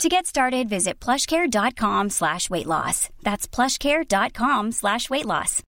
To get started, visit plushcare.com slash weight loss. That's plushcare.com slash weight loss.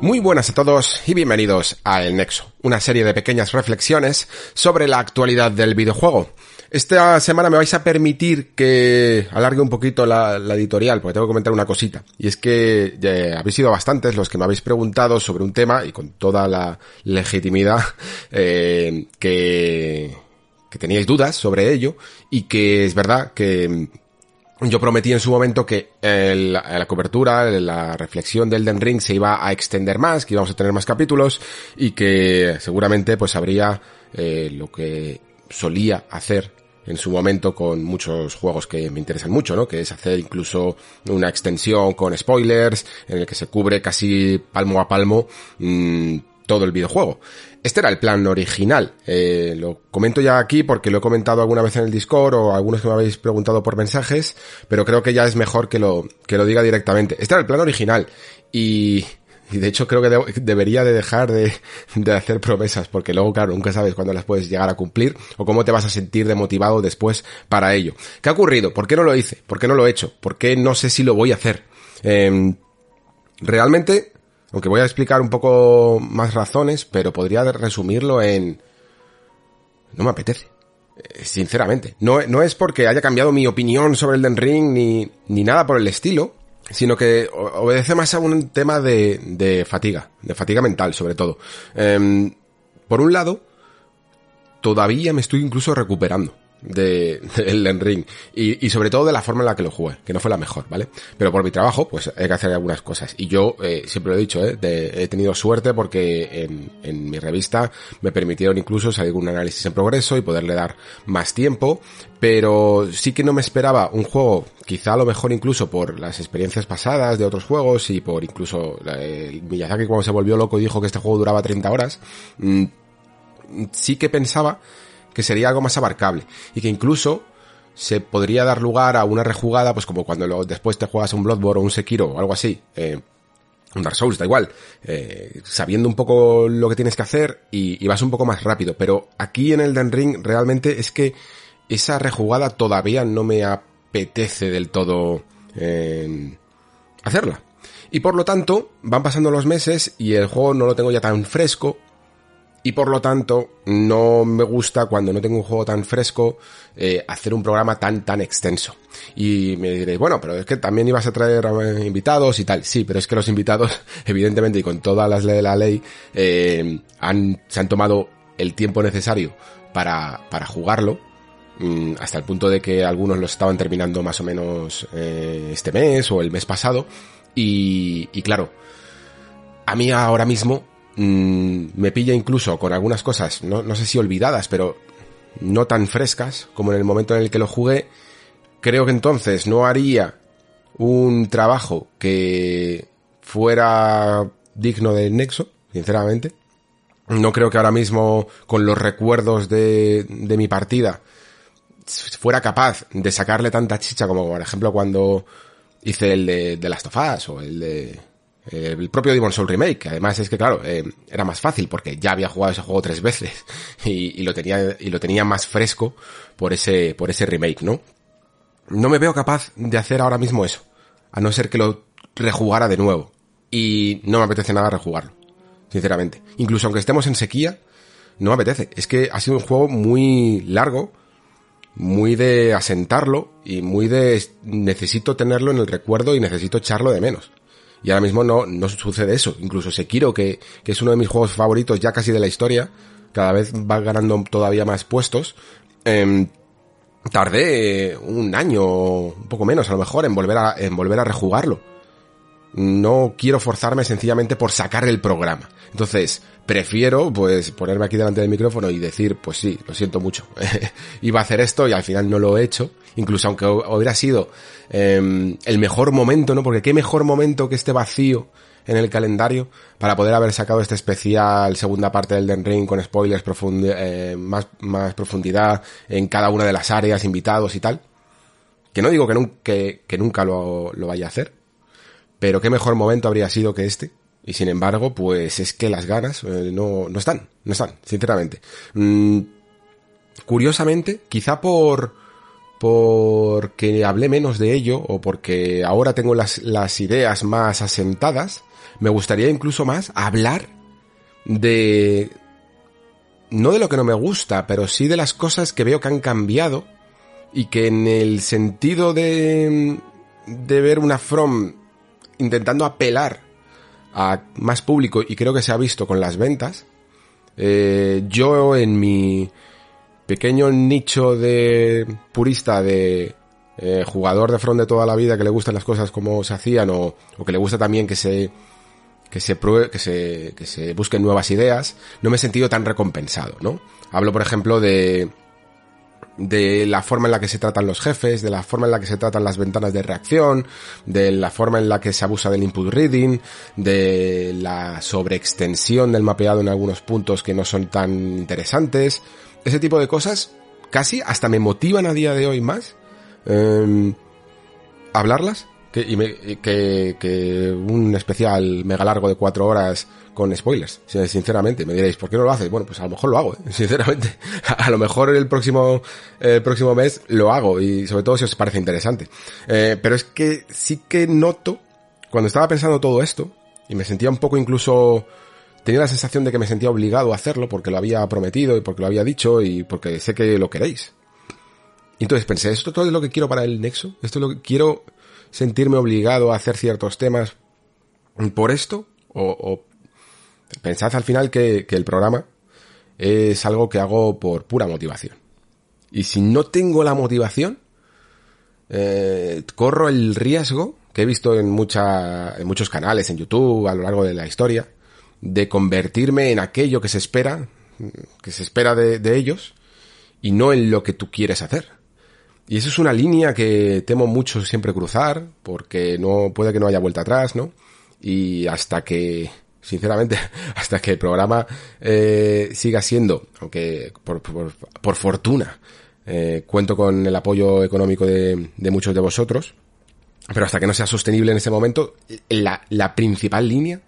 Muy buenas a todos y bienvenidos a El Nexo, una serie de pequeñas reflexiones sobre la actualidad del videojuego. Esta semana me vais a permitir que alargue un poquito la, editorial, porque tengo que comentar una cosita. Y es que habéis sido bastantes los que me habéis preguntado sobre un tema, y con toda la legitimidad, eh, que, teníais dudas sobre ello, y que es verdad que yo prometí en su momento que la, cobertura, la reflexión del Den Ring se iba a extender más, que íbamos a tener más capítulos y que seguramente pues habría eh, lo que solía hacer en su momento con muchos juegos que me interesan mucho, ¿no? Que es hacer incluso una extensión con spoilers en el que se cubre casi palmo a palmo mmm, todo el videojuego. Este era el plan original. Eh, lo comento ya aquí porque lo he comentado alguna vez en el Discord o algunos que me habéis preguntado por mensajes, pero creo que ya es mejor que lo, que lo diga directamente. Este era el plan original y, y de hecho creo que debería de dejar de, de, hacer promesas porque luego, claro, nunca sabes cuándo las puedes llegar a cumplir o cómo te vas a sentir demotivado después para ello. ¿Qué ha ocurrido? ¿Por qué no lo hice? ¿Por qué no lo he hecho? ¿Por qué no sé si lo voy a hacer? Eh, realmente aunque voy a explicar un poco más razones, pero podría resumirlo en... No me apetece. Eh, sinceramente. No, no es porque haya cambiado mi opinión sobre el Den Ring ni, ni nada por el estilo, sino que obedece más a un tema de, de fatiga, de fatiga mental sobre todo. Eh, por un lado, todavía me estoy incluso recuperando de, Elden Ring y, y, sobre todo de la forma en la que lo jugué, que no fue la mejor, ¿vale? Pero por mi trabajo, pues hay que hacer algunas cosas. Y yo eh, siempre lo he dicho, ¿eh? he tenido suerte porque en, en, mi revista me permitieron incluso salir un análisis en progreso y poderle dar más tiempo, pero sí que no me esperaba un juego, quizá a lo mejor incluso por las experiencias pasadas de otros juegos y por incluso el Miyazaki cuando se volvió loco dijo que este juego duraba 30 horas, mmm, sí que pensaba que sería algo más abarcable y que incluso se podría dar lugar a una rejugada, pues como cuando después te juegas un Bloodborne o un Sekiro o algo así, eh, un Dark Souls, da igual, eh, sabiendo un poco lo que tienes que hacer y, vas un poco más rápido, pero aquí en el Den Ring realmente es que esa rejugada todavía no me apetece del todo eh, hacerla. Y por lo tanto, van pasando los meses y el juego no lo tengo ya tan fresco y por lo tanto no me gusta cuando no tengo un juego tan fresco eh, hacer un programa tan tan extenso. Y me diréis, bueno, pero es que también ibas a traer invitados y tal. Sí, pero es que los invitados, evidentemente y con todas las leyes de la ley, eh, han, se han tomado el tiempo necesario para, para jugarlo. Mm, hasta el punto de que algunos lo estaban terminando más o menos eh, este mes o el mes pasado. Y, y claro, a mí ahora mismo mmm, me pilla incluso con algunas cosas, no, no sé si olvidadas, pero no tan frescas como en el momento en el que lo jugué, creo que entonces no haría un trabajo que fuera digno del Nexo, sinceramente. No creo que ahora mismo, con los recuerdos de, de mi partida, fuera capaz de sacarle tanta chicha como, por ejemplo, cuando hice el de, de Last of Us o el de eh, el propio Demon Soul Remake, además es que claro, eh, era más fácil porque ya había jugado ese juego tres veces y, y, lo tenía, y lo tenía más fresco por ese, por ese remake, ¿no? No me veo capaz de hacer ahora mismo eso, a no ser que lo rejugara de nuevo. Y no me apetece nada rejugarlo, sinceramente. Incluso aunque estemos en sequía, no me apetece. Es que ha sido un juego muy largo, muy de asentarlo y muy de necesito tenerlo en el recuerdo y necesito echarlo de menos. Y ahora mismo no, no sucede eso. Incluso Sekiro, que, que es uno de mis juegos favoritos ya casi de la historia, cada vez va ganando todavía más puestos. Eh, tardé un año, un poco menos a lo mejor, en volver a, en volver a rejugarlo. No quiero forzarme sencillamente por sacar el programa. Entonces, prefiero pues ponerme aquí delante del micrófono y decir, pues sí, lo siento mucho, iba a hacer esto y al final no lo he hecho, incluso aunque hubiera sido em, el mejor momento, ¿no? Porque qué mejor momento que este vacío en el calendario para poder haber sacado este especial segunda parte del Den Ring con spoilers eh, más, más profundidad en cada una de las áreas, invitados y tal. Que no digo que, nunca lo, lo vaya a hacer, pero qué mejor momento habría sido que este y sin embargo, pues es que las ganas eh, no, no están, no están, sinceramente. Mm, curiosamente, quizá por, porque hablé menos de ello o porque ahora tengo las, las ideas más asentadas, me gustaría incluso más hablar de, no de lo que no me gusta, pero sí de las cosas que veo que han cambiado y que en el sentido de, de ver una From intentando apelar a más público y creo que se ha visto con las ventas. Eh, yo en mi pequeño nicho de purista de eh, jugador de front de toda la vida que le gustan las cosas como se hacían o, o que le gusta también que se que se pruebe, que se, que se busquen nuevas ideas, no me he sentido tan recompensado, ¿no? Hablo, por ejemplo, de, de la forma en la que se tratan los jefes, de la forma en la que se tratan las ventanas de reacción, de la forma en la que se abusa del input reading, de la sobreextensión del mapeado en algunos puntos que no son tan interesantes. Ese tipo de cosas casi hasta me motivan a día de hoy más eh, hablarlas que, y que, que, un especial mega largo de cuatro horas con spoilers, sinceramente. Me diréis, ¿por qué no lo haces? Bueno, pues a lo mejor lo hago, ¿eh? sinceramente. A lo mejor el próximo, el próximo mes lo hago y sobre todo si os parece interesante. Eh, pero es que sí que noto, cuando estaba pensando todo esto, y me sentía un poco incluso, tenía la sensación de que me sentía obligado a hacerlo porque lo había prometido y porque lo había dicho y porque sé que lo queréis. Y entonces pensé, esto todo es lo que quiero para el Nexo, esto es lo que quiero sentirme obligado a hacer ciertos temas por esto? ¿O, pensad al final que, el programa es algo que hago por pura motivación? Y si no tengo la motivación, eh, corro el riesgo que he visto en, mucha, en muchos canales, en YouTube, a lo largo de la historia, de convertirme en aquello que se espera, que se espera de ellos, y no en lo que tú quieres hacer. Y eso es una línea que temo mucho siempre cruzar, porque no puede que no haya vuelta atrás, ¿no? Y hasta que, sinceramente, hasta que el programa eh, siga siendo, aunque por, por, fortuna eh, cuento con el apoyo económico de, de, muchos de vosotros, pero hasta que no sea sostenible en ese momento, la, la principal línea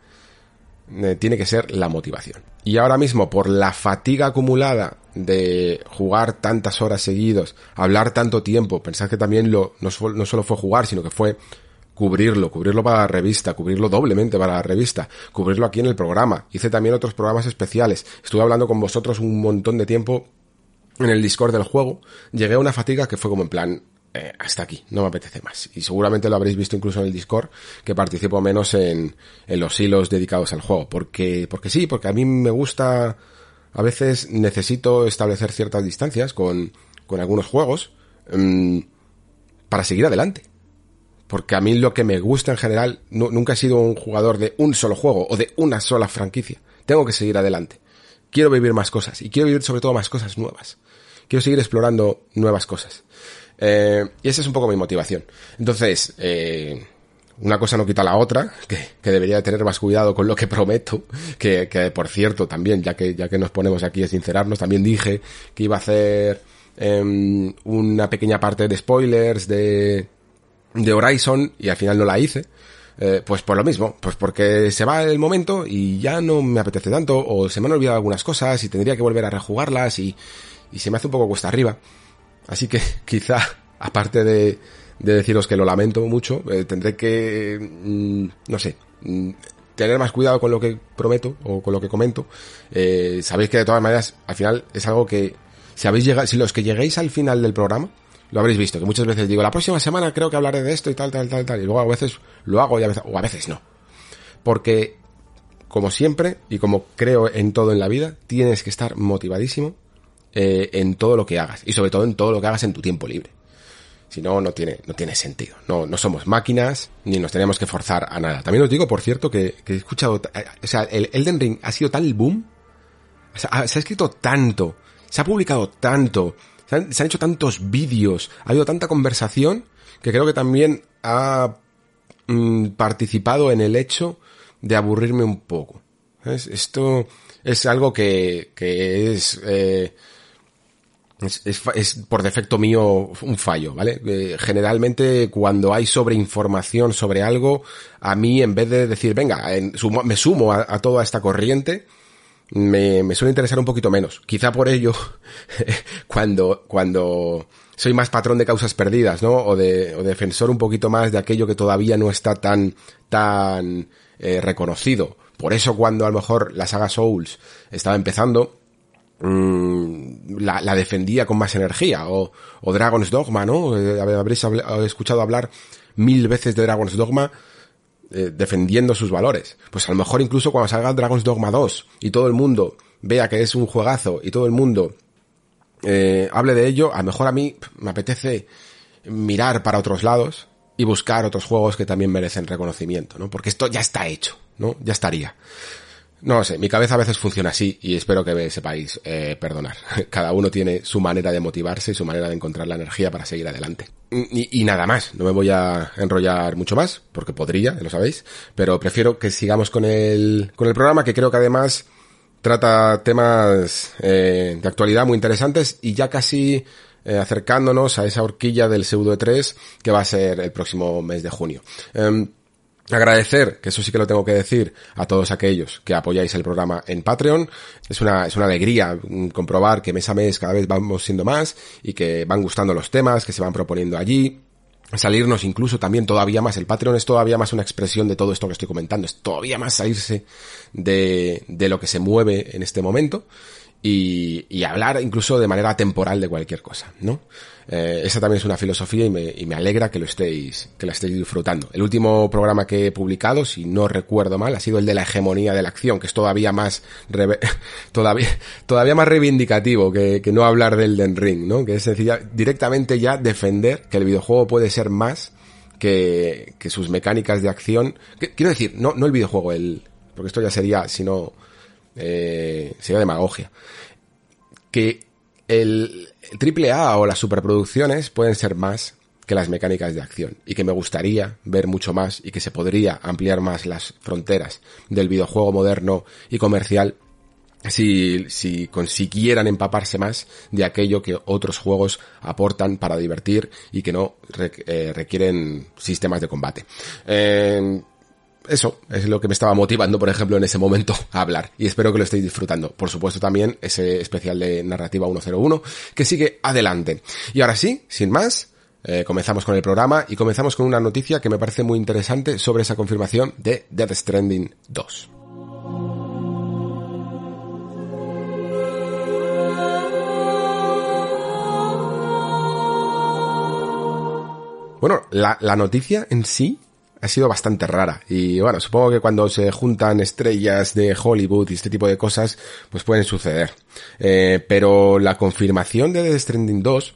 eh, tiene que ser la motivación. Y ahora mismo, por la fatiga acumulada de jugar tantas horas seguidos, hablar tanto tiempo, pensad que también lo, no, no solo fue jugar, sino que fue cubrirlo, cubrirlo para la revista, cubrirlo doblemente para la revista, cubrirlo aquí en el programa. Hice también otros programas especiales. Estuve hablando con vosotros un montón de tiempo en el Discord del juego. Llegué a una fatiga que fue como en plan, eh, hasta aquí, no me apetece más. Y seguramente lo habréis visto incluso en el Discord, que participo menos en, en los hilos dedicados al juego. Porque, porque sí, porque a mí me gusta, a veces necesito establecer ciertas distancias con, con algunos juegos, mmm, para seguir adelante. Porque a mí lo que me gusta en general, nunca he sido un jugador de un solo juego o de una sola franquicia. Tengo que seguir adelante. Quiero vivir más cosas y quiero vivir sobre todo más cosas nuevas. Quiero seguir explorando nuevas cosas. Eh, y esa es un poco mi motivación. Entonces, eh, una cosa no quita la otra, que, que, debería tener más cuidado con lo que prometo, que, que, por cierto también, ya que, ya que nos ponemos aquí a sincerarnos, también dije que iba a hacer eh, una pequeña parte de spoilers de, de Horizon y al final no la hice. Eh, pues por lo mismo, pues porque se va el momento y ya no me apetece tanto, o se me han olvidado algunas cosas y tendría que volver a rejugarlas y, y se me hace un poco cuesta arriba. Así que quizá, aparte de, de deciros que lo lamento mucho, eh, tendré que, mm, no sé, mm, tener más cuidado con lo que prometo o con lo que comento. Eh, sabéis que de todas maneras, al final es algo que, si habéis llegado, si los que lleguéis al final del programa, lo habréis visto, que muchas veces digo, la próxima semana creo que hablaré de esto y tal, tal, tal, tal, y luego a veces lo hago y a veces, o a veces no. Porque, como siempre, y como creo en todo en la vida, tienes que estar motivadísimo eh, en todo lo que hagas y sobre todo en todo lo que hagas en tu tiempo libre. Si no, no tiene, no tiene sentido. No, no somos máquinas, ni nos tenemos que forzar a nada. También os digo, por cierto, que, he escuchado, eh, o sea, el Elden Ring ha sido tal boom, o sea, se ha escrito tanto, se ha publicado tanto, se han, hecho tantos vídeos, ha habido tanta conversación, que creo que también ha mm, participado en el hecho de aburrirme un poco. Esto es algo que, que es, eh, es, es, es, por defecto mío un fallo, ¿vale? Eh, generalmente cuando hay sobreinformación sobre algo, a mí en vez de decir, venga, me sumo a, a, toda esta corriente, me, me, suele interesar un poquito menos. Quizá por ello, cuando, cuando soy más patrón de causas perdidas, ¿no? O de, o defensor un poquito más de aquello que todavía no está tan, tan eh, reconocido. Por eso cuando a lo mejor la saga Souls estaba empezando, Mm, la, defendía con más energía, o, o Dragon's Dogma, ¿no? Eh, habréis escuchado hablar mil veces de Dragon's Dogma eh, defendiendo sus valores. Pues a lo mejor incluso cuando salga Dragon's Dogma 2 y todo el mundo vea que es un juegazo y todo el mundo eh, hable de ello, a lo mejor a mí me apetece mirar para otros lados y buscar otros juegos que también merecen reconocimiento, ¿no? Porque esto ya está hecho, ¿no? Ya estaría. No sé, mi cabeza a veces funciona así y espero que sepáis eh, perdonar. Cada uno tiene su manera de motivarse y su manera de encontrar la energía para seguir adelante. Y, y, nada más, no me voy a enrollar mucho más, porque podría, lo sabéis, pero prefiero que sigamos con el, con el programa que creo que además trata temas eh, de actualidad muy interesantes y ya casi eh, acercándonos a esa horquilla del pseudo E3 que va a ser el próximo mes de junio. Eh, Agradecer, que eso sí que lo tengo que decir, a todos aquellos que apoyáis el programa en Patreon. Es una, es una alegría comprobar que mes a mes cada vez vamos siendo más y que van gustando los temas que se van proponiendo allí. Salirnos incluso también todavía más. El Patreon es todavía más una expresión de todo esto que estoy comentando. Es todavía más salirse de, de lo que se mueve en este momento y, y hablar incluso de manera temporal de cualquier cosa, ¿no? Eh, esa también es una filosofía y me, y me, alegra que lo estéis, que la estéis disfrutando. El último programa que he publicado, si no recuerdo mal, ha sido el de la hegemonía de la acción, que es todavía más, todavía, todavía más reivindicativo que, que no hablar del Den Ring, ¿no? Que es sencilla, directamente ya defender que el videojuego puede ser más que, que sus mecánicas de acción. Quiero decir, no, no el videojuego, el, porque esto ya sería, si no, eh, sería demagogia. Que el, triple A o las superproducciones pueden ser más que las mecánicas de acción y que me gustaría ver mucho más y que se podría ampliar más las fronteras del videojuego moderno y comercial si, si consiguieran empaparse más de aquello que otros juegos aportan para divertir y que no eh, requieren sistemas de combate. Eh, eso es lo que me estaba motivando, por ejemplo, en ese momento a hablar. Y espero que lo estéis disfrutando. Por supuesto también ese especial de narrativa 101 que sigue adelante. Y ahora sí, sin más, eh, comenzamos con el programa y comenzamos con una noticia que me parece muy interesante sobre esa confirmación de Death Stranding 2. Bueno, la, la noticia en sí ha sido bastante rara. Y bueno, supongo que cuando se juntan estrellas de Hollywood y este tipo de cosas, pues pueden suceder. Eh, pero la confirmación de The Stranding 2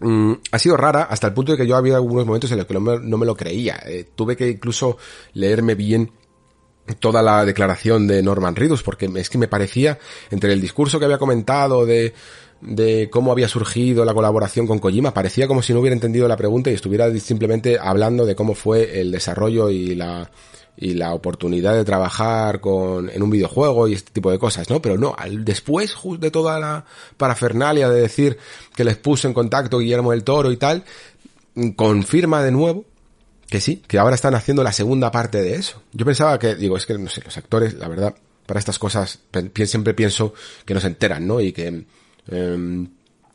mm, ha sido rara hasta el punto de que yo había algunos momentos en los que no me, no me lo creía. Eh, tuve que incluso leerme bien toda la declaración de Norman Reedus porque es que me parecía entre el discurso que había comentado de de cómo había surgido la colaboración con Kojima, parecía como si no hubiera entendido la pregunta y estuviera simplemente hablando de cómo fue el desarrollo y la y la oportunidad de trabajar con en un videojuego y este tipo de cosas, ¿no? Pero no, al, después de toda la parafernalia de decir que les puso en contacto Guillermo del Toro y tal, confirma de nuevo que sí, que ahora están haciendo la segunda parte de eso. Yo pensaba que, digo, es que no sé, los actores, la verdad, para estas cosas siempre pienso que no se enteran, ¿no? Y que eh,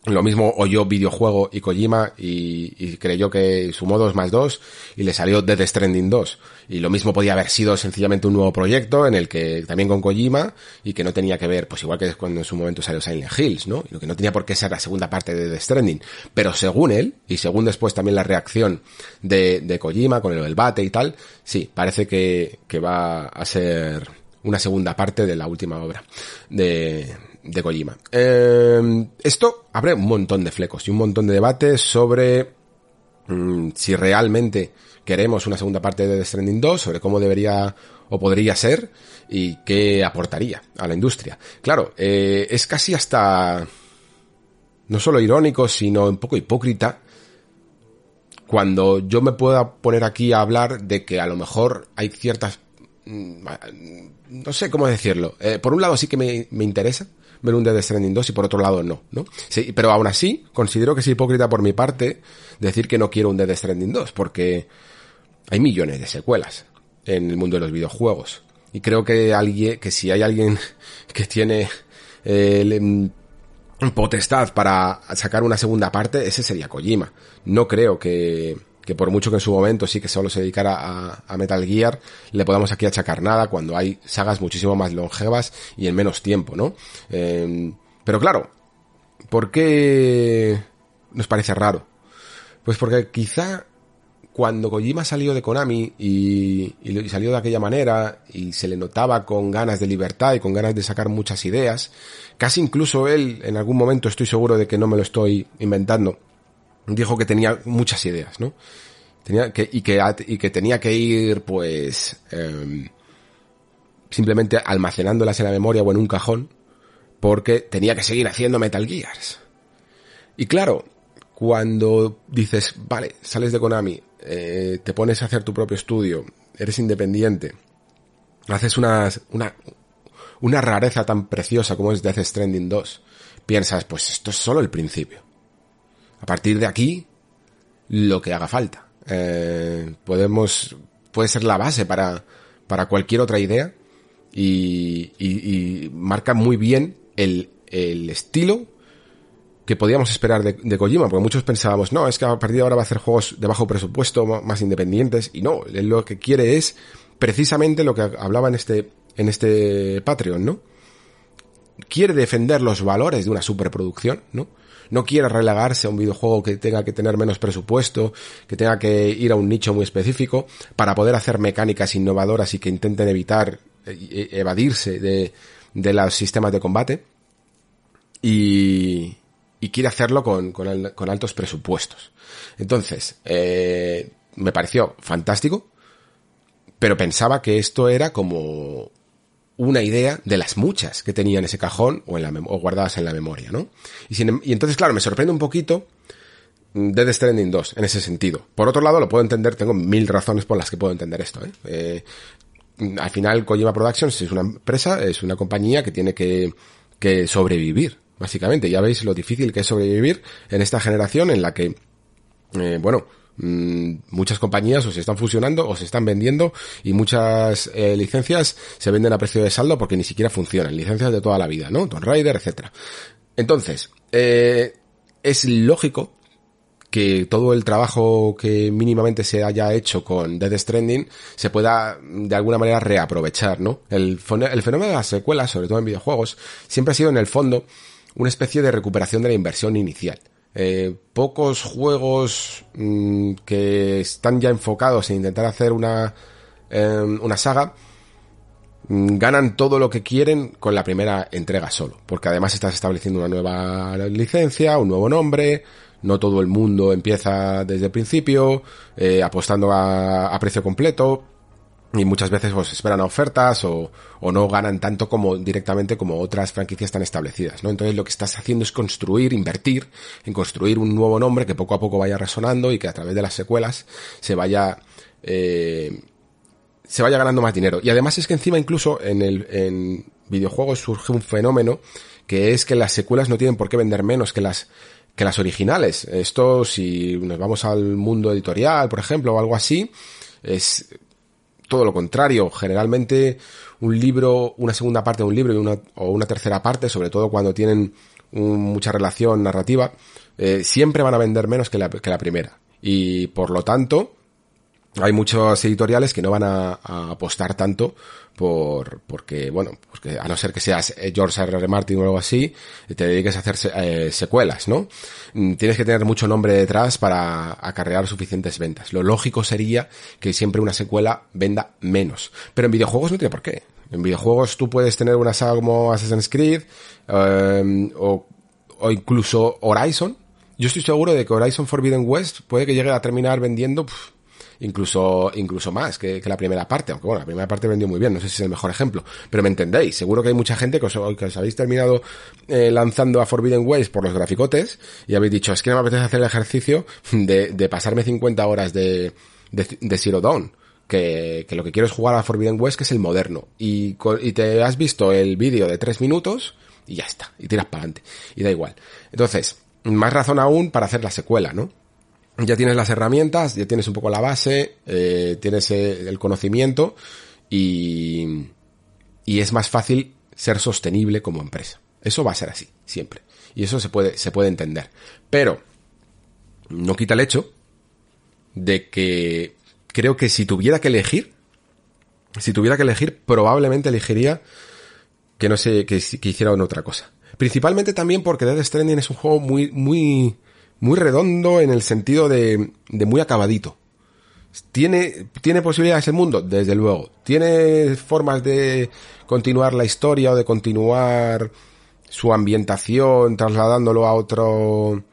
lo mismo oyó videojuego y Kojima y, creyó que sumó 2 más 2 y le salió Death Stranding 2. Y lo mismo podía haber sido sencillamente un nuevo proyecto en el que también con Kojima y que no tenía que ver, pues igual que cuando en su momento salió Silent Hills, ¿no? Y que no tenía por qué ser la segunda parte de Death Stranding. Pero según él, y según después también la reacción de, de Kojima con el, el bate y tal, sí, parece que va a ser una segunda parte de la última obra de, de Kojima. Eh, esto abre un montón de flecos y un montón de debates sobre mm, si realmente queremos una segunda parte de The Stranding 2, sobre cómo debería o podría ser y qué aportaría a la industria. Claro, eh, es casi hasta no solo irónico, sino un poco hipócrita cuando yo me pueda poner aquí a hablar de que a lo mejor hay ciertas... Mm, no sé cómo decirlo. Eh, por un lado sí que me, me interesa ver un Death Stranding 2 y por otro lado no, ¿no? Sí, pero aún así considero que es hipócrita por mi parte decir que no quiero un Death Stranding 2 porque hay millones de secuelas en el mundo de los videojuegos. Y creo que alguien, que si hay alguien que tiene eh, potestad para sacar una segunda parte, ese sería Kojima. No creo que, que por mucho que en su momento sí que solo se dedicara a, Metal Gear, le podamos aquí achacar nada cuando hay sagas muchísimo más longevas y en menos tiempo, ¿no? Em, pero claro, ¿por qué nos parece raro? Pues porque quizá cuando Kojima salió de Konami y, salió de aquella manera y se le notaba con ganas de libertad y con ganas de sacar muchas ideas, casi incluso él, en algún momento estoy seguro de que no me lo estoy inventando, dijo que tenía muchas ideas, ¿no? Tenía que, y, que, y que tenía que ir, pues, em, simplemente almacenándolas en la memoria o en un cajón, porque tenía que seguir haciendo Metal Gears. Y claro, cuando dices, vale, sales de Konami, eh, te pones a hacer tu propio estudio, eres independiente, haces una, una, una rareza tan preciosa como es Death Stranding 2, piensas, pues esto es solo el principio. A partir de aquí, lo que haga falta. Eh, podemos, puede ser la base para, para cualquier otra idea y, y, y marca muy bien el, el estilo que podíamos esperar de, de, Kojima, porque muchos pensábamos, no, es que a partir de ahora va a hacer juegos de bajo presupuesto, más independientes, y no, él lo que quiere es precisamente lo que hablaba en este, en este Patreon, ¿no? Quiere defender los valores de una superproducción, ¿no? No quiere relegarse a un videojuego que tenga que tener menos presupuesto, que tenga que ir a un nicho muy específico, para poder hacer mecánicas innovadoras y que intenten evitar, e, e, evadirse de, de los sistemas de combate. Y, y quiere hacerlo con, con, altos presupuestos. Entonces, eh, me pareció fantástico, pero pensaba que esto era como una idea de las muchas que tenía en ese cajón o, en la guardadas en la memoria, ¿no? Y, em, y entonces, claro, me sorprende un poquito Dead Stranding 2 en ese sentido. Por otro lado, lo puedo entender, tengo mil razones por las que puedo entender esto, ¿eh? eh al final, Kojima Productions es una empresa, es una compañía que tiene que, que sobrevivir básicamente. Ya veis lo difícil que es sobrevivir en esta generación en la que, eh, bueno, mm, muchas compañías o se están fusionando o se están vendiendo y muchas eh, licencias se venden a precio de saldo porque ni siquiera funcionan. Licencias de toda la vida, ¿no? Tomb Raider, etcétera. Entonces, eh, es lógico que todo el trabajo que mínimamente se haya hecho con Death Stranding se pueda de alguna manera reaprovechar, ¿no? El, el fenómeno de las secuelas, sobre todo en videojuegos, siempre ha sido en el fondo una especie de recuperación de la inversión inicial. Eh, pocos juegos mm, que están ya enfocados en intentar hacer una, em, una saga mm, ganan todo lo que quieren con la primera entrega solo, porque además estás estableciendo una nueva licencia, un nuevo nombre, no todo el mundo empieza desde el principio, eh, apostando a, a precio completo, y muchas veces pues esperan a ofertas o, o, no ganan tanto como directamente como otras franquicias tan establecidas, ¿no? Entonces lo que estás haciendo es construir, invertir en construir un nuevo nombre que poco a poco vaya resonando y que a través de las secuelas se vaya eh, se vaya ganando más dinero. Y además es que encima incluso en el en videojuegos surge un fenómeno que es que las secuelas no tienen por qué vender menos que las que las originales. Esto si nos vamos al mundo editorial, por ejemplo, o algo así, es todo lo contrario. Generalmente un libro, una segunda parte de un libro y una, o una tercera parte, sobre todo cuando tienen mucha relación narrativa, eh, siempre van a vender menos que la, que la primera. Y por lo tanto, hay muchos editoriales que no van a, apostar tanto por porque bueno porque a no ser que seas eh, George R. R. Martin o algo así te dediques a hacer eh, secuelas no mm, tienes que tener mucho nombre detrás para acarrear suficientes ventas. Lo lógico sería que siempre una secuela venda menos. Pero en videojuegos no tiene por qué. En videojuegos tú puedes tener una saga como Assassin's Creed eh, o, o incluso Horizon. Yo estoy seguro de que Horizon Forbidden West puede que llegue a terminar vendiendo incluso, incluso más que, la primera parte, aunque bueno, la primera parte vendió muy bien, no sé si es el mejor ejemplo, pero me entendéis, seguro que hay mucha gente que os, habéis terminado eh, lanzando a Forbidden West por los graficotes y habéis dicho, es que no me apetece hacer el ejercicio de, de pasarme 50 horas de, de, Zero Dawn. Que, que, lo que quiero es jugar a Forbidden West, que es el moderno. Y, y te has visto el vídeo de 3 minutos y ya está. Y tiras para adelante. Y da igual. Entonces, más razón aún para hacer la secuela, ¿no? Ya tienes las herramientas, ya tienes un poco la base, eh, tienes eh, el conocimiento y, y es más fácil ser sostenible como empresa. Eso va a ser así, siempre. Y eso se puede, se puede entender. Pero, no quita el hecho de que creo que si tuviera que elegir, si tuviera que elegir, probablemente elegiría que no sé, que, que hicieran otra cosa. Principalmente también porque Death Stranding es un juego muy, muy, muy redondo en el sentido de, de muy acabadito. ¿Tiene, ¿Tiene posibilidades el mundo? Desde luego. ¿Tiene formas de continuar la historia o de continuar su ambientación trasladándolo a otro,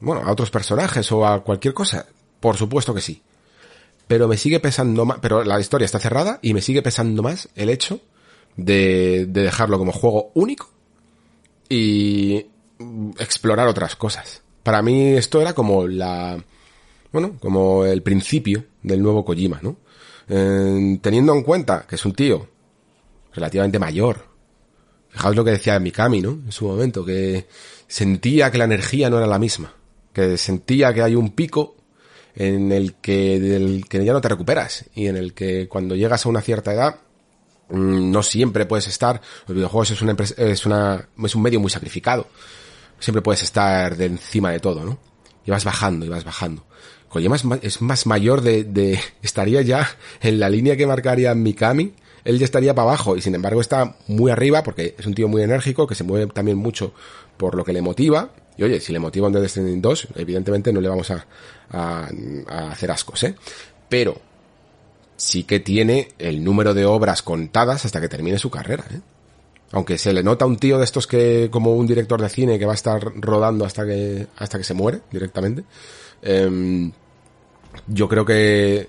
bueno, a otros personajes o a cualquier cosa? Por supuesto que sí. Pero me sigue pesando más, pero la historia está cerrada y me sigue pesando más el hecho de, de dejarlo como juego único y explorar otras cosas. Para mí esto era como la, bueno, como el principio del nuevo Kojima, ¿no? teniendo en cuenta que es un tío relativamente mayor. Fijaos lo que decía Mikami, ¿no? En su momento, que sentía que la energía no era la misma. Que sentía que hay un pico en el que, del que ya no te recuperas. Y en el que cuando llegas a una cierta edad, mm, no siempre puedes estar. Los videojuegos es una, es una, es un medio muy sacrificado siempre puedes estar de encima de todo, ¿no? Y vas bajando, y vas bajando. Kojima es más, es más mayor de, de, estaría ya en la línea que marcaría Mikami, él ya estaría para abajo, y sin embargo está muy arriba, porque es un tío muy enérgico, que se mueve también mucho por lo que le motiva, y oye, si le motiva un Death Stranding 2, evidentemente no le vamos a, a, a hacer ascos, ¿eh? Pero, sí que tiene el número de obras contadas hasta que termine su carrera, ¿eh? Aunque se le nota un tío de estos que, como un director de cine que va a estar rodando hasta que, hasta que se muere directamente. Em, yo creo que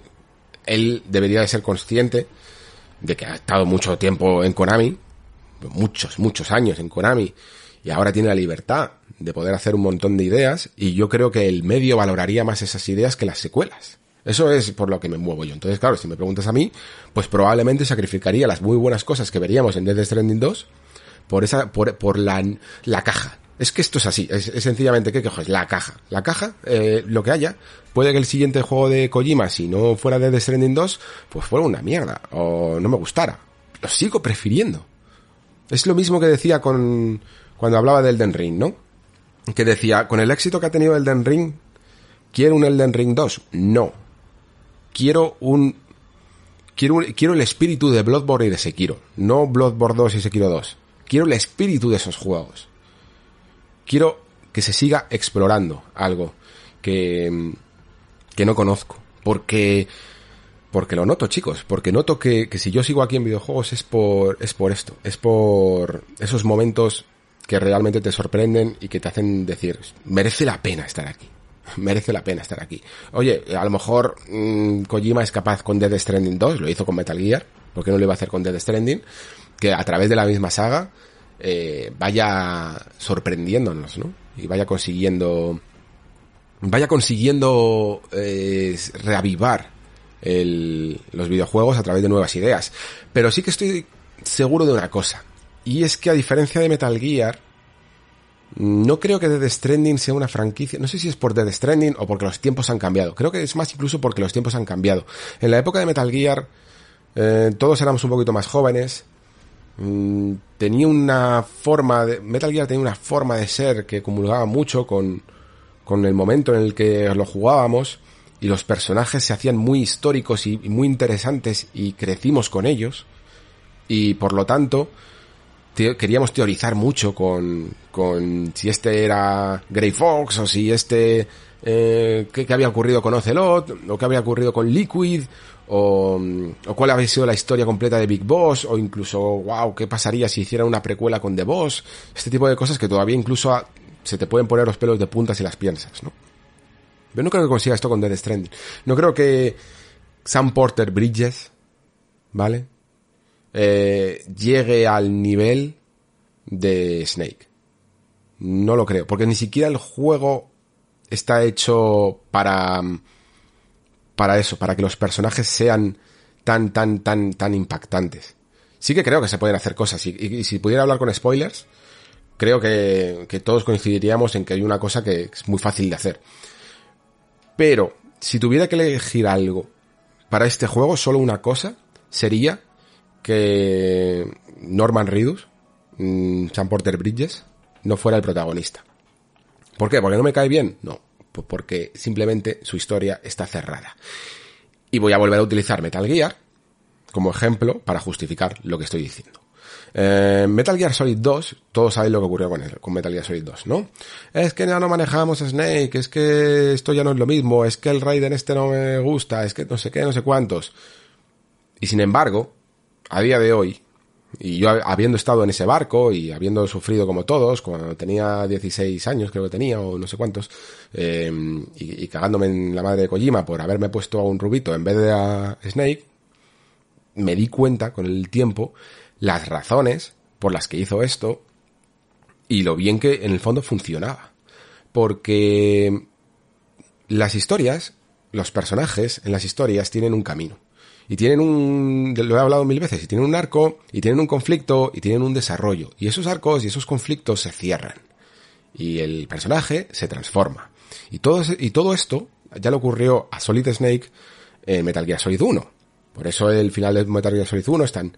él debería de ser consciente de que ha estado mucho tiempo en Konami, muchos, muchos años en Konami, y ahora tiene la libertad de poder hacer un montón de ideas, y yo creo que el medio valoraría más esas ideas que las secuelas. Eso es por lo que me muevo yo. Entonces, claro, si me preguntas a mí, pues probablemente sacrificaría las muy buenas cosas que veríamos en Death Stranding 2 por esa, por, por la, la caja. Es que esto es así, es, sencillamente que coges la caja. La caja, eh, lo que haya, puede que el siguiente juego de Kojima, si no fuera Death Stranding 2, pues fuera una mierda, o no me gustara. Lo sigo prefiriendo. Es lo mismo que decía con, cuando hablaba del Elden Ring, ¿no? Que decía, con el éxito que ha tenido Elden Ring, ¿quiero un Elden Ring 2? No quiero un quiero, quiero el espíritu de Bloodborne y de Sekiro, no Bloodborne 2 y Sekiro 2. Quiero el espíritu de esos juegos. Quiero que se siga explorando algo que, que no conozco. Porque, porque lo noto, chicos. Porque noto que, que si yo sigo aquí en videojuegos es por, es por esto. Es por esos momentos que realmente te sorprenden y que te hacen decir, merece la pena estar aquí merece la pena estar aquí. Oye, a lo mejor mmm, Kojima es capaz con Dead Stranding 2, lo hizo con Metal Gear, ¿por qué no lo iba a hacer con Dead Stranding? Que a través de la misma saga eh, vaya sorprendiéndonos, ¿no? Y vaya consiguiendo vaya consiguiendo eh, reavivar los videojuegos a través de nuevas ideas. Pero sí que estoy seguro de una cosa. Y es que a diferencia de Metal Gear, no creo que Dead Stranding sea una franquicia, no sé si es por Dead Stranding o porque los tiempos han cambiado. Creo que es más incluso porque los tiempos han cambiado. En la época de Metal Gear, eh, todos éramos un poquito más jóvenes. Mm, tenía una forma de, Metal Gear tenía una forma de ser que comulgaba mucho con, con el momento en el que lo jugábamos y los personajes se hacían muy históricos y muy interesantes y crecimos con ellos. Y por lo tanto, queríamos teorizar mucho con, con si este era Grey Fox o si este eh, qué, había ocurrido con Ocelot o qué había ocurrido con Liquid o, o, cuál había sido la historia completa de Big Boss o incluso wow qué pasaría si hiciera una precuela con The Boss este tipo de cosas que todavía incluso se te pueden poner los pelos de punta si las piensas, ¿no? Yo no creo que consiga esto con Dead Stranding. No creo que Sam Porter Bridges, ¿vale? Eh, llegue al nivel de Snake. No lo creo, porque ni siquiera el juego está hecho para para eso, para que los personajes sean tan tan tan tan impactantes. Sí que creo que se pueden hacer cosas y, si pudiera hablar con spoilers, creo que, que todos coincidiríamos en que hay una cosa que es muy fácil de hacer. Pero si tuviera que elegir algo para este juego, solo una cosa sería que Norman Reedus, mm, Sam Porter Bridges, no fuera el protagonista. ¿Por qué? ¿Porque no me cae bien? No, pues porque simplemente su historia está cerrada. Y voy a volver a utilizar Metal Gear como ejemplo para justificar lo que estoy diciendo. Eh, Metal Gear Solid 2, todos saben lo que ocurrió con, él, con Metal Gear Solid 2, ¿no? Es que ya no manejamos Snake, es que esto ya no es lo mismo, es que el Raiden este no me gusta, es que no sé qué, no sé cuántos. Y sin embargo, a día de hoy, y yo habiendo estado en ese barco y habiendo sufrido como todos, cuando tenía 16 años creo que tenía, o no sé cuántos, eh, y, y, cagándome en la madre de Kojima por haberme puesto a un rubito en vez de a Snake, me di cuenta con el tiempo las razones por las que hizo esto y lo bien que en el fondo funcionaba. Porque las historias, los personajes en las historias tienen un camino. Y tienen un, lo he hablado mil veces, y tienen un arco, y tienen un conflicto, y tienen un desarrollo. Y esos arcos y esos conflictos se cierran. Y el personaje se transforma. Y todo, y todo esto ya le ocurrió a Solid Snake en Metal Gear Solid 1. Por eso el final de Metal Gear Solid 1 es tan,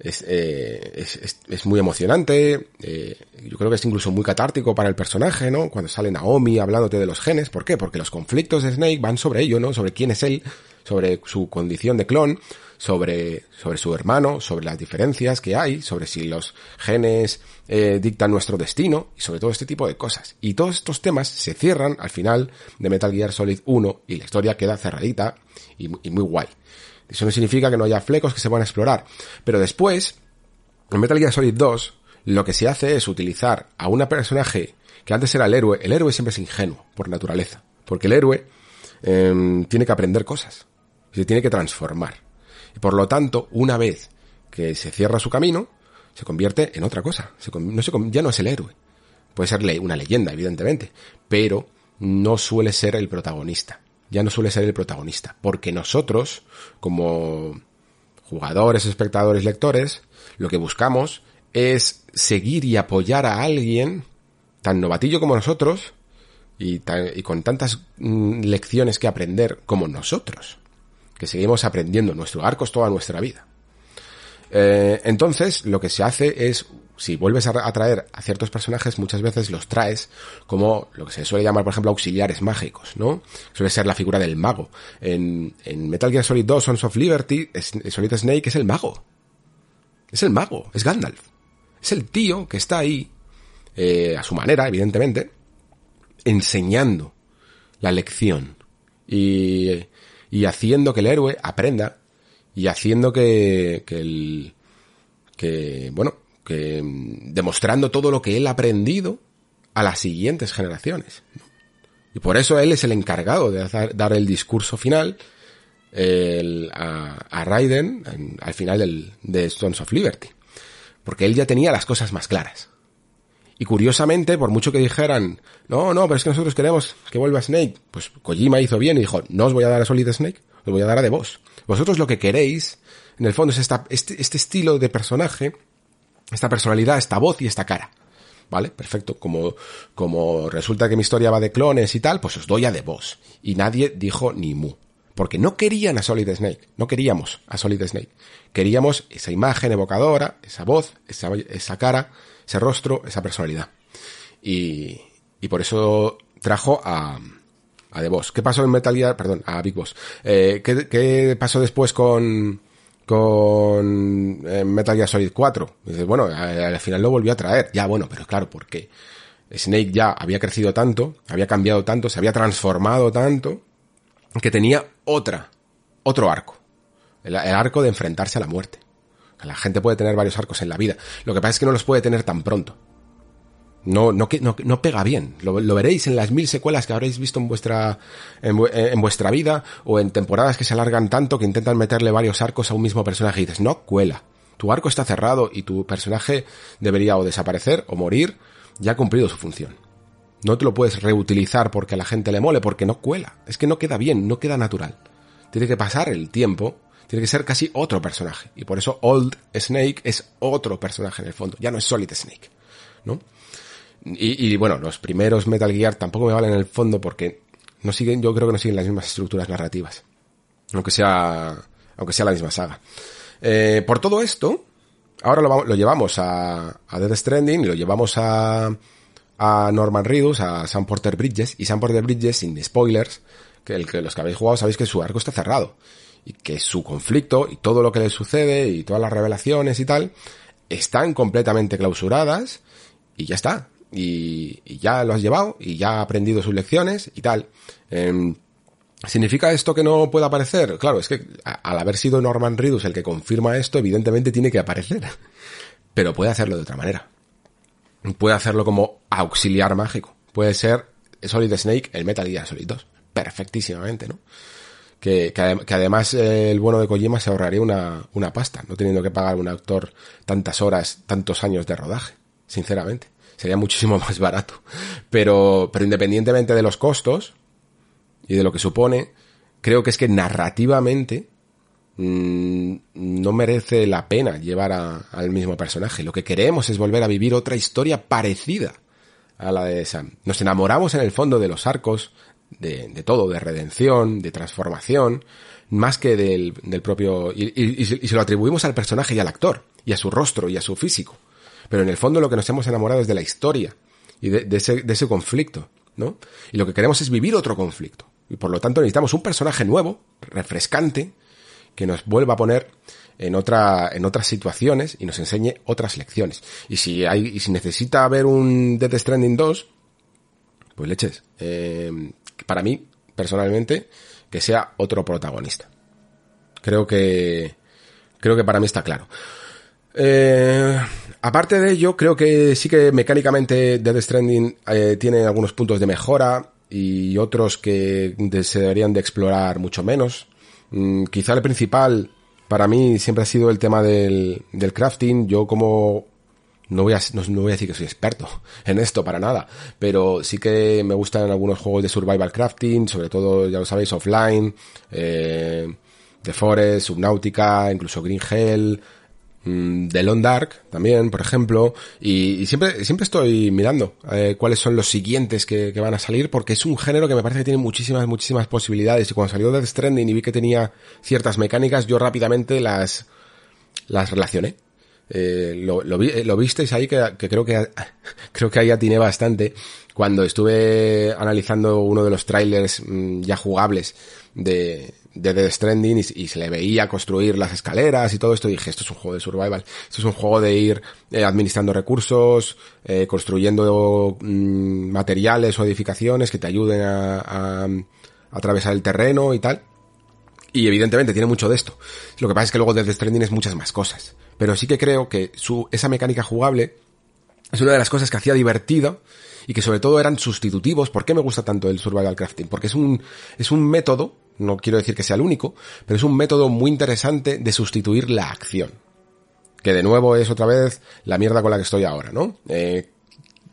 eh, es, es, es, muy emocionante, eh, yo creo que es incluso muy catártico para el personaje, ¿no? Cuando sale Naomi hablándote de los genes, ¿por qué? Porque los conflictos de Snake van sobre ello, ¿no? Sobre quién es él, sobre su condición de clon, sobre, sobre su hermano, sobre las diferencias que hay, sobre si los genes eh, dictan nuestro destino, y sobre todo este tipo de cosas. Y todos estos temas se cierran al final de Metal Gear Solid 1 y la historia queda cerradita y, y muy guay. Eso no significa que no haya flecos que se van a explorar. Pero después, en Metal Gear Solid 2, lo que se hace es utilizar a un personaje que antes era el héroe. El héroe siempre es ingenuo, por naturaleza. Porque el héroe eh, tiene que aprender cosas. Y se tiene que transformar. Y por lo tanto, una vez que se cierra su camino, se convierte en otra cosa. No se, ya no es el héroe. Puede ser una leyenda, evidentemente. Pero no suele ser el protagonista ya no suele ser el protagonista, porque nosotros, como jugadores, espectadores, lectores, lo que buscamos es seguir y apoyar a alguien tan novatillo como nosotros y, con tantas mm, lecciones que aprender como nosotros, que seguimos aprendiendo nuestro arco toda nuestra vida. Eh, entonces, lo que se hace es si vuelves a traer a ciertos personajes, muchas veces los traes como lo que se suele llamar, por ejemplo, auxiliares mágicos, ¿no? Suele ser la figura del mago. En, en Metal Gear Solid 2, Sons of Liberty, Solid Snake es el mago. Es el mago, es Gandalf. Es el tío que está ahí, eh, a su manera, evidentemente, enseñando la lección. Y, y haciendo que el héroe aprenda y haciendo que, que el, que, bueno, que demostrando todo lo que él ha aprendido a las siguientes generaciones. Y por eso él es el encargado de dar el discurso final a, a, Raiden al final del, de Stones of Liberty. Porque él ya tenía las cosas más claras. Y curiosamente, por mucho que dijeran, no, no, pero es que nosotros queremos que vuelva Snake, pues Kojima hizo bien y dijo, no os voy a dar a Solid Snake, os voy a dar a The Boss. Vosotros lo que queréis, en el fondo, es este, este estilo de personaje esta personalidad, esta voz y esta cara. ¿Vale? Perfecto. Como, como resulta que mi historia va de clones y tal, pues os doy a de voz. Y nadie dijo ni mu. Porque no querían a Solid Snake. No queríamos a Solid Snake. Queríamos esa imagen evocadora, esa voz, esa, cara, ese rostro, esa personalidad. Y, y por eso trajo a, a The Boss. ¿Qué pasó en Metal Gear? Perdón, a Big Boss. Eh, ¿qué, ¿Qué pasó después con, con eh, Metal Gear Solid 4. dices, bueno, al final lo volvió a traer. Ya, bueno, pero claro, porque Snake ya había crecido tanto, había cambiado tanto, se había transformado tanto, que tenía otra, otro arco. El, arco de enfrentarse a la muerte. La gente puede tener varios arcos en la vida. Lo que pasa es que no los puede tener tan pronto. No, no, no, no pega bien. Lo, veréis en las mil secuelas que habréis visto en vuestra, en, vuestra vida o en temporadas que se alargan tanto que intentan meterle varios arcos a un mismo personaje y dices, no, cuela. Tu arco está cerrado y tu personaje debería o desaparecer o morir. Ya ha cumplido su función. No te lo puedes reutilizar porque a la gente le mole, porque no cuela. Es que no queda bien, no queda natural. Tiene que pasar el tiempo, tiene que ser casi otro personaje. Y por eso Old Snake es otro personaje en el fondo. Ya no es Solid Snake. ¿No? Y, bueno, los primeros Metal Gear tampoco me valen en el fondo porque no siguen, yo creo que no siguen las mismas estructuras narrativas. Aunque sea, aunque sea la misma saga. Eh, por todo esto, ahora lo, lo llevamos a, a Death Stranding y lo llevamos a, a Norman Reedus, a Sam Porter Bridges, y Sam Porter Bridges, sin spoilers, que, el, que los que habéis jugado sabéis que su arco está cerrado, y que su conflicto, y todo lo que le sucede, y todas las revelaciones y tal, están completamente clausuradas, y ya está y, ya lo has llevado y ya ha aprendido sus lecciones y tal. Em, ¿Significa esto que no puede aparecer? Claro, es que al haber sido Norman Reedus el que confirma esto, evidentemente tiene que aparecer. Pero puede hacerlo de otra manera. Puede hacerlo como auxiliar mágico. Puede ser Solid Snake, el Metal Gear Solid 2. Perfectísimamente, ¿no? Que, que, además el bueno de Kojima se ahorraría una, una pasta, no teniendo que pagar a un actor tantas horas, tantos años de rodaje, sinceramente sería muchísimo más barato. Pero, pero independientemente de los costos y de lo que supone, creo que es que narrativamente mm, no merece la pena llevar al mismo personaje. Lo que queremos es volver a vivir otra historia parecida a la de Sam. Nos enamoramos en el fondo de los arcos, de, todo, de redención, de transformación, más que del, propio... y, y se lo atribuimos al personaje y al actor, y a su rostro y a su físico. Pero en el fondo lo que nos hemos enamorado es de la historia y de, ese, de ese conflicto, ¿no? Y lo que queremos es vivir otro conflicto. Y por lo tanto necesitamos un personaje nuevo, refrescante, que nos vuelva a poner en otra, en otras situaciones y nos enseñe otras lecciones. Y si hay, y si necesita haber un Death Stranding 2, pues leches. Eh, para mí, personalmente, que sea otro protagonista. Creo que, creo que para mí está claro. Eh, aparte de ello, creo que sí que mecánicamente Dead Stranding eh, tiene algunos puntos de mejora y otros que se deberían de explorar mucho menos. Mm, quizá el principal para mí siempre ha sido el tema del, del crafting. Yo como no voy, a, no, voy a decir que soy experto en esto para nada, pero sí que me gustan algunos juegos de survival crafting, sobre todo, ya lo sabéis, offline, eh, The Forest, Subnautica, incluso Green Hell, de Long Dark también, por ejemplo, y, siempre, siempre estoy mirando eh, cuáles son los siguientes que, van a salir, porque es un género que me parece que tiene muchísimas, muchísimas posibilidades, y cuando salió Death Stranding y vi que tenía ciertas mecánicas, yo rápidamente las, las relacioné. Eh, lo, lo, eh, lo, visteis ahí que, que, creo que creo que ahí atiné bastante cuando estuve analizando uno de los trailers mm, ya jugables de, de Death Stranding y, se le veía construir las escaleras y todo esto, y dije, esto es un juego de survival, esto es un juego de ir eh, administrando recursos, eh, construyendo mm, materiales o edificaciones que te ayuden a, a, atravesar el terreno y tal. Y evidentemente tiene mucho de esto. Lo que pasa es que luego Death Stranding es muchas más cosas. Pero sí que creo que su, esa mecánica jugable es una de las cosas que hacía divertido y que sobre todo eran sustitutivos. ¿Por qué me gusta tanto el survival crafting? Porque es un, es un método no quiero decir que sea el único, pero es un método muy interesante de sustituir la acción. Que de nuevo es otra vez la mierda con la que estoy ahora, ¿no? Eh,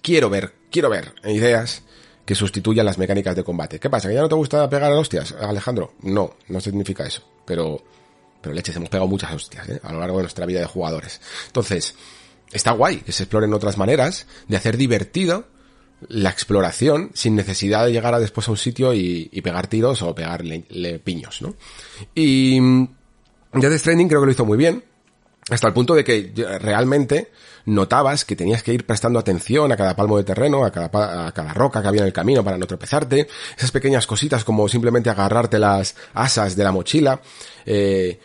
quiero ver, quiero ver ideas que sustituyan las mecánicas de combate. ¿Qué pasa? ¿Que ya no te gusta pegar a hostias, Alejandro? No, no significa eso. Pero, pero leches, hemos pegado muchas hostias, ¿eh? A lo largo de nuestra vida de jugadores. Entonces, está guay que se exploren otras maneras de hacer divertido la exploración sin necesidad de llegar a después a un sitio y, pegar tiros o pegarle piños, ¿no? Y mm, Death Stranding creo que lo hizo muy bien, hasta el punto de que realmente notabas que tenías que ir prestando atención a cada palmo de terreno, a cada, a cada roca que había en el camino para no tropezarte, esas pequeñas cositas como simplemente agarrarte las asas de la mochila, eh,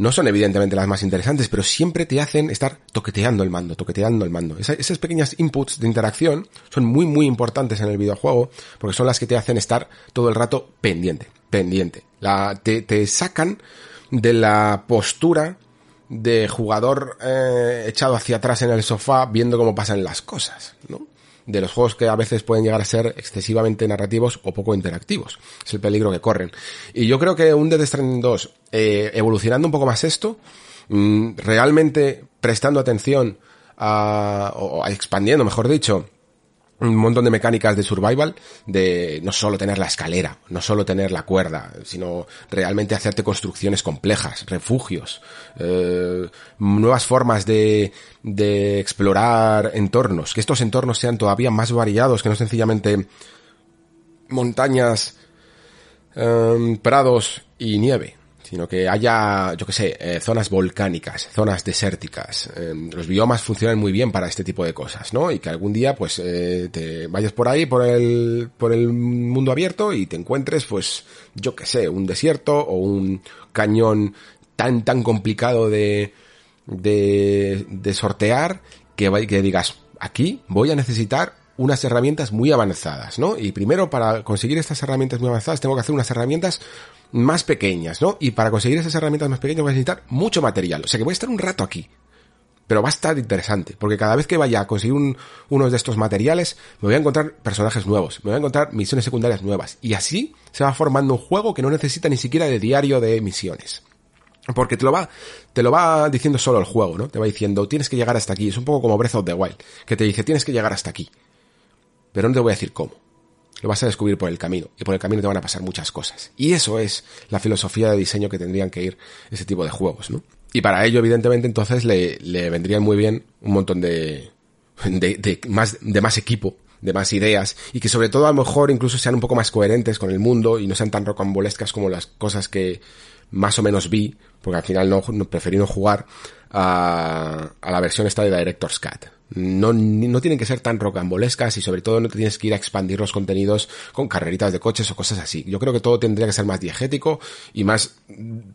no son evidentemente las más interesantes, pero siempre te hacen estar toqueteando el mando, toqueteando el mando. esas pequeñas inputs de interacción son muy, muy importantes en el videojuego, porque son las que te hacen estar todo el rato pendiente, pendiente. La, te, sacan de la postura de jugador eh, echado hacia atrás en el sofá viendo cómo pasan las cosas, ¿no? De los juegos que a veces pueden llegar a ser excesivamente narrativos o poco interactivos. Es el peligro que corren. Y yo creo que un Death Stranding 2, eh, evolucionando un poco más esto, mm, realmente prestando atención a, o expandiendo, mejor dicho, un montón de mecánicas de survival, de no solo tener la escalera, no solo tener la cuerda, sino realmente hacerte construcciones complejas, refugios, eh, nuevas formas de, de explorar entornos, que estos entornos sean todavía más variados, que no sencillamente montañas, eh, prados y nieve sino que haya, yo que sé, eh, zonas volcánicas, zonas desérticas. Eh, los biomas funcionan muy bien para este tipo de cosas, ¿no? Y que algún día, pues, eh, te vayas por ahí, por el, por el mundo abierto y te encuentres, pues, yo que sé, un desierto o un cañón tan, tan complicado de, de, de sortear que, que digas, aquí voy a necesitar unas herramientas muy avanzadas, ¿no? Y primero para conseguir estas herramientas muy avanzadas tengo que hacer unas herramientas más pequeñas, ¿no? Y para conseguir esas herramientas más pequeñas voy a necesitar mucho material. O sea que voy a estar un rato aquí. Pero va a estar interesante, porque cada vez que vaya a conseguir un, uno de estos materiales, me voy a encontrar personajes nuevos, me voy a encontrar misiones secundarias nuevas. Y así se va formando un juego que no necesita ni siquiera de diario de misiones. Porque te lo va, te lo va diciendo solo el juego, ¿no? Te va diciendo, tienes que llegar hasta aquí. Es un poco como Breath of the Wild, que te dice, tienes que llegar hasta aquí. Pero no te voy a decir cómo. Lo vas a descubrir por el camino. Y por el camino te van a pasar muchas cosas. Y eso es la filosofía de diseño que tendrían que ir ese tipo de juegos, ¿no? Y para ello, evidentemente, entonces le, le vendrían muy bien un montón de, de, de, más, de más equipo, de más ideas, y que sobre todo a lo mejor incluso sean un poco más coherentes con el mundo y no sean tan rocambolescas como las cosas que más o menos vi, porque al final no, no preferí no jugar a, a la versión esta de Director's Cut no, no tienen que ser tan rocambolescas y sobre todo no tienes que ir a expandir los contenidos con carreritas de coches o cosas así. Yo creo que todo tendría que ser más diegético y más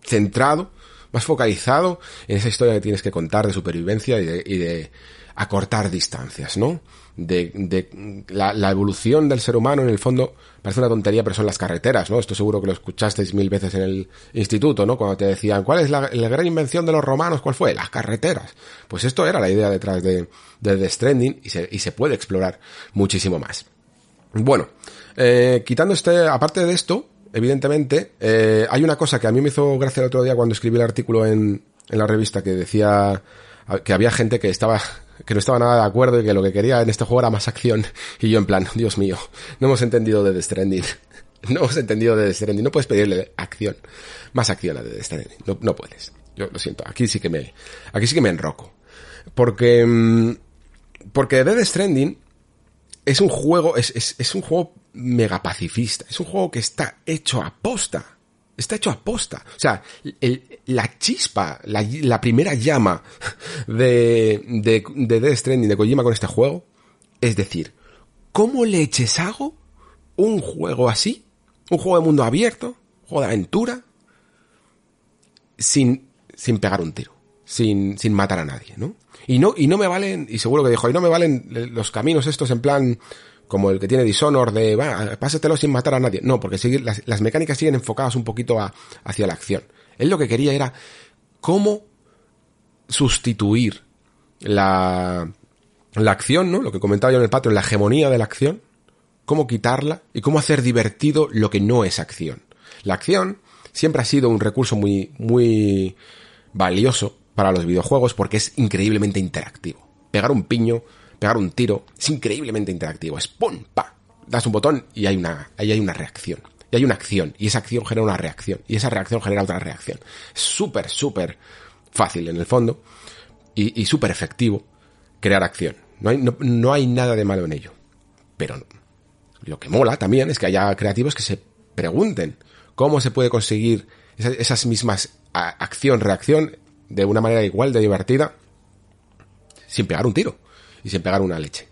centrado, más focalizado en esa historia que tienes que contar de supervivencia y de, y de acortar distancias, ¿no? De, de la, la, evolución del ser humano en el fondo parece una tontería, pero son las carreteras, ¿no? Esto seguro que lo escuchasteis mil veces en el instituto, ¿no? Cuando te decían, ¿cuál es la, gran invención de los romanos? ¿Cuál fue? Las carreteras. Pues esto era la idea detrás de, de The Stranding y se, y se puede explorar muchísimo más. Bueno, eh, quitando este, aparte de esto, evidentemente, eh, hay una cosa que a mí me hizo gracia el otro día cuando escribí el artículo en, en la revista que decía que había gente que estaba que no estaba nada de acuerdo y que lo que quería en este juego era más acción y yo en plan, Dios mío, no hemos entendido de Stranding. No hemos entendido de Stranding. No puedes pedirle acción. Más acción a The Stranding. No, no puedes. Yo lo siento. Aquí sí que me, aquí sí que me enroco. Porque, mm, porque Dead Stranding es un juego, es, es, es un juego mega pacifista. Es un juego que está hecho a posta Está hecho a posta. O sea, la chispa, la, primera llama de, de, de Death Stranding, de Kojima con este juego, es decir, ¿cómo leches hago un juego así? Un juego de mundo abierto, un juego de aventura, sin, sin pegar un tiro, sin, sin matar a nadie, ¿no? Y no, y no me valen, y seguro que dijo, y no me valen los caminos estos en plan, como el que tiene Dishonor de, va, pásatelo sin matar a nadie. No, porque sigue, las, mecánicas siguen enfocadas un poquito a, hacia la acción. Él lo que quería era cómo sustituir la, la acción, ¿no? Lo que comentaba yo en el patio, la hegemonía de la acción, cómo quitarla y cómo hacer divertido lo que no es acción. La acción siempre ha sido un recurso muy, muy valioso para los videojuegos porque es increíblemente interactivo. Pegar un piño pegar un tiro, es increíblemente interactivo, es ¡pum! ¡pa! Das un botón y hay una, ahí hay una reacción. Y hay una acción, y esa acción genera una reacción, y esa reacción genera otra reacción. Es súper, súper fácil en el fondo, y, y súper efectivo crear acción. No hay, no, no hay nada de malo en ello. Pero lo que mola también es que haya creativos que se pregunten cómo se puede conseguir esas, esas mismas acción-reacción de una manera igual de divertida sin pegar un tiro y sin pegar una leche.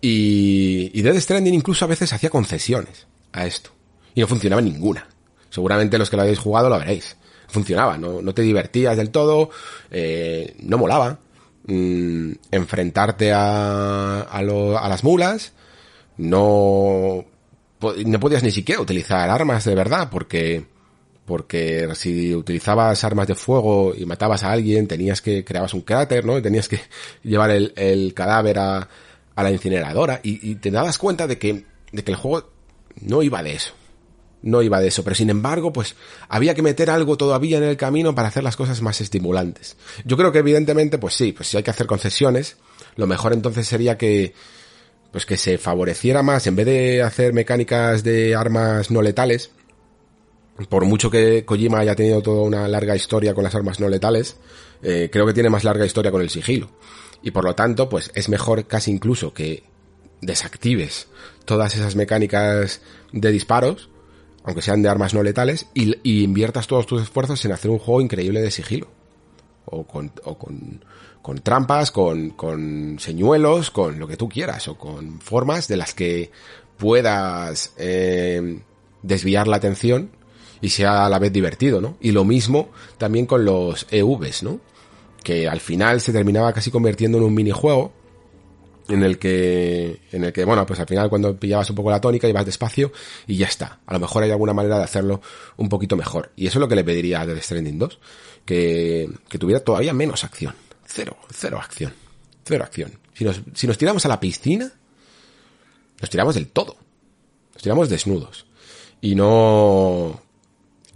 Y, y Dead Stranding incluso a veces hacía concesiones a esto. Y no funcionaba ninguna. Seguramente los que lo habéis jugado lo veréis. Funcionaba, no, no te divertías del todo, eh, no molaba. Mm, enfrentarte a, a, lo, a las mulas, no, no podías ni siquiera utilizar armas de verdad, porque porque si utilizabas armas de fuego y matabas a alguien, tenías que, creabas un cráter, ¿no? Y tenías que llevar el, el cadáver a, a la incineradora y, y te dabas cuenta de que, de que el juego no iba de eso. No iba de eso, pero sin embargo, pues había que meter algo todavía en el camino para hacer las cosas más estimulantes. Yo creo que evidentemente, pues sí, pues si hay que hacer concesiones, lo mejor entonces sería que, pues que se favoreciera más, en vez de hacer mecánicas de armas no letales, por mucho que Kojima haya tenido toda una larga historia con las armas no letales, eh, creo que tiene más larga historia con el sigilo. Y por lo tanto, pues es mejor casi incluso que desactives todas esas mecánicas de disparos, aunque sean de armas no letales, y, inviertas todos tus esfuerzos en hacer un juego increíble de sigilo. O con, o con, con trampas, con, con señuelos, con lo que tú quieras, o con formas de las que puedas eh, desviar la atención y sea a la vez divertido, ¿no? Y lo mismo también con los EVs, ¿no? Que al final se terminaba casi convirtiendo en un minijuego en el que, en el que, bueno, pues al final cuando pillabas un poco la tónica ibas despacio y ya está. A lo mejor hay alguna manera de hacerlo un poquito mejor. Y eso es lo que le pediría a Death Stranding 2. Que, que tuviera todavía menos acción. Cero, cero acción. Cero acción. Si nos, si nos tiramos a la piscina, nos tiramos del todo. Nos tiramos desnudos. Y no,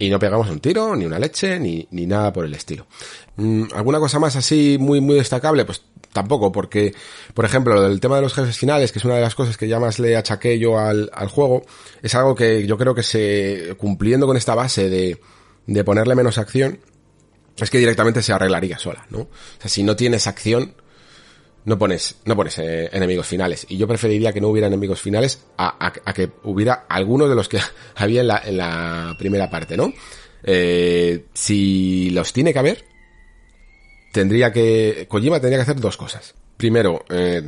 y no pegamos un tiro, ni una leche, ni, ni nada por el estilo. Mm, ¿Alguna cosa más así muy, muy destacable? Pues tampoco, porque, por ejemplo, el tema de los jefes finales, que es una de las cosas que ya más le achaqué yo al, al juego, es algo que yo creo que se, cumpliendo con esta base de, de ponerle menos acción, es que directamente se arreglaría sola, ¿no? O sea, si no tienes acción, no pones, no pones eh, enemigos finales. Y yo preferiría que no hubiera enemigos finales a, que hubiera algunos de los que había en la, en la primera parte, ¿no? Eh, si los tiene que haber, tendría que, Kojima tendría que hacer dos cosas. Primero, eh,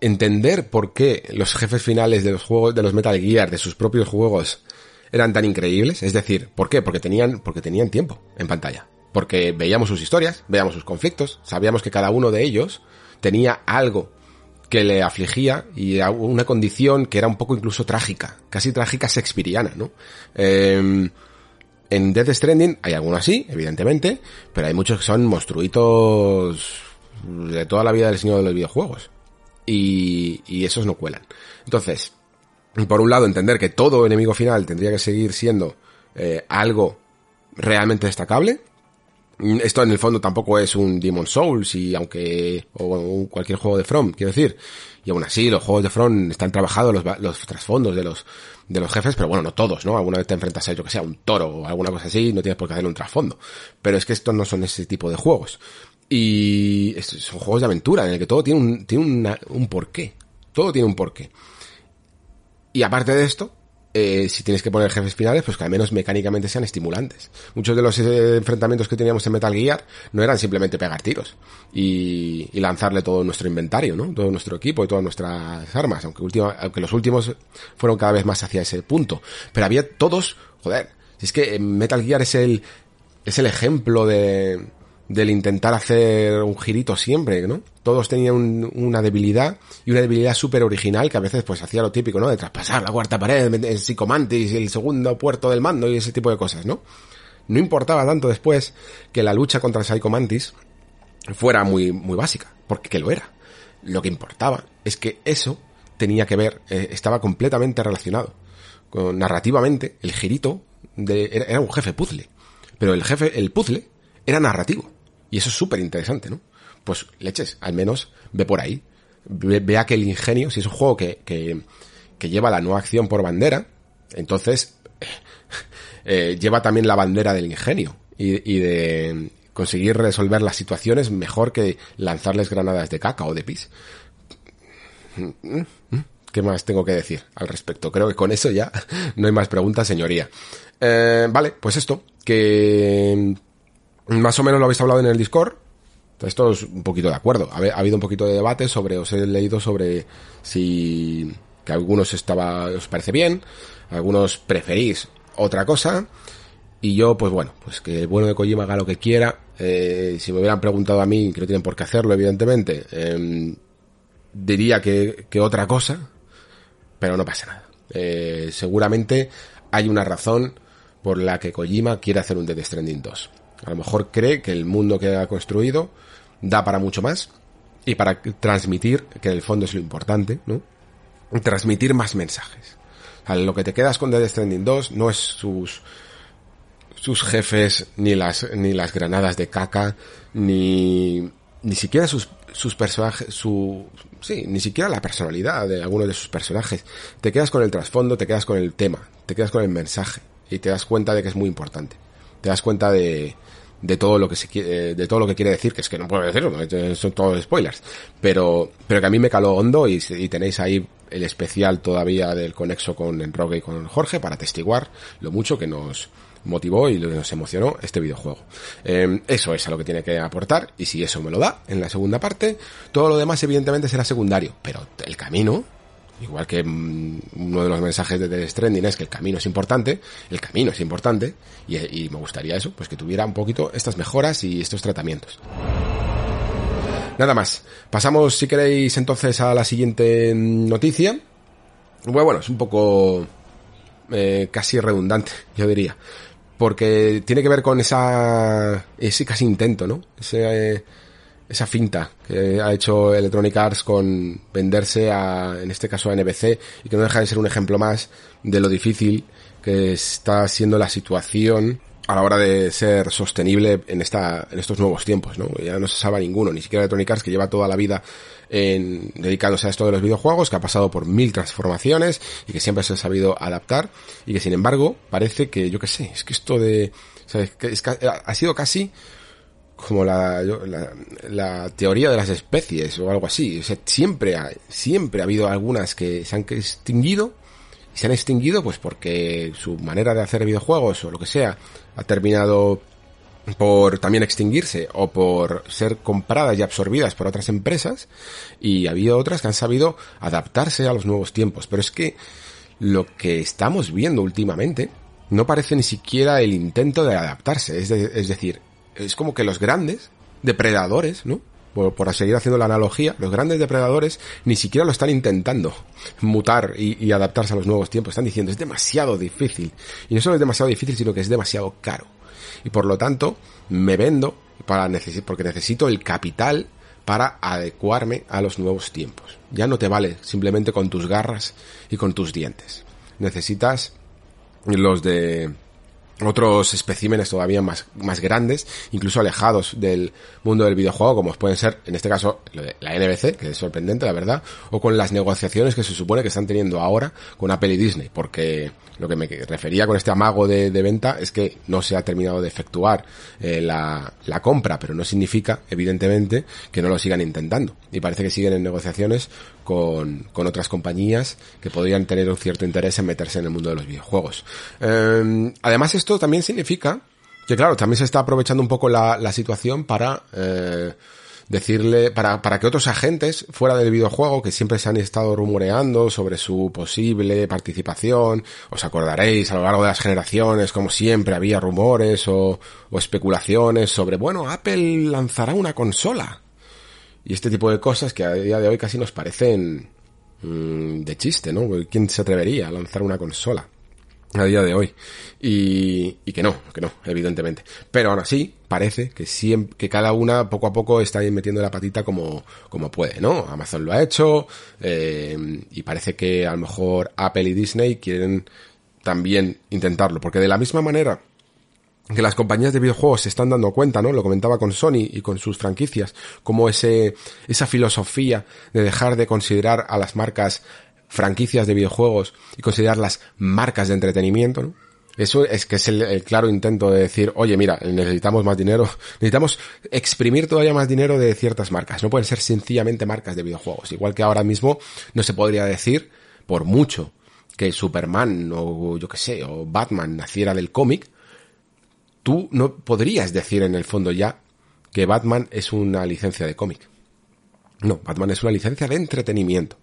entender por qué los jefes finales de los juegos, de los Metal Gear, de sus propios juegos, eran tan increíbles. Es decir, ¿por qué? Porque tenían, porque tenían tiempo en pantalla. Porque veíamos sus historias, veíamos sus conflictos, sabíamos que cada uno de ellos tenía algo que le afligía y una condición que era un poco incluso trágica, casi trágica shakespeariana, ¿no? Eh, en Death Stranding hay algunos así, evidentemente, pero hay muchos que son monstruitos de toda la vida del señor de los videojuegos. Y, y esos no cuelan. Entonces, por un lado, entender que todo enemigo final tendría que seguir siendo eh, algo realmente destacable. Esto en el fondo tampoco es un Demon Souls y aunque, o un, cualquier juego de From, quiero decir. Y aún así, los juegos de From están trabajados los, trasfondos de los, de los jefes, pero bueno, no todos, ¿no? Alguna vez te enfrentas a yo que sea un toro o alguna cosa así, no tienes por qué hacerle un trasfondo. Pero es que estos no son ese tipo de juegos. Y son juegos de aventura en el que todo tiene un, tiene una, un porqué. Todo tiene un porqué. Y aparte de esto, eh, si tienes que poner jefes finales, pues que al menos mecánicamente sean estimulantes. Muchos de los eh, enfrentamientos que teníamos en Metal Gear no eran simplemente pegar tiros y, y, lanzarle todo nuestro inventario, ¿no? Todo nuestro equipo y todas nuestras armas, aunque, última, aunque los últimos fueron cada vez más hacia ese punto. Pero había todos, joder, si es que Metal Gear es el, es el ejemplo de, del intentar hacer un girito siempre, ¿no? Todos tenían un, una debilidad y una debilidad súper original que a veces pues hacía lo típico, ¿no? De traspasar la cuarta pared, el psicomantis, el segundo puerto del mando y ese tipo de cosas, ¿no? No importaba tanto después que la lucha contra el psicomantis fuera muy, muy básica, porque que lo era. Lo que importaba es que eso tenía que ver, eh, estaba completamente relacionado. Con, narrativamente, el girito de, era, era un jefe puzzle. Pero el jefe, el puzzle, era narrativo. Y eso es súper interesante, ¿no? Pues leches, al menos ve por ahí. Ve, vea que el ingenio, si es un juego que, que, que lleva la no acción por bandera, entonces eh, lleva también la bandera del ingenio y, y, de conseguir resolver las situaciones mejor que lanzarles granadas de caca o de pis. ¿Qué más tengo que decir al respecto? Creo que con eso ya no hay más preguntas, señoría. Eh, vale, pues esto, que más o menos lo habéis hablado en el Discord. Esto es un poquito de acuerdo. Ha, ha habido un poquito de debate sobre, os he leído sobre si que algunos estaba, os parece bien, algunos preferís otra cosa. Y yo, pues bueno, pues que el bueno de Kojima haga lo que quiera. Eh, si me hubieran preguntado a mí, que no tienen por qué hacerlo, evidentemente, eh, diría que, que, otra cosa, pero no pasa nada. Eh, seguramente hay una razón por la que Kojima quiere hacer un Death Stranding 2. A lo mejor cree que el mundo que ha construido da para mucho más y para transmitir, que en el fondo es lo importante, ¿no? Transmitir más mensajes. O lo que te quedas con Dead Stranding 2 no es sus sus jefes, ni las, ni las granadas de caca, ni, ni siquiera sus, sus personajes, su, sí, ni siquiera la personalidad de alguno de sus personajes. Te quedas con el trasfondo, te quedas con el tema, te quedas con el mensaje y te das cuenta de que es muy importante. Te das cuenta de, de todo lo que se quiere, de todo lo que quiere decir, que es que no puedo decirlo, son todos spoilers, pero, pero que a mí me caló hondo y, tenéis ahí el especial todavía del conexo con Enroque y con Jorge para testiguar lo mucho que nos, motivó y nos emocionó este videojuego. Eh, eso es a lo que tiene que aportar y si eso me lo da en la segunda parte, todo lo demás evidentemente será secundario, pero el camino, igual que mm, uno de los mensajes de The Stranding es que el camino es importante, el camino es importante y, y me gustaría eso, pues que tuviera un poquito estas mejoras y estos tratamientos. Nada más. Pasamos, si queréis, entonces a la siguiente noticia. Bueno, bueno, es un poco eh, casi redundante, yo diría porque tiene que ver con esa ese casi intento, ¿no? Ese, esa finta que ha hecho Electronic Arts con venderse a, en este caso a NBC, y que no deja de ser un ejemplo más de lo difícil que está siendo la situación a la hora de ser sostenible en esta, en estos nuevos tiempos, ¿no? Ya no se sabe ninguno, ni siquiera Electronic Arts que lleva toda la vida en, dedicándose a esto de los videojuegos, que ha pasado por mil transformaciones y que siempre se ha sabido adaptar y que sin embargo parece que, yo qué sé, es que esto de, ¿sabes? Que es, ha sido casi como la, la, la, teoría de las especies o algo así. O sea, siempre ha, siempre ha habido algunas que se han extinguido y se han extinguido pues porque su manera de hacer videojuegos o lo que sea ha terminado por también extinguirse o por ser compradas y absorbidas por otras empresas y había otras que han sabido adaptarse a los nuevos tiempos. Pero es que lo que estamos viendo últimamente no parece ni siquiera el intento de adaptarse. Es, es decir, es como que los grandes depredadores, ¿no? Por, seguir haciendo la analogía, los grandes depredadores ni siquiera lo están intentando mutar y, y adaptarse a los nuevos tiempos. Están diciendo es demasiado difícil. Y no solo es demasiado difícil, sino que es demasiado caro y por lo tanto me vendo para porque necesito el capital para adecuarme a los nuevos tiempos. Ya no te vale simplemente con tus garras y con tus dientes. Necesitas los de otros especímenes todavía más, más grandes, incluso alejados del mundo del videojuego, como pueden ser, en este caso, la NBC, que es sorprendente, la verdad, o con las negociaciones que se supone que están teniendo ahora con Apple y Disney, porque lo que me refería con este amago de, venta es que no se ha terminado de efectuar eh, la, la compra, pero no significa, evidentemente, que no lo sigan intentando. Y parece que siguen en negociaciones con, con otras compañías que podrían tener un cierto interés en meterse en el mundo de los videojuegos. Eh, además, esto también significa que, claro, también se está aprovechando un poco la, la situación para... Eh, decirle, para, para que otros agentes fuera del videojuego que siempre se han estado rumoreando sobre su posible participación, os acordaréis a lo largo de las generaciones, como siempre había rumores o, o especulaciones sobre, bueno, Apple lanzará una consola. Y este tipo de cosas que a día de hoy casi nos parecen mmm, de chiste, ¿no? ¿Quién se atrevería a lanzar una consola? a día de hoy. Y, y, que no, que no, evidentemente. Pero aún así, parece que siempre, que cada una poco a poco está metiendo la patita como, como puede, ¿no? Amazon lo ha hecho, eh, y parece que a lo mejor Apple y Disney quieren también intentarlo, porque de la misma manera que las compañías de videojuegos se están dando cuenta, ¿no? Lo comentaba con Sony y con sus franquicias, como ese, esa filosofía de dejar de considerar a las marcas franquicias de videojuegos y considerarlas marcas de entretenimiento, ¿no? Eso es que es el, el, claro intento de decir, oye, mira, necesitamos más dinero, necesitamos exprimir todavía más dinero de ciertas marcas. No pueden ser sencillamente marcas de videojuegos. Igual que ahora mismo no se podría decir, por mucho, que Superman o yo que sé, o Batman naciera del cómic, tú no podrías decir en el fondo ya que Batman es una licencia de cómic. No, Batman es una licencia de entretenimiento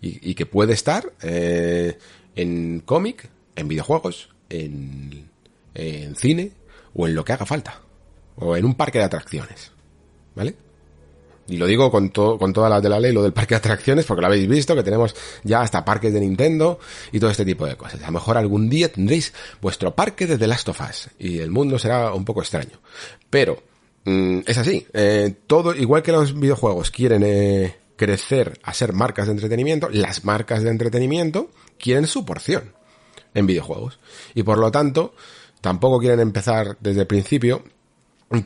y, que puede estar eh, en cómic, en videojuegos, en, en cine o en lo que haga falta. O en un parque de atracciones. ¿Vale? Y lo digo con, to con todas las de la ley, lo del parque de atracciones, porque lo habéis visto, que tenemos ya hasta parques de Nintendo y todo este tipo de cosas. A lo mejor algún día tendréis vuestro parque de The Last of Us y el mundo será un poco extraño. Pero mm, es así. Eh, todo, igual que los videojuegos quieren eh, crecer a ser marcas de entretenimiento, las marcas de entretenimiento quieren su porción en videojuegos. Y por lo tanto, tampoco quieren empezar desde el principio.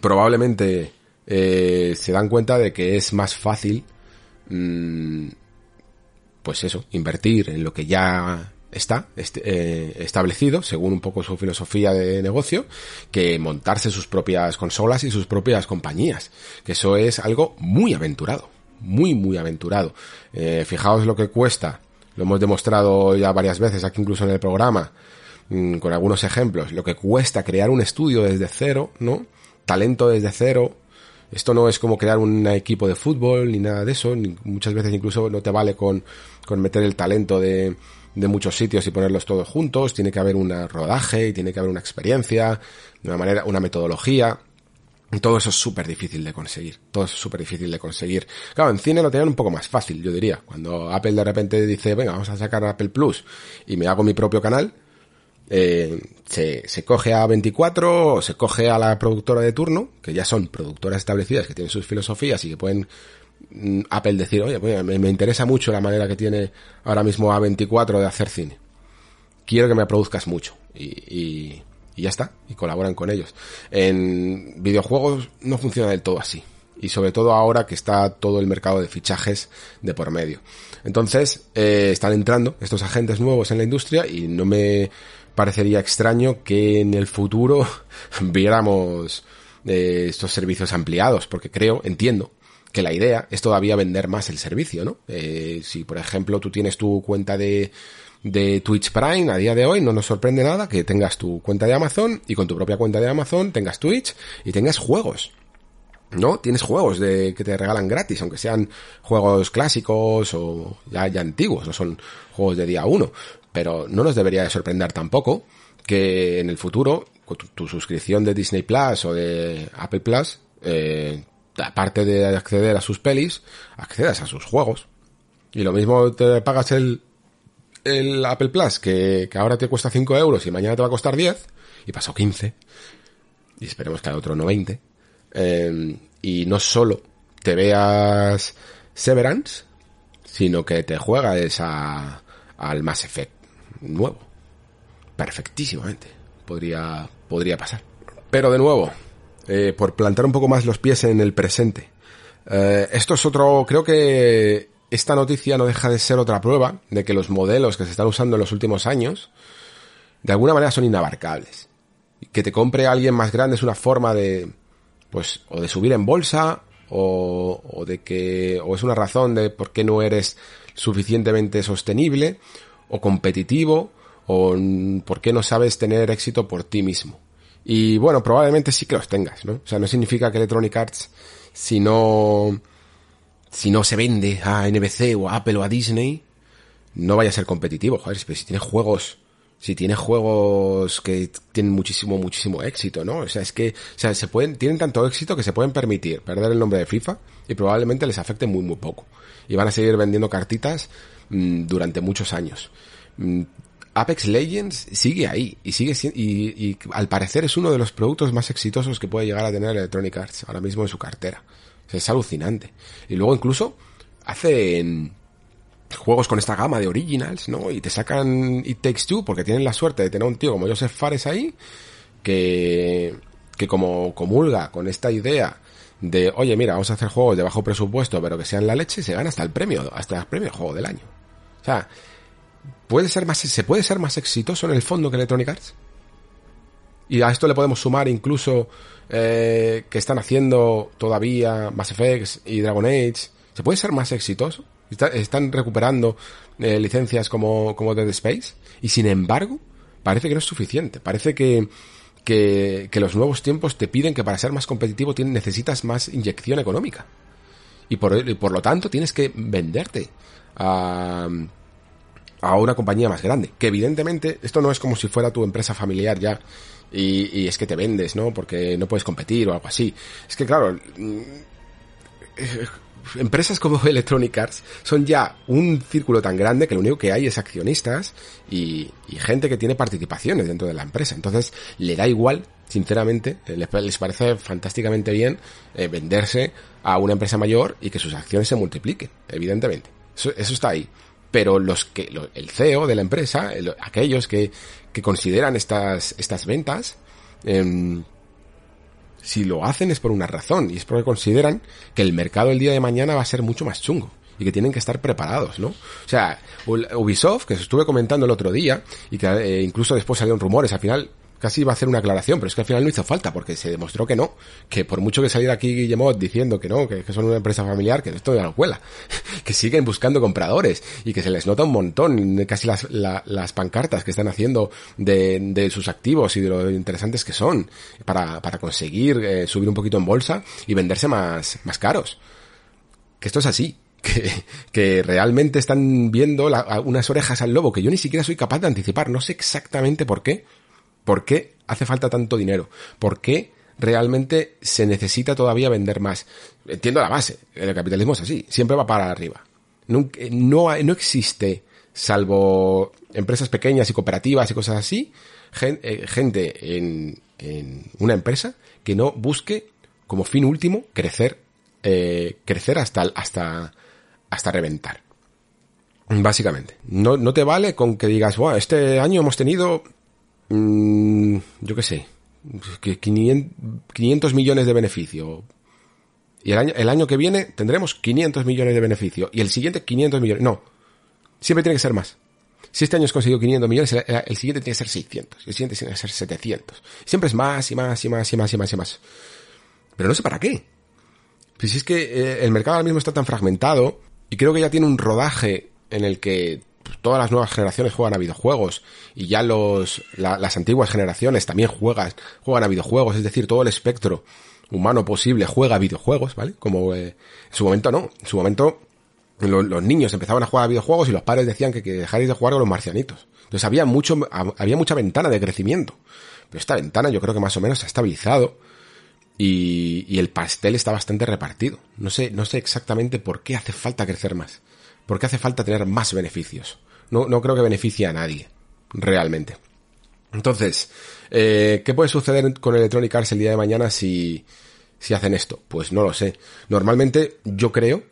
Probablemente eh, se dan cuenta de que es más fácil, mm, pues eso, invertir en lo que ya está eh, establecido, según un poco su filosofía de negocio, que montarse sus propias consolas y sus propias compañías. Que eso es algo muy aventurado, muy, muy aventurado. Eh, fijaos lo que cuesta, lo hemos demostrado ya varias veces aquí incluso en el programa, mm, con algunos ejemplos, lo que cuesta crear un estudio desde cero, ¿no? Talento desde cero, esto no es como crear un equipo de fútbol ni nada de eso. muchas veces incluso no te vale con, con meter el talento de, de muchos sitios y ponerlos todos juntos, tiene que haber un rodaje y tiene que haber una experiencia, de una manera, una metodología. Todo eso es súper difícil de conseguir. Todo es súper difícil de conseguir. Claro, en cine lo tenían un poco más fácil, yo diría. Cuando Apple de repente dice, venga, vamos a sacar Apple Plus y me hago mi propio canal, eh, se, se coge a 24 o se coge a la productora de turno, que ya son productoras establecidas, que tienen sus filosofías y que pueden Mm, Apple decir, oye, pues, me, interesa mucho la manera que tiene ahora mismo A24 de hacer cine. Quiero que me produzcas mucho. Y, y, ya está. Y colaboran con ellos. En videojuegos no funciona del todo así. Y sobre todo ahora que está todo el mercado de fichajes de por medio. Entonces, eh, están entrando estos agentes nuevos en la industria y no me parecería extraño que en el futuro viéramos eh, estos servicios ampliados, porque creo, entiendo, que la idea es todavía vender más el servicio, ¿no? Eh, si, por ejemplo, tú tienes tu cuenta de, de Twitch Prime a día de hoy, no nos sorprende nada que tengas tu cuenta de Amazon y con tu propia cuenta de Amazon tengas Twitch y tengas juegos. ¿No? Tienes juegos de, que te regalan gratis, aunque sean juegos clásicos o ya, ya antiguos, no son juegos de día uno. Pero no nos debería de sorprender tampoco que en el futuro tu, tu suscripción de Disney Plus o de Apple Plus eh, aparte de acceder a sus pelis, accedas a sus juegos. Y lo mismo te pagas el, el Apple Plus, que, que ahora te cuesta 5 euros y mañana te va a costar 10, y pasó 15, y esperemos que al otro no 20, em, y no solo te veas Severance, sino que te juega esa, al Mass Effect nuevo. Perfectísimamente. Podría, podría pasar. Pero de nuevo, eh, por plantar un poco más los pies en el presente. Eh, esto es otro, creo que esta noticia no deja de ser otra prueba de que los modelos que se están usando en los últimos años, de alguna manera son inabarcables. Que te compre alguien más grande es una forma de, pues, o de subir en bolsa, o, o de que, o es una razón de por qué no eres suficientemente sostenible, o competitivo, o por qué no sabes tener éxito por ti mismo. Y bueno, probablemente sí que los tengas, ¿no? O sea, no significa que Electronic Arts, si no, si no se vende a NBC o a Apple o a Disney, no vaya a ser competitivo, joder, pero si tiene juegos, si tiene juegos que tienen muchísimo, muchísimo éxito, ¿no? O sea, es que, o sea, se pueden, tienen tanto éxito que se pueden permitir perder el nombre de FIFA y probablemente les afecte muy, muy poco. Y van a seguir vendiendo cartitas mm, durante muchos años. Mm, Apex Legends sigue ahí y sigue y, y, al parecer es uno de los productos más exitosos que puede llegar a tener Electronic Arts ahora mismo en su cartera. es alucinante. Y luego incluso hacen juegos con esta gama de originals, ¿no? Y te sacan It Takes Two porque tienen la suerte de tener un tío como Joseph Fares ahí que que como comulga con esta idea de, oye, mira, vamos a hacer juegos de bajo presupuesto, pero que sean la leche, se gana hasta el premio, hasta el premio juego del año. O sea, puede ser más, se puede ser más exitoso en el fondo que Electronic Arts. Y a esto le podemos sumar incluso eh, que están haciendo todavía Mass Effect y Dragon Age. ¿Se puede ser más exitoso? están recuperando eh, licencias como, como Dead Space. Y sin embargo, parece que no es suficiente. Parece que, que, que los nuevos tiempos te piden que para ser más competitivo necesitas más inyección económica. Y por, y por lo tanto tienes que venderte a a una compañía más grande. Que evidentemente esto no es como si fuera tu empresa familiar ya y, y es que te vendes, ¿no? Porque no puedes competir o algo así. Es que claro, mm, empresas como Electronic Arts son ya un círculo tan grande que lo único que hay es accionistas y, gente que tiene participaciones dentro de la empresa. Entonces le da igual sinceramente, les, parece fantásticamente bien eh, venderse a una empresa mayor y que sus acciones se multipliquen, evidentemente. Eso, está ahí. Pero los que, el CEO de la empresa, aquellos que, que consideran estas, estas ventas, em, si lo hacen es por una razón, y es porque consideran que el mercado el día de mañana va a ser mucho más chungo y que tienen que estar preparados, ¿no? O sea, Ubisoft, que se estuve comentando el otro día, y que eh, incluso después salieron rumores, al final casi iba a hacer una aclaración, pero es que al final no hizo falta, porque se demostró que no, que por mucho que saliera aquí Guillemot diciendo que no, que, son una empresa familiar, que esto ya no cuela, que siguen buscando compradores y que se les nota un montón, casi las, las pancartas que están haciendo de, de, sus activos y de lo interesantes que son para, para conseguir eh, subir un poquito en bolsa y venderse más, más caros. Que esto es así. Que, que realmente están viendo unas orejas al lobo que yo ni siquiera soy capaz de anticipar. No sé exactamente por qué, ¿Por qué hace falta tanto dinero? ¿Por qué realmente se necesita todavía vender más? Entiendo la base, el capitalismo es así, siempre va para arriba. No, no, existe, salvo empresas pequeñas y cooperativas y cosas así, eh, gente en, una empresa que no busque como fin último crecer, eh, crecer hasta, hasta, hasta reventar. Básicamente. No, no te vale con que digas, wow, este año hemos tenido Mm, yo qué sé, que 500 millones de beneficio. Y el año, el año que viene tendremos 500 millones de beneficio. Y el siguiente 500 millones. No. Siempre tiene que ser más. Si este año has conseguido 500 millones, el, siguiente tiene que ser 600. El siguiente tiene que ser 700. Siempre es más y más y más y más y más y más. Pero no sé para qué. Pues si es que eh, el mercado ahora mismo está tan fragmentado y creo que ya tiene un rodaje en el que todas las nuevas generaciones juegan a videojuegos y ya los, las antiguas generaciones también juegan, juegan a videojuegos, es decir, todo el espectro humano posible juega a videojuegos, ¿vale? Como eh, en su momento no, en su momento los niños empezaban a jugar a videojuegos y los padres decían que, que dejarais de jugar con los marcianitos. Entonces había mucho, había mucha ventana de crecimiento. Pero esta ventana yo creo que más o menos se ha estabilizado y, y el pastel está bastante repartido. No sé, no sé exactamente por qué hace falta crecer más. ¿Por qué hace falta tener más beneficios? No, no creo que beneficie a nadie, realmente. Entonces, eh, ¿qué puede suceder con Electronic Arts el día de mañana si, si hacen esto? Pues no lo sé. Normalmente, yo creo,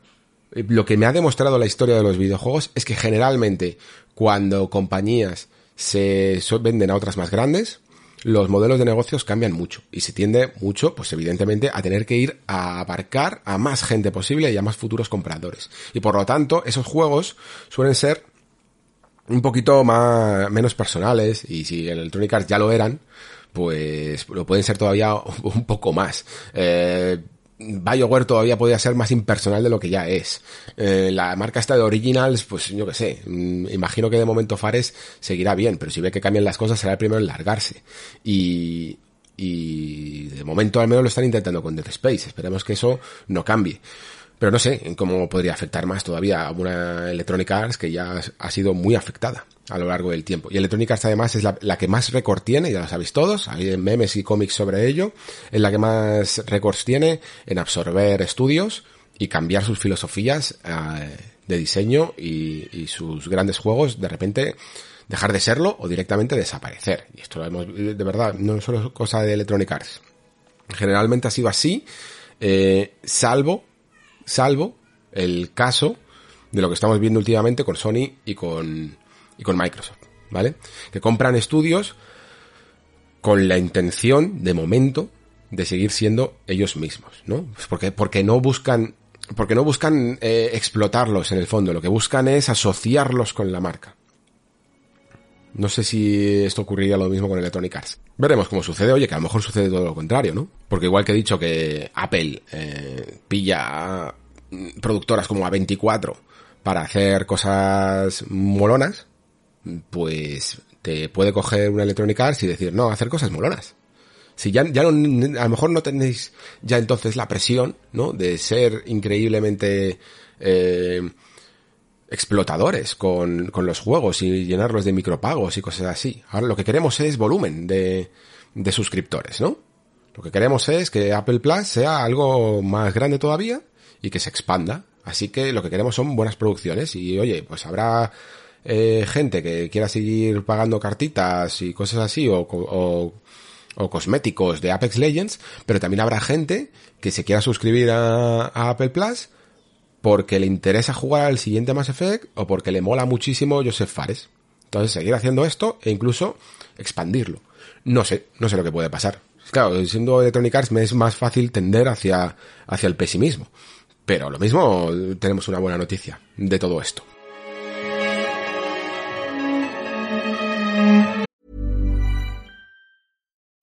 eh, lo que me ha demostrado la historia de los videojuegos es que generalmente cuando compañías se venden a otras más grandes, los modelos de negocios cambian mucho y se tiende mucho, pues evidentemente, a tener que ir a abarcar a más gente posible y a más futuros compradores. Y por lo tanto, esos juegos suelen ser un poquito más, menos personales y si en Electronic Arts ya lo eran, pues lo pueden ser todavía un poco más. Eh, BioWare todavía podría ser más impersonal de lo que ya es. Eh, la marca esta de Originals, pues yo que sé, mm, imagino que de momento Fares seguirá bien, pero si ve que cambian las cosas será el primero en largarse. Y, y de momento al menos lo están intentando con Death Space. Esperemos que eso no cambie. Pero no sé cómo podría afectar más todavía a una Electronic Arts que ya ha sido muy afectada a lo largo del tiempo. Y Electronic Arts además es la, que más récord tiene, ya lo sabéis todos, hay memes y cómics sobre ello, es la que más récords tiene en absorber estudios y cambiar sus filosofías eh, de diseño y, sus grandes juegos de repente dejar de serlo o directamente desaparecer. Y esto lo hemos, de verdad, no es solo cosa de Electronic Arts. Generalmente ha sido así, eh, salvo salvo el caso de lo que estamos viendo últimamente con Sony y con, y con Microsoft, ¿vale? Que compran estudios con la intención, de momento, de seguir siendo ellos mismos, ¿no? Pues porque, porque no buscan, porque no buscan eh, explotarlos en el fondo, lo que buscan es asociarlos con la marca. No sé si esto ocurriría lo mismo con Electronic Arts. Veremos cómo sucede. Oye, que a lo mejor sucede todo lo contrario, ¿no? Porque igual que he dicho que Apple eh, pilla productoras como A24 para hacer cosas molonas, pues te puede coger una Electronic Arts y decir, no, hacer cosas molonas. Si ya, ya no, a lo mejor no tenéis ya entonces la presión, ¿no? De ser increíblemente eh, explotadores con, con los juegos y llenarlos de micropagos y cosas así. Ahora lo que queremos es volumen de, de suscriptores, ¿no? Lo que queremos es que Apple Plus sea algo más grande todavía y que se expanda. Así que lo que queremos son buenas producciones y oye, pues habrá eh, gente que quiera seguir pagando cartitas y cosas así o, o, o cosméticos de Apex Legends, pero también habrá gente que se quiera suscribir a, a Apple Plus porque le interesa jugar al siguiente Mass Effect o porque le mola muchísimo Joseph Fares. Entonces seguir haciendo esto e incluso expandirlo. No sé, no sé lo que puede pasar. Claro, siendo Electronic Arts me es más fácil tender hacia, hacia el pesimismo. Pero lo mismo tenemos una buena noticia de todo esto.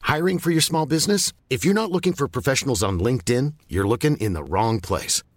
Hiring for your small business? If you're not looking for professionals on LinkedIn, you're looking in the wrong place.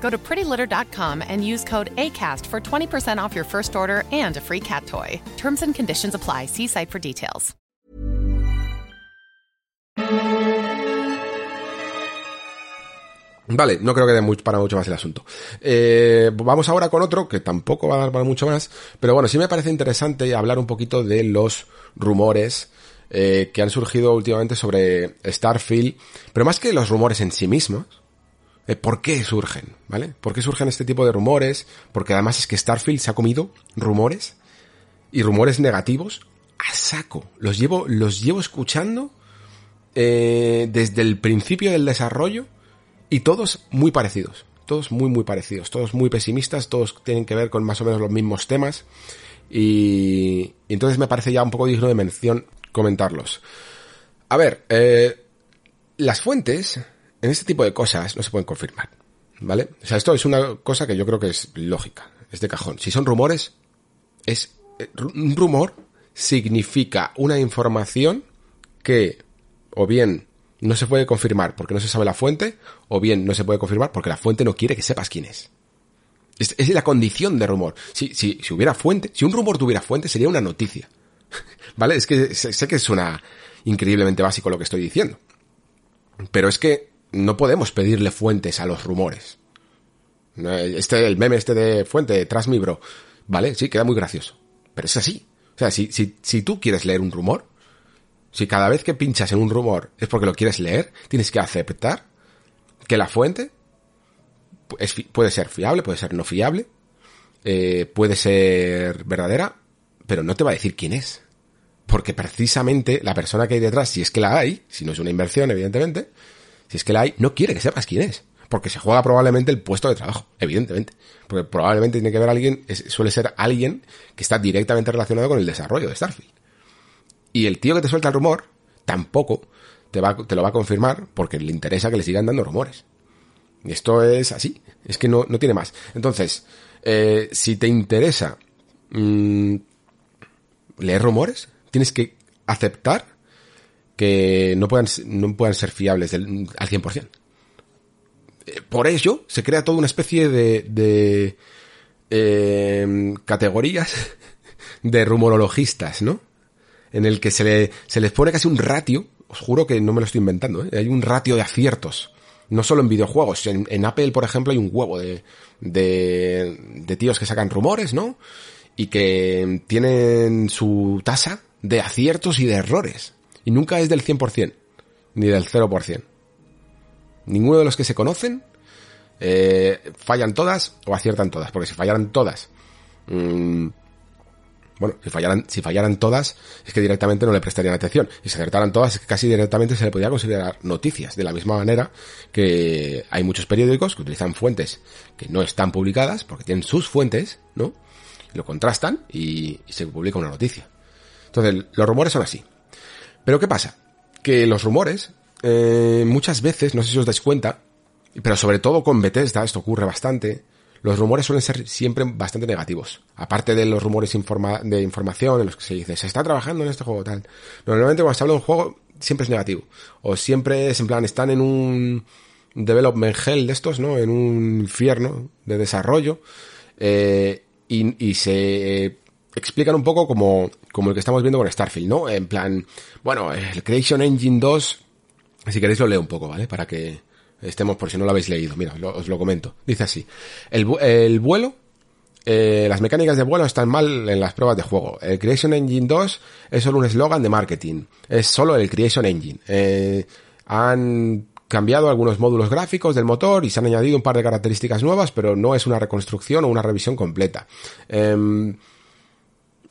Go to prettylitter.com and use code ACAST for 20% off your first order and a free cat toy. Terms and conditions apply. See site for details. Vale, no creo que dé para mucho más el asunto. Eh, vamos ahora con otro, que tampoco va a dar para mucho más, pero bueno, sí me parece interesante hablar un poquito de los rumores eh, que han surgido últimamente sobre Starfield, pero más que los rumores en sí mismos, ¿por qué surgen? ¿Vale? ¿Por qué surgen este tipo de rumores? Porque además es que Starfield se ha comido rumores y rumores negativos a saco. Los llevo, los llevo escuchando eh, desde el principio del desarrollo y todos muy parecidos. Todos muy, muy parecidos. Todos muy pesimistas. Todos tienen que ver con más o menos los mismos temas. Y, y entonces me parece ya un poco digno de mención comentarlos. A ver, eh, las fuentes en este tipo de cosas no se pueden confirmar. ¿Vale? O sea, esto es una cosa que yo creo que es lógica. Es de cajón. Si son rumores, es eh, un rumor significa una información que o bien no se puede confirmar porque no se sabe la fuente, o bien no se puede confirmar porque la fuente no quiere que sepas quién es. Es, la condición de rumor. Si, si, si hubiera fuente, si un rumor tuviera fuente, sería una noticia. ¿Vale? Es que sé, sé que suena increíblemente básico lo que estoy diciendo. Pero es que no podemos pedirle fuentes a los rumores. Este, el meme este de fuente, tras mi bro. Vale, sí, queda muy gracioso. Pero es así. O sea, si, si, si tú quieres leer un rumor, si cada vez que pinchas en un rumor es porque lo quieres leer, tienes que aceptar que la fuente es, puede ser fiable, puede ser no fiable, eh, puede ser verdadera, pero no te va a decir quién es. Porque precisamente la persona que hay detrás, si es que la hay, si no es una inversión, evidentemente, si es que la hay, no quiere que sepas quién es. Porque se juega probablemente el puesto de trabajo, evidentemente. Porque probablemente tiene que ver alguien, es, suele ser alguien que está directamente relacionado con el desarrollo de Starfield. Y el tío que te suelta el rumor, tampoco te, va, te lo va a confirmar porque le interesa que le sigan dando rumores. Y esto es así, es que no, no tiene más. Entonces, eh, si te interesa mmm, leer rumores, tienes que aceptar que no puedan, no puedan ser fiables del, al 100%. Eh, por ello, se crea toda una especie de, de eh, categorías de rumorologistas, ¿no? En el que se, le, se les pone casi un ratio, os juro que no me lo estoy inventando, ¿eh? hay un ratio de aciertos. No solo en videojuegos, en, Apple, por ejemplo, hay un huevo de, de, de tíos que sacan rumores, ¿no? Y que tienen su tasa de aciertos y de errores. Nunca es del 100%, ni del 0%. Ninguno de los que se conocen eh, fallan todas o aciertan todas. Porque si fallaran todas, mmm, bueno, si fallaran, si fallaran todas, es que directamente no le prestarían atención. Y si acertaran todas, es que casi directamente se le podría considerar noticias. De la misma manera que hay muchos periódicos que utilizan fuentes que no están publicadas, porque tienen sus fuentes, ¿no? Lo contrastan y, y se publica una noticia. Entonces, los rumores son así. Pero ¿qué pasa? Que los rumores, eh, muchas veces, no sé si os dais cuenta, pero sobre todo con Bethesda, esto ocurre bastante, los rumores suelen ser siempre bastante negativos. Aparte de los rumores de información en los que se dice, se está trabajando en este juego tal. Normalmente cuando se habla de un juego, siempre es negativo. O siempre es en plan, están en un development hell de estos, ¿no? En un infierno de desarrollo. Eh, y, y, se explican un poco como, como el que estamos viendo con Starfield, ¿no? En plan, bueno, el Creation Engine 2, si queréis lo leo un poco, ¿vale? Para que estemos, por si no lo habéis leído. Mira, os lo comento. Dice así. El, el vuelo, eh, las mecánicas de vuelo están mal en las pruebas de juego. El Creation Engine 2 es solo un eslogan de marketing. Es solo el Creation Engine. Eh, han cambiado algunos módulos gráficos del motor y se han añadido un par de características nuevas, pero no es una reconstrucción o una revisión completa. Eh,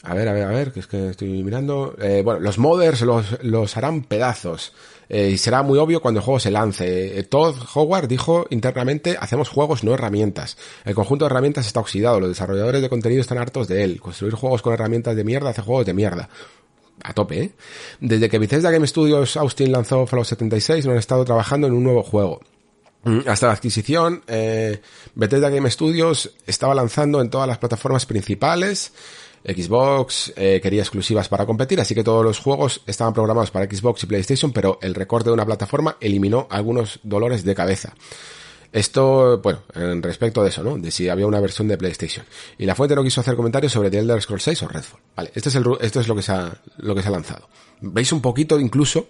a ver, a ver, a ver, que es que estoy mirando. Eh, bueno, los modders los, los harán pedazos. Eh, y será muy obvio cuando el juego se lance. Eh, Todd Howard dijo internamente, hacemos juegos, no herramientas. El conjunto de herramientas está oxidado, los desarrolladores de contenido están hartos de él. Construir juegos con herramientas de mierda hace juegos de mierda. A tope, ¿eh? Desde que Bethesda Game Studios Austin lanzó Fallout 76, no han estado trabajando en un nuevo juego. Mm, hasta la adquisición, eh, Bethesda Game Studios estaba lanzando en todas las plataformas principales, Xbox eh, quería exclusivas para competir, así que todos los juegos estaban programados para Xbox y PlayStation, pero el recorte de una plataforma eliminó algunos dolores de cabeza. Esto, bueno, en respecto de eso, ¿no? De si había una versión de PlayStation. Y la fuente no quiso hacer comentarios sobre The Elder Scrolls 6 o Redfall. Vale, este es esto es lo que se ha, lo que se ha lanzado. Veis un poquito incluso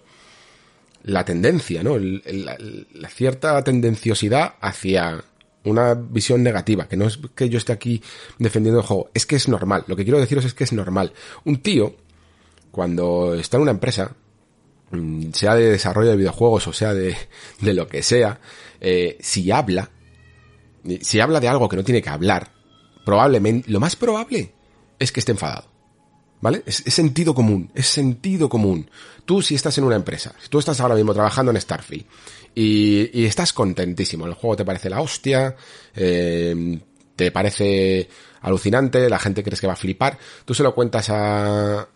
la tendencia, ¿no? la cierta tendenciosidad hacia una visión negativa, que no es que yo esté aquí defendiendo el juego, es que es normal. Lo que quiero deciros es que es normal. Un tío, cuando está en una empresa, mm, sea de desarrollo de videojuegos o sea de, de lo que sea, eh, si habla, si habla de algo que no tiene que hablar, probablemente, lo más probable es que esté enfadado. ¿Vale? Es, sentido común, es sentido común. Tú si estás en una empresa, si tú estás ahora mismo trabajando en Starfield y, estás contentísimo, el juego te parece la hostia, eh, te parece alucinante, la gente crees que va a flipar, tú se lo cuentas a...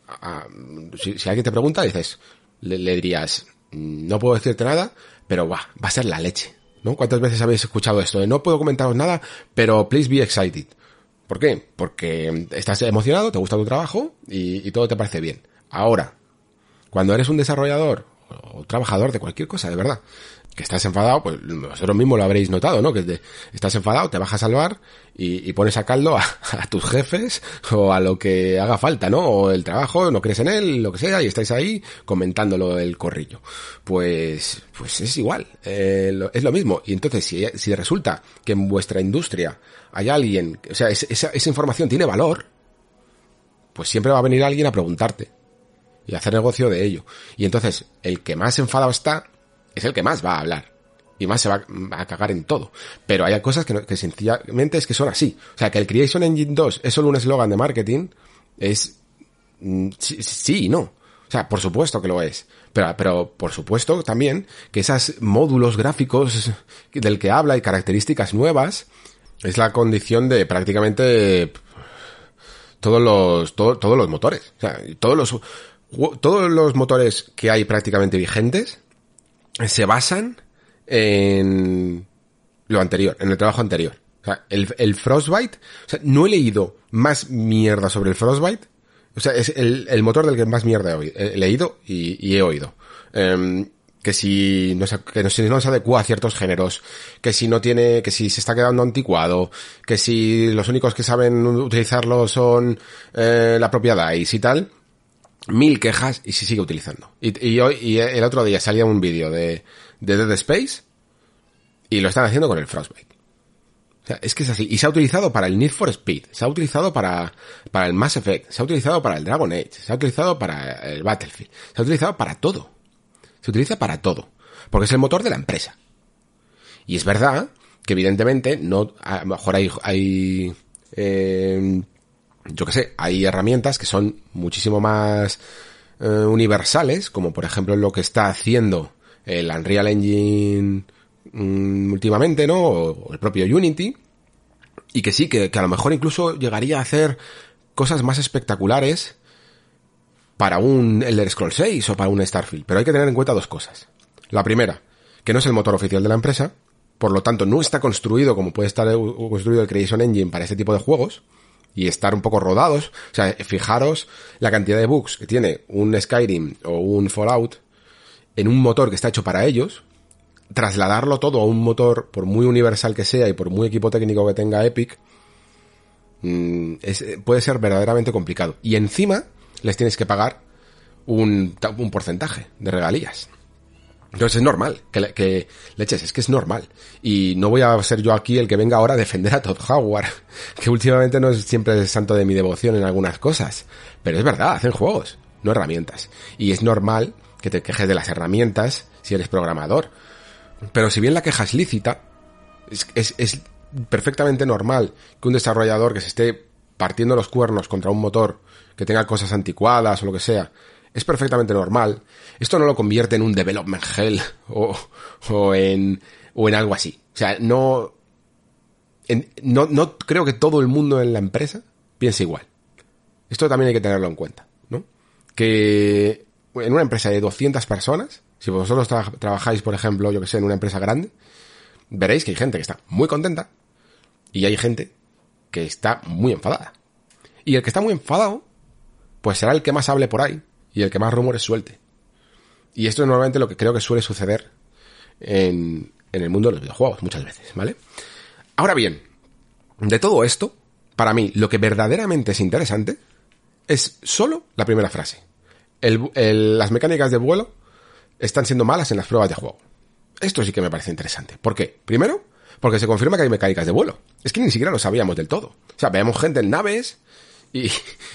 si, alguien te pregunta, dices, le, dirías, no puedo decirte nada, pero va, va a ser la leche. ¿No? ¿Cuántas veces habéis escuchado esto? No puedo comentaros nada, pero please be excited. ¿Por qué? Porque estás emocionado, te gusta tu trabajo y, todo te parece bien. Ahora, cuando eres un desarrollador o trabajador de cualquier cosa, de verdad, que estás enfadado, pues vosotros mismos lo habréis notado, ¿no? Que estás enfadado, te bajas al bar y, pones a caldo a, tus jefes o a lo que haga falta, ¿no? O el trabajo, no crees en él, lo que sea, y estáis ahí comentándolo el corrillo. Pues, pues es igual, eh, es lo mismo. Y entonces, si, si resulta que en vuestra industria hay alguien, o sea, esa, esa información tiene valor, pues siempre va a venir alguien a preguntarte y hacer negocio de ello. Y entonces, el que más enfadado está es el que más va a hablar. Y más se va, a cagar en todo. Pero hay cosas que, sencillamente es que son así. O sea, que el Creation Engine 2 es solo un eslogan de marketing, es mm, sí, y no. O sea, por supuesto que lo es. Pero, pero por supuesto también que esos módulos gráficos del que habla y características nuevas es la condición de prácticamente todos los, todos los motores. O sea, todos los, todos los motores que hay prácticamente vigentes se basan en lo anterior, en el trabajo anterior. O sea, el, Frostbite, o sea, no he leído más mierda sobre el Frostbite. O sea, es el, motor del que más mierda he, leído y, he oído. Em, que si no, se, que no, se adecua a ciertos géneros, que si no tiene, que si se está quedando anticuado, que si los únicos que saben utilizarlo son eh, la propiedad y tal, mil quejas y se sigue utilizando. Y, hoy, y el otro día salía un vídeo de, de Dead Space y lo están haciendo con el Frostbite. O sea, es que es así. Y se ha utilizado para el Need for Speed, se ha utilizado para, para el Mass Effect, se ha utilizado para el Dragon Age, se ha utilizado para el Battlefield, se ha utilizado para todo. Se utiliza para todo. Porque es el motor de la empresa. Y es verdad que evidentemente no, a lo mejor hay, hay eh, yo que sé, hay herramientas que son muchísimo más eh, universales, como por ejemplo lo que está haciendo el Unreal Engine mm, últimamente, ¿no? O, el propio Unity, y que sí, que, a lo mejor incluso llegaría a hacer cosas más espectaculares para un Elder Scrolls 6 o para un Starfield. Pero hay que tener en cuenta dos cosas. La primera, que no es el motor oficial de la empresa, por lo tanto no está construido como puede estar construido el Creation Engine para este tipo de juegos, y estar un poco rodados. O sea, fijaros la cantidad de bugs que tiene un Skyrim o un Fallout en un motor que está hecho para ellos, trasladarlo todo a un motor, por muy universal que sea y por muy equipo técnico que tenga Epic, mm, puede ser verdaderamente complicado. Y encima les tienes que pagar un, un porcentaje de regalías. Entonces es normal que, que leches, es que es normal. Y no voy a ser yo aquí el que venga ahora a defender a Todd Howard, que últimamente no es siempre el santo de mi devoción en algunas cosas. Pero es verdad, hacen juegos, no herramientas. Y es normal que te quejes de las herramientas si eres programador. Pero si bien la queja es lícita, es, es, es perfectamente normal que un desarrollador que se esté partiendo los cuernos contra un motor que tenga cosas anticuadas o lo que sea, es perfectamente normal. Esto no lo convierte en un development hell o, o, en, o en algo así. O sea, no, no, no creo que todo el mundo en la empresa piense igual. Esto también hay que tenerlo en cuenta, ¿no? Que en una empresa de 200 personas, si vosotros trabajáis, por ejemplo, yo que sé, en una empresa grande, veréis que hay gente que está muy contenta y hay gente que está muy enfadada. Y el que está muy enfadado, pues será el que más hable por ahí y el que más rumores suelte. Y esto es normalmente lo que creo que suele suceder en, en el mundo de los videojuegos muchas veces, ¿vale? Ahora bien, de todo esto, para mí lo que verdaderamente es interesante es solo la primera frase. las mecánicas de vuelo están siendo malas en las pruebas de juego. Esto sí que me parece interesante. ¿Por qué? Primero, porque se confirma que hay mecánicas de vuelo. Es que ni siquiera lo sabíamos del todo. O sea, vemos gente en naves y,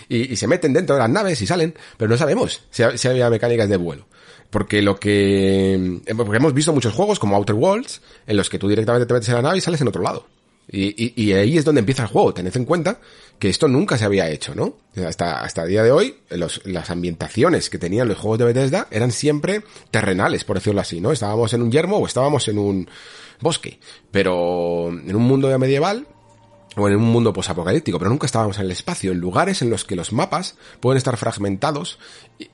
y, se meten dentro de las naves y salen, pero no sabemos si, había mecánicas de vuelo. Porque lo que... Porque hemos visto muchos juegos como Outer Worlds, en los que tú directamente te metes en la nave y sales en otro lado. Y, y, ahí es donde empieza el juego. Tened en cuenta que esto nunca se había hecho, ¿no? Hasta, hasta el día de hoy, los, las ambientaciones que tenían los juegos de Bethesda eran siempre terrenales, por decirlo así, ¿no? Estábamos en un yermo o estábamos en un bosque. Pero en un mundo medieval, o en un mundo posapocalíptico, pero nunca estábamos en el espacio, en lugares en los que los mapas pueden estar fragmentados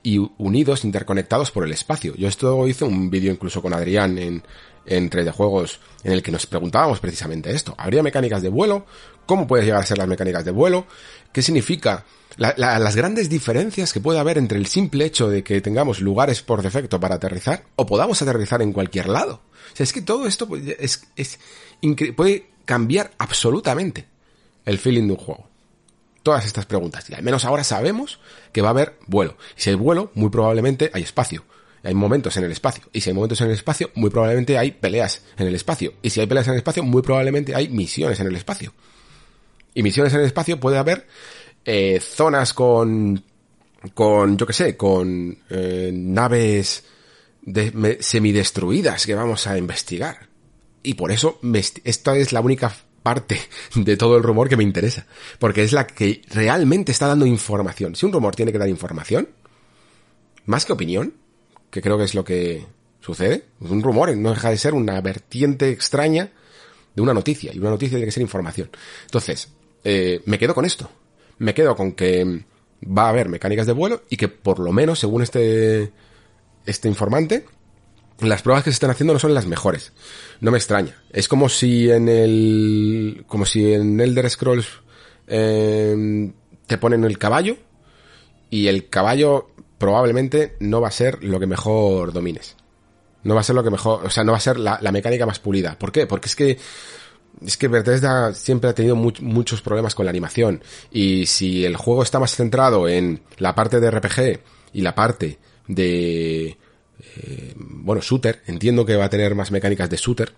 y unidos, interconectados por el espacio. Yo esto hice un vídeo incluso con Adrián en, entre de juegos en el que nos preguntábamos precisamente esto. ¿Habría mecánicas de vuelo? ¿Cómo pueden llegar a ser las mecánicas de vuelo? ¿Qué significa las grandes diferencias que puede haber entre el simple hecho de que tengamos lugares por defecto para aterrizar o podamos aterrizar en cualquier lado? O sea, es que todo esto es, es puede cambiar absolutamente el feeling de un juego. Todas estas preguntas. Y al menos ahora sabemos que va a haber vuelo. Y si hay vuelo, muy probablemente hay espacio. Hay momentos en el espacio. Y si hay momentos en el espacio, muy probablemente hay peleas en el espacio. Y si hay peleas en el espacio, muy probablemente hay misiones en el espacio. Y misiones en el espacio puede haber eh, zonas con, con, yo que sé, con eh, naves de, semidestruidas que vamos a investigar. Y por eso esta es la única parte de todo el rumor que me interesa. Porque es la que realmente está dando información. Si un rumor tiene que dar información, más que opinión, que creo que es lo que sucede, un rumor no deja de ser una vertiente extraña de una noticia. Y una noticia tiene que ser información. Entonces, eh, me quedo con esto. Me quedo con que va a haber mecánicas de vuelo y que por lo menos, según este, este informante, las pruebas que se están haciendo no son las mejores. No me extraña. Es como si en el, como si en Elder Scrolls eh, te ponen el caballo y el caballo probablemente no va a ser lo que mejor domines. No va a ser lo que mejor, o sea, no va a ser la, mecánica más pulida. ¿Por qué? Porque es que es que Bethesda siempre ha tenido muchos problemas con la animación. Y si el juego está más centrado en la parte de RPG y la parte de eh, bueno, shooter, entiendo que va a tener más mecánicas de shooter.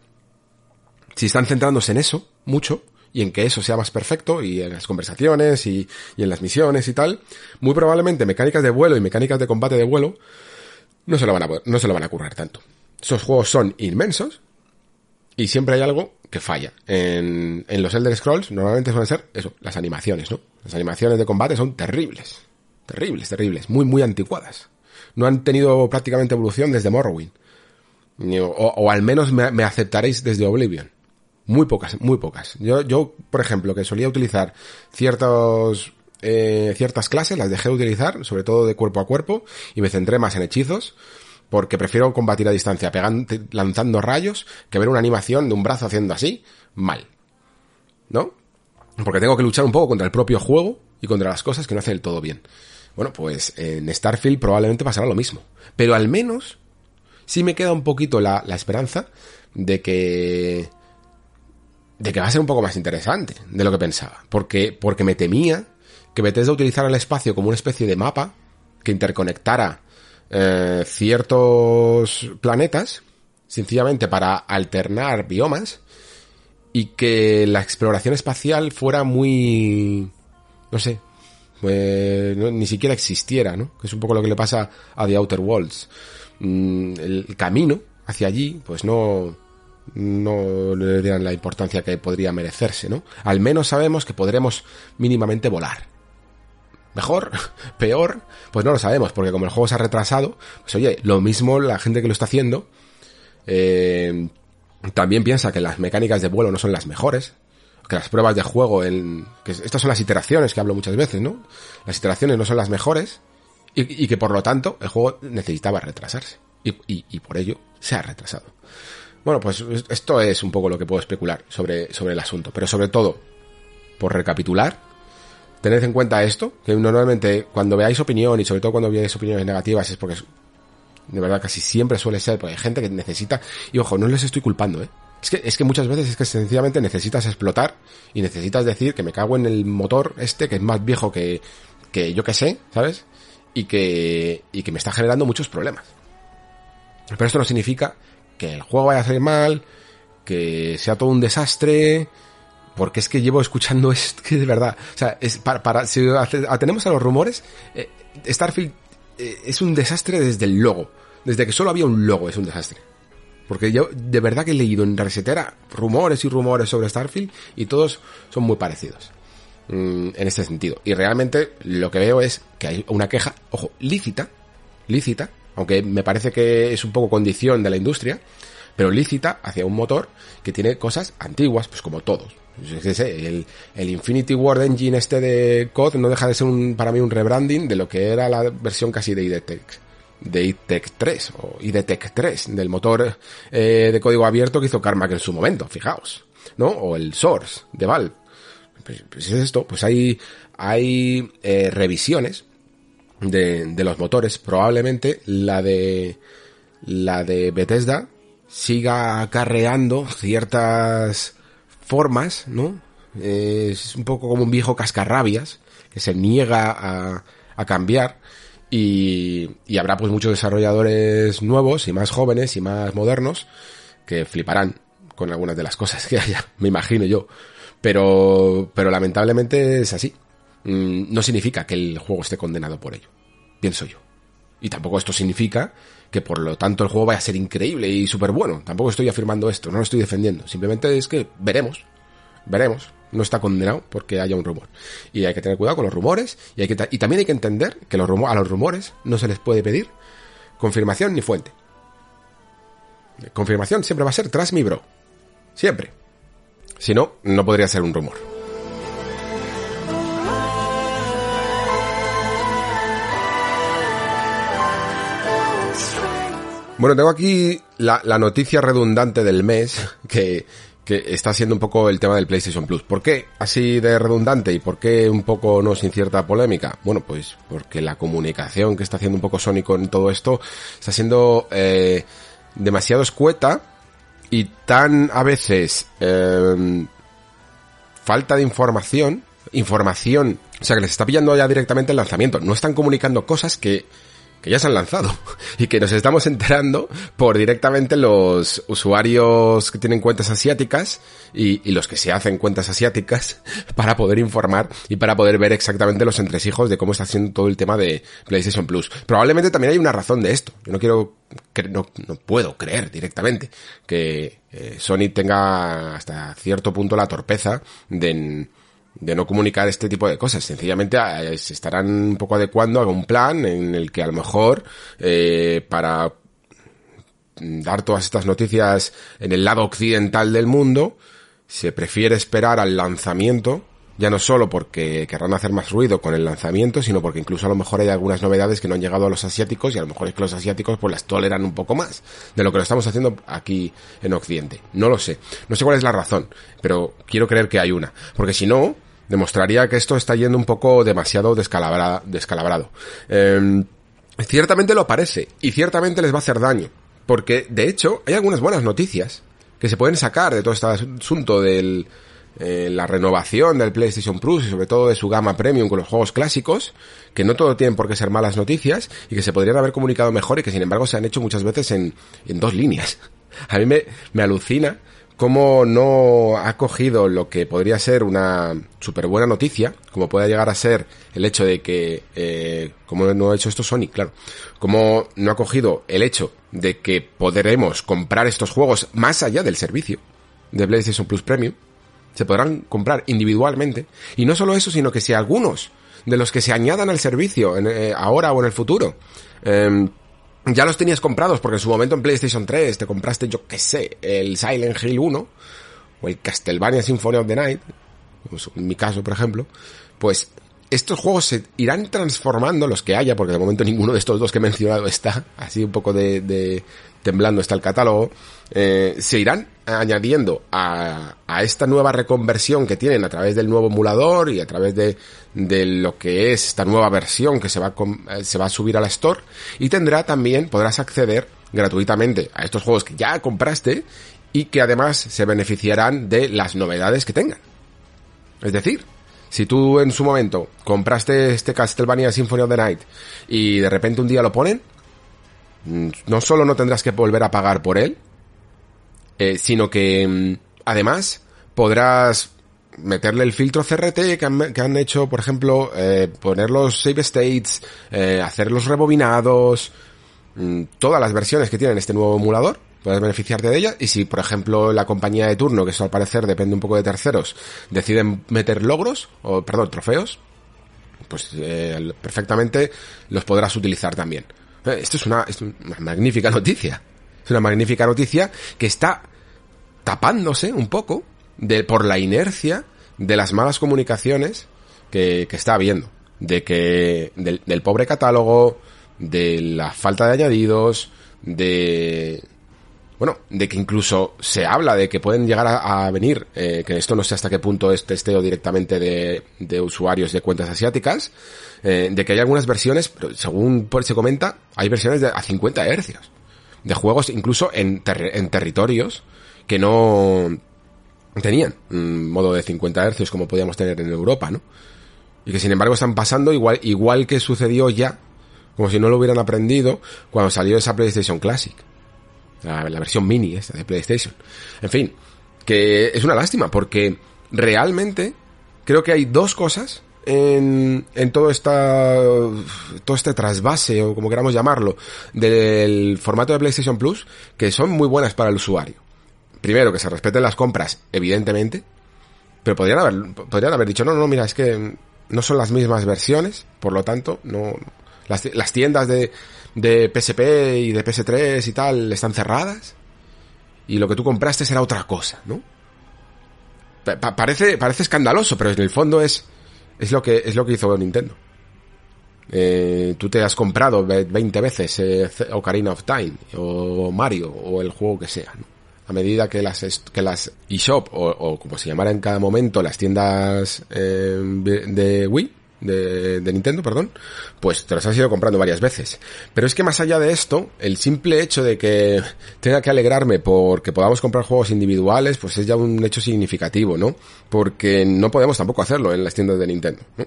Si están centrándose en eso, mucho, y en que eso sea más perfecto, y en las conversaciones, y, en las misiones y tal, muy probablemente mecánicas de vuelo y mecánicas de combate de vuelo no se lo van a, no se lo van a currar tanto. Esos juegos son inmensos, y siempre hay algo que falla. En, en los Elder Scrolls normalmente suelen ser eso, las animaciones, ¿no? Las animaciones de combate son terribles. Terribles, terribles. Muy, muy anticuadas no han tenido prácticamente evolución desde Morrowind. O, al menos me, aceptaréis desde Oblivion. Muy pocas, muy pocas. Yo, yo, por ejemplo, que solía utilizar ciertos, eh, ciertas clases, las dejé de utilizar, sobre todo de cuerpo a cuerpo, y me centré más en hechizos, porque prefiero combatir a distancia pegando, lanzando rayos que ver una animación de un brazo haciendo así, mal. ¿No? Porque tengo que luchar un poco contra el propio juego y contra las cosas que no hace del todo bien. Bueno, pues en Starfield probablemente pasará lo mismo. Pero al menos sí me queda un poquito la, esperanza de que de que va a ser un poco más interesante de lo que pensaba. Porque, porque me temía que Bethesda utilizara el espacio como una especie de mapa que interconectara eh, ciertos planetas, sencillamente para alternar biomas, y que la exploración espacial fuera muy... no sé, pues, ni siquiera existiera, ¿no? Que es un poco lo que le pasa a The Outer Worlds. Mm, el camino hacia allí, pues no, no le dieran la importancia que podría merecerse, ¿no? Al menos sabemos que podremos mínimamente volar. Mejor, peor, pues no lo sabemos, porque como el juego se ha retrasado, pues oye, lo mismo la gente que lo está haciendo eh, también piensa que las mecánicas de vuelo no son las mejores, que las pruebas de juego, en, que estas son las iteraciones que hablo muchas veces, ¿no? Las iteraciones no son las mejores y, que por lo tanto el juego necesitaba retrasarse y, y por ello se ha retrasado. Bueno, pues esto es un poco lo que puedo especular sobre, sobre el asunto. Pero sobre todo, por recapitular, tened en cuenta esto, que normalmente cuando veáis opinión y sobre todo cuando veáis opiniones negativas es porque de verdad casi siempre suele ser, porque hay gente que necesita, y ojo, no les estoy culpando, ¿eh? Es que, es que muchas veces es que sencillamente necesitas explotar y necesitas decir que me cago en el motor este que es más viejo que, que yo que sé, ¿sabes? Y que, y que me está generando muchos problemas. Pero esto no significa que el juego vaya a salir mal, que sea todo un desastre, porque es que llevo escuchando esto, que de verdad, o sea, es para, para si atenemos a los rumores, eh, Starfield eh, es un desastre desde el logo, desde que solo había un logo es un desastre. Porque yo de verdad que he leído en Resetera rumores y rumores sobre Starfield y todos son muy parecidos mm, en este sentido. Y realmente lo que veo es que hay una queja, ojo, lícita, lícita, aunque me parece que es un poco condición de la industria, pero lícita hacia un motor que tiene cosas antiguas, pues como todos. El, el Infinity Ward Engine este de COD no deja de ser un, para mí un rebranding de lo que era la versión casi de IDTech de IDTech 3 o IDTech 3 del motor eh, de código abierto que hizo Carmack en su momento, fijaos, ¿no? O el Source de Valve. Pues, pues es esto, pues hay, hay eh, revisiones de, de los motores, probablemente la de la de Bethesda siga acarreando ciertas formas, ¿no? Es un poco como un viejo cascarrabias que se niega a, a cambiar y, habrá pues muchos desarrolladores nuevos y más jóvenes y más modernos que fliparán con algunas de las cosas que haya, me imagino yo. Pero, pero lamentablemente es así. Mm, no significa que el juego esté condenado por ello. Pienso yo. Y tampoco esto significa que por lo tanto el juego vaya a ser increíble y súper bueno. Tampoco estoy afirmando esto, no lo estoy defendiendo. Simplemente es que veremos. Veremos. No está condenado porque haya un rumor. Y hay que tener cuidado con los rumores. Y, hay que y también hay que entender que los a los rumores no se les puede pedir confirmación ni fuente. Confirmación siempre va a ser tras mi bro. Siempre. Si no, no podría ser un rumor. Bueno, tengo aquí la, noticia redundante del mes que, que está siendo un poco el tema del PlayStation Plus. ¿Por qué así de redundante y por qué un poco no sin cierta polémica? Bueno, pues porque la comunicación que está haciendo un poco Sony con todo esto está siendo eh, demasiado escueta y tan a veces eh, falta de información, información, o sea que les está pillando ya directamente el lanzamiento. No están comunicando cosas que que ya se han lanzado y que nos estamos enterando por directamente los usuarios que tienen cuentas asiáticas y, los que se hacen cuentas asiáticas para poder informar y para poder ver exactamente los entresijos de cómo está haciendo todo el tema de PlayStation Plus. Probablemente también hay una razón de esto. Yo no quiero, no, no puedo creer directamente que eh, Sony tenga hasta cierto punto la torpeza de de no comunicar este tipo de cosas. Sencillamente se estarán un poco adecuando a un plan en el que a lo mejor eh, para dar todas estas noticias en el lado occidental del mundo se prefiere esperar al lanzamiento ya no solo porque querrán hacer más ruido con el lanzamiento, sino porque incluso a lo mejor hay algunas novedades que no han llegado a los asiáticos y a lo mejor es que los asiáticos pues las toleran un poco más de lo que lo estamos haciendo aquí en Occidente. No lo sé. No sé cuál es la razón, pero quiero creer que hay una. Porque si no, demostraría que esto está yendo un poco demasiado descalabrado. Em, ciertamente lo parece y ciertamente les va a hacer daño. Porque, de hecho, hay algunas buenas noticias que se pueden sacar de todo este asunto del, eh, la renovación del PlayStation Plus y sobre todo de su gama premium con los juegos clásicos, que no todo tienen por qué ser malas noticias y que se podrían haber comunicado mejor y que sin embargo se han hecho muchas veces en, en dos líneas. A mí me, me alucina cómo no ha cogido lo que podría ser una súper buena noticia, como puede llegar a ser el hecho de que, eh, como no ha hecho esto Sony, claro, como no ha cogido el hecho de que podremos comprar estos juegos más allá del servicio de PlayStation Plus Premium, se podrán comprar individualmente, y no solo eso, sino que si algunos de los que se añadan al servicio en, eh, ahora o en el futuro, eh, ya los tenías comprados, porque en su momento en PlayStation 3 te compraste, yo qué sé, el Silent Hill 1 o el Castlevania Symphony of the Night, pues, en mi caso, por ejemplo, pues estos juegos se irán transformando, los que haya, porque de momento ninguno de estos dos que he mencionado está, así un poco de, temblando está el catálogo, eh, se irán añadiendo a, a, esta nueva reconversión que tienen a través del nuevo emulador y a través de, de lo que es esta nueva versión que se va, eh, se va a subir a la store y tendrá también, podrás acceder gratuitamente a estos juegos que ya compraste y que además se beneficiarán de las novedades que tengan. Es decir, si tú en su momento compraste este Castlevania Symphony of the Night y de repente un día lo ponen, mm, no solo no tendrás que volver a pagar por él, eh, sino que mm, además podrás meterle el filtro CRT que han, que han hecho, por ejemplo, eh, poner los save states, eh, hacer los rebobinados, mm, todas las versiones que tiene este nuevo emulador, puedes beneficiarte de ella y si por ejemplo la compañía de turno, que eso al parecer depende un poco de terceros, deciden meter logros, o perdón, trofeos, pues eh, perfectamente los podrás utilizar también. Eh, esto es una, es una magnífica noticia. Es una magnífica noticia que está tapándose un poco de, por la inercia de las malas comunicaciones que, que está habiendo. De que, del, del pobre catálogo, de la falta de añadidos, de, bueno, de que incluso se habla de que pueden llegar a, venir, eh, que esto no sé hasta qué punto es testeo directamente de, usuarios de cuentas asiáticas, eh, de que hay algunas versiones, pero según se comenta, hay versiones de a 50 hercios, de juegos incluso en, en territorios que no tenían un modo de 50 hercios como podíamos tener en Europa, ¿no? Y que sin embargo están pasando igual, igual que sucedió ya, como si no lo hubieran aprendido cuando salió esa PlayStation Classic la, versión mini esta de PlayStation. En fin, que es una lástima porque realmente creo que hay dos cosas en, en todo esta todo este trasvase o como queramos llamarlo del formato de PlayStation Plus que son muy buenas para el usuario. Primero que se respeten las compras, evidentemente, pero podrían haber podrían haber dicho no no mira es que no son las mismas versiones, por lo tanto no las, las tiendas de de PSP y de PS3 y tal están cerradas y lo que tú compraste será otra cosa, ¿no? parece, parece escandaloso, pero en el fondo es, es lo que, es lo que hizo Nintendo. Eh, tú te has comprado 20 veces eh, Ocarina of Time o Mario o el juego que sea, ¿no? A medida que las, que las eShop o, o como se llamara en cada momento las tiendas eh, de Wii de, de, Nintendo, perdón, pues te los has ido comprando varias veces. Pero es que más allá de esto, el simple hecho de que tenga que alegrarme porque podamos comprar juegos individuales, pues es ya un hecho significativo, ¿no? Porque no podemos tampoco hacerlo en las tiendas de Nintendo, ¿no?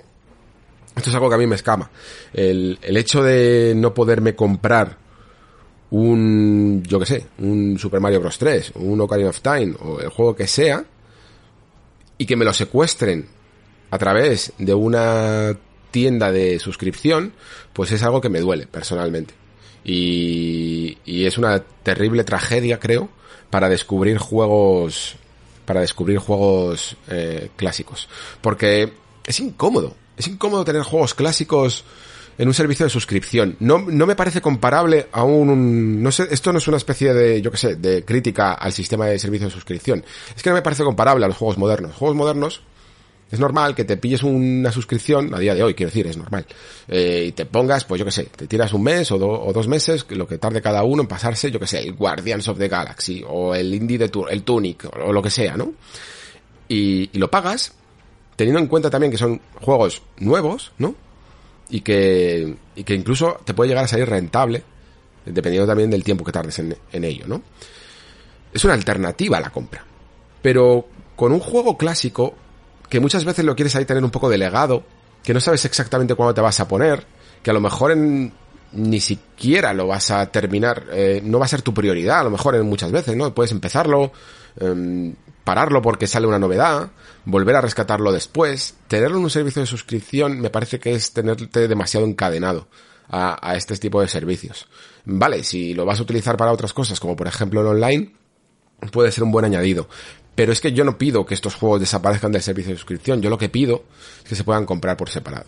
Esto es algo que a mí me escama. El, el hecho de no poderme comprar un, yo que sé, un Super Mario Bros. 3, un Ocarina of Time, o el juego que sea, y que me lo secuestren a través de una tienda de suscripción, pues es algo que me duele personalmente. Y, y es una terrible tragedia, creo, para descubrir juegos, para descubrir juegos eh, clásicos. Porque es incómodo, es incómodo tener juegos clásicos en un servicio de suscripción. No, no me parece comparable a un, no sé, esto no es una especie de, yo qué sé, de crítica al sistema de servicio de suscripción. Es que no me parece comparable a los juegos modernos. Juegos modernos Es normal que te pilles una suscripción, a día de hoy, quiero decir, es normal, eh, y te pongas, pues yo que sé, te tiras un mes o, o, dos meses, lo que tarde cada uno en pasarse, yo que sé, el Guardians of the Galaxy, o el Indie de Tour, el Tunic, o, lo que sea, ¿no? Y, y lo pagas, teniendo en cuenta también que son juegos nuevos, ¿no? Y que, y que incluso te puede llegar a salir rentable, dependiendo también del tiempo que tardes en, en ello, ¿no? Es una alternativa a la compra. Pero con un juego clásico, que muchas veces lo quieres ahí tener un poco delegado, que no sabes exactamente cuándo te vas a poner, que a lo mejor en, ni siquiera lo vas a terminar, eh, no va a ser tu prioridad, a lo mejor en muchas veces, ¿no? Puedes empezarlo, eh, pararlo porque sale una novedad, volver a rescatarlo después. Tenerlo en un servicio de suscripción me parece que es tenerte demasiado encadenado a, a este tipo de servicios. Vale, si lo vas a utilizar para otras cosas, como por ejemplo en online, puede ser un buen añadido. Pero es que yo no pido que estos juegos desaparezcan del servicio de suscripción, yo lo que pido es que se puedan comprar por separado.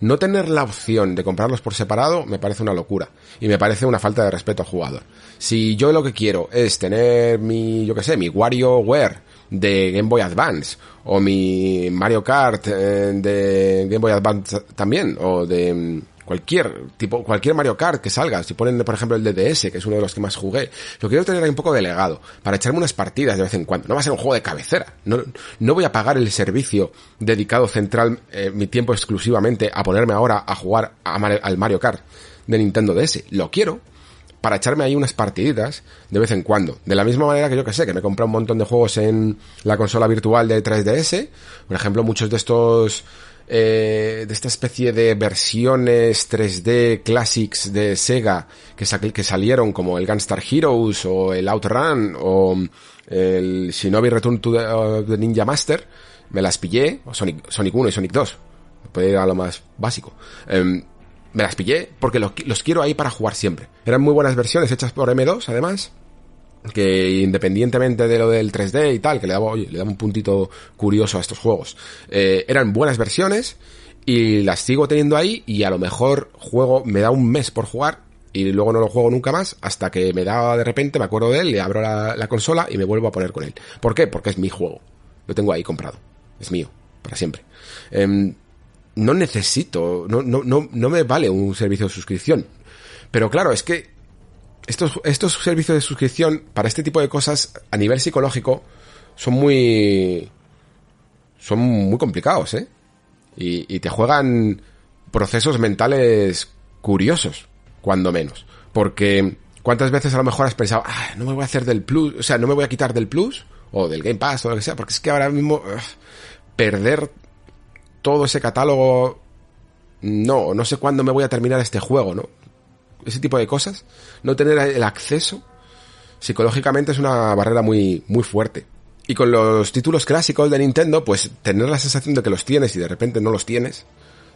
No tener la opción de comprarlos por separado me parece una locura y me parece una falta de respeto al jugador. Si yo lo que quiero es tener mi, yo que sé, mi WarioWare de Game Boy Advance o mi Mario Kart eh, de Game Boy Advance también o de cualquier tipo, cualquier Mario Kart que salga, si ponen por ejemplo el DDS, que es uno de los que más jugué, lo quiero tener ahí un poco delegado, para echarme unas partidas de vez en cuando. No va a ser un juego de cabecera. No, no voy a pagar el servicio dedicado central, eh, mi tiempo exclusivamente a ponerme ahora a jugar al Mario Kart de Nintendo DS. Lo quiero para echarme ahí unas partiditas de vez en cuando. De la misma manera que yo que sé, que me compré un montón de juegos en la consola virtual de 3DS. Por ejemplo, muchos de estos eh, de esta especie de versiones 3D classics de Sega que, salieron como el Gunstar Heroes o el Outrun o el Shinobi Return to the, Ninja Master, me las pillé, o Sonic, Sonic 1 y Sonic 2, puede ir a lo más básico. Em, me las pillé porque los, los quiero ahí para jugar siempre. Eran muy buenas versiones hechas por M2 además que independientemente de lo del 3D y tal, que le daba, oye, le daba un puntito curioso a estos juegos, eh, eran buenas versiones y las sigo teniendo ahí y a lo mejor juego, me da un mes por jugar y luego no lo juego nunca más hasta que me da de repente, me acuerdo de él, le abro la, consola y me vuelvo a poner con él. ¿Por qué? Porque es mi juego. Lo tengo ahí comprado. Es mío, para siempre. Em, no necesito, no, no, no, no me vale un servicio de suscripción. Pero claro, es que estos, estos servicios de suscripción para este tipo de cosas a nivel psicológico son muy son muy complicados, ¿eh? Y, y te juegan procesos mentales curiosos, cuando menos. Porque cuántas veces a lo mejor has pensado, ah, no me voy a hacer del plus, o sea, no me voy a quitar del plus, o del Game Pass, o lo que sea, porque es que ahora mismo perder todo ese catálogo, no, no sé cuándo me voy a terminar este juego, ¿no? Ese tipo de cosas, no tener el acceso, psicológicamente es una barrera muy, muy fuerte. Y con los títulos clásicos de Nintendo, pues tener la sensación de que los tienes y de repente no los tienes,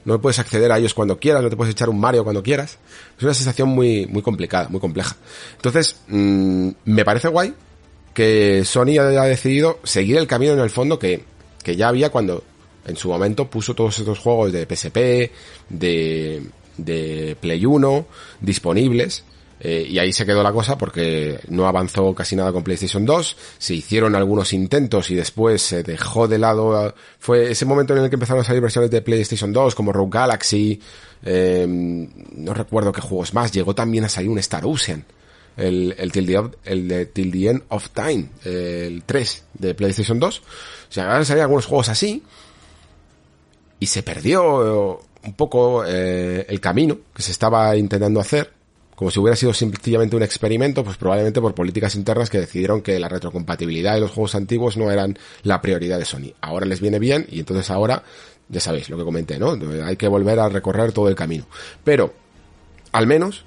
no puedes acceder a ellos cuando quieras, no te puedes echar un Mario cuando quieras, es una sensación muy, muy complicada, muy compleja. Entonces, mmm, me parece guay que Sony haya decidido seguir el camino en el fondo que, que ya había cuando en su momento puso todos estos juegos de PSP, de, de Play 1 disponibles. Eh, y ahí se quedó la cosa porque no avanzó casi nada con PlayStation 2. Se hicieron algunos intentos y después se dejó de lado. Fue ese momento en el que empezaron a salir versiones de PlayStation 2 como Rogue Galaxy. Eh, no recuerdo qué juegos más. Llegó también a salir un Star Ocean. El, el, till the, el de Till the End of Time. El 3 de PlayStation 2. O sea, van a salir algunos juegos así. Y se perdió un poco eh, el camino que se estaba intentando hacer, como si hubiera sido sencillamente un experimento, pues probablemente por políticas internas que decidieron que la retrocompatibilidad de los juegos antiguos no eran la prioridad de Sony. Ahora les viene bien y entonces ahora, ya sabéis lo que comenté, ¿no? Hay que volver a recorrer todo el camino. Pero, al menos,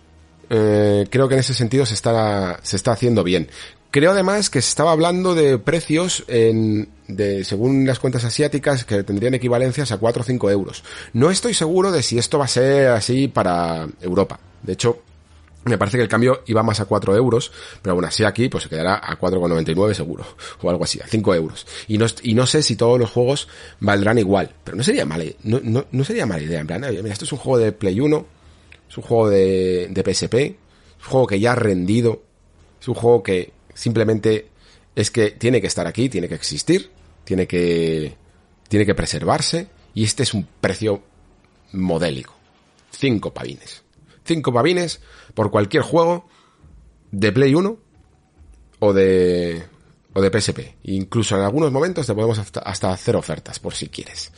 eh, creo que en ese sentido se está, se está haciendo bien. Creo además que se estaba hablando de precios en, de, según las cuentas asiáticas, que tendrían equivalencias a 4 o 5 euros. No estoy seguro de si esto va a ser así para Europa. De hecho, me parece que el cambio iba más a 4 euros, pero aún así aquí pues se quedará a 4,99 seguro, o algo así, a 5 euros. Y no, y no sé si todos los juegos valdrán igual, pero no sería mala, no, no, no sería mala idea, en plan, mira, esto es un juego de Play 1, es un juego de, de PSP, es un juego que ya ha rendido, es un juego que simplemente es que tiene que estar aquí, tiene que existir, tiene que tiene que preservarse y este es un precio modélico. Cinco pavines. Cinco pavines por cualquier juego de Play 1 o de, o de PSP. Incluso en algunos momentos te podemos hasta, hacer ofertas, por si quieres.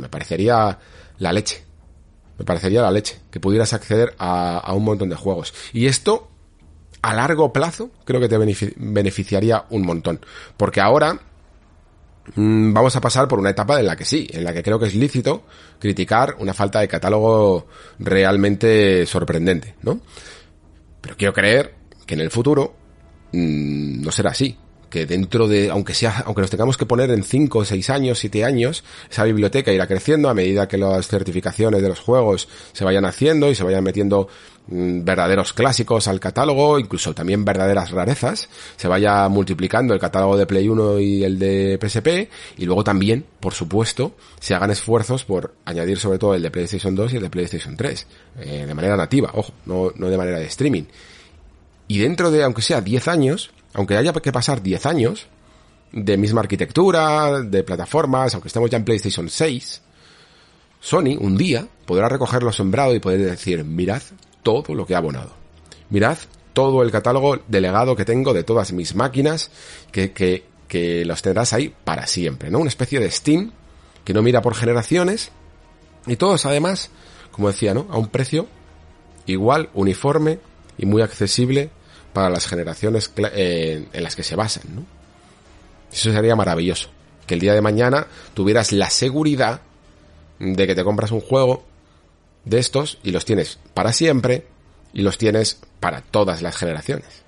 me parecería la leche. Me parecería la leche. Que pudieras acceder a, a un montón de juegos. Y esto, a largo plazo, creo que te beneficiaría un montón. Porque ahora mm, vamos a pasar por una etapa en la que sí, en la que creo que es lícito criticar una falta de catálogo realmente sorprendente, ¿no? Pero quiero creer que en el futuro mmm, no será así que dentro de, aunque sea, aunque nos tengamos que poner en 5, 6 años, 7 años, esa biblioteca irá creciendo a medida que las certificaciones de los juegos se vayan haciendo y se vayan metiendo mm, verdaderos clásicos al catálogo, incluso también verdaderas rarezas, se vaya multiplicando el catálogo de Play 1 y el de PSP, y luego también, por supuesto, se hagan esfuerzos por añadir sobre todo el de PlayStation 2 y el de PlayStation 3, eh, de manera nativa, ojo, no, no de manera de streaming. Y dentro de, aunque sea 10 años, aunque haya que pasar 10 años de misma arquitectura, de plataformas, aunque estemos ya en PlayStation 6, Sony un día podrá recogerlo sembrado y poder decir, mirad todo lo que ha abonado. Mirad todo el catálogo delegado que tengo de todas mis máquinas, que, que, que los tendrás ahí para siempre, ¿no? Una especie de Steam que no mira por generaciones y todos además, como decía, ¿no? A un precio igual, uniforme y muy accesible para las generaciones eh, en las que se basan, ¿no? Eso sería maravilloso. Que el día de mañana tuvieras la seguridad de que te compras un juego de estos y los tienes para siempre y los tienes para todas las generaciones.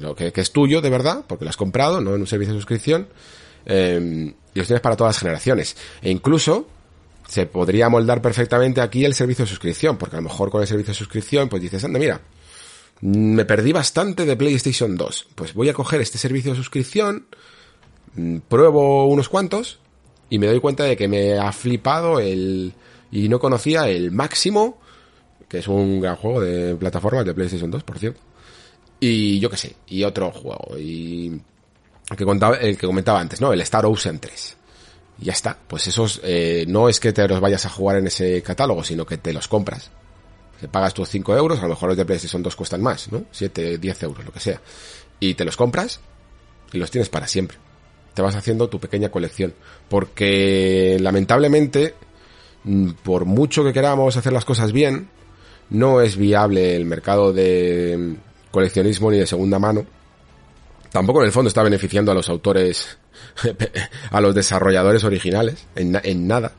Lo que, es tuyo de verdad, porque lo has comprado, no en un servicio de suscripción, em, y los tienes para todas las generaciones. E incluso se podría moldar perfectamente aquí el servicio de suscripción, porque a lo mejor con el servicio de suscripción pues dices, anda, mira, me perdí bastante de PlayStation 2. Pues voy a coger este servicio de suscripción, mm, pruebo unos cuantos y me doy cuenta de que me ha flipado el y no conocía el máximo, que es un gran juego de plataformas de PlayStation 2, por cierto. Y yo qué sé, y otro juego y que contaba el que comentaba antes, ¿no? El Star Ocean 3. Y ya está. Pues esos eh, no es que te los vayas a jugar en ese catálogo, sino que te los compras que pagas tus 5 euros, a lo mejor los de PlayStation 2 cuestan más, ¿no? 7, 10 euros, lo que sea. Y te los compras y los tienes para siempre. Te vas haciendo tu pequeña colección. Porque lamentablemente, por mucho que queramos hacer las cosas bien, no es viable el mercado de mm, coleccionismo ni de segunda mano. Tampoco en el fondo está beneficiando a los autores, a los desarrolladores originales, en, en nada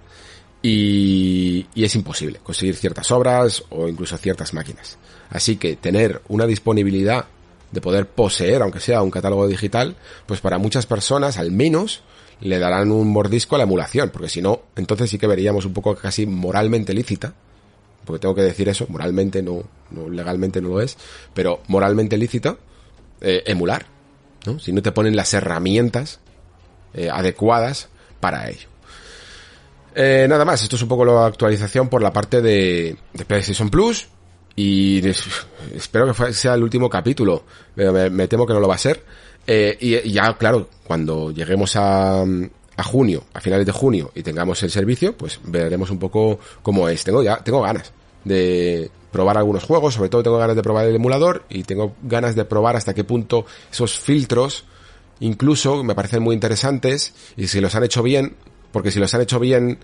y, es imposible conseguir ciertas obras o incluso ciertas máquinas. Así que tener una disponibilidad de poder poseer, aunque sea un catálogo digital, pues para muchas personas al menos le darán un mordisco a la emulación, porque si no, entonces sí que veríamos un poco casi moralmente lícita, porque tengo que decir eso, moralmente no, no legalmente no lo es, pero moralmente lícito eh, emular, ¿no? Si no te ponen las herramientas eh, adecuadas para ello. Eh, nada más, esto es un poco la actualización por la parte de, de PlayStation Plus. Y espero que sea el último capítulo. Me, me, temo que no lo va a ser. Eh, y, ya, claro, cuando lleguemos a, a junio, a finales de junio, y tengamos el servicio, pues veremos un poco cómo es. Tengo ya, tengo ganas de probar algunos juegos, sobre todo tengo ganas de probar el emulador y tengo ganas de probar hasta qué punto esos filtros incluso me parecen muy interesantes y si los han hecho bien porque si los han hecho bien,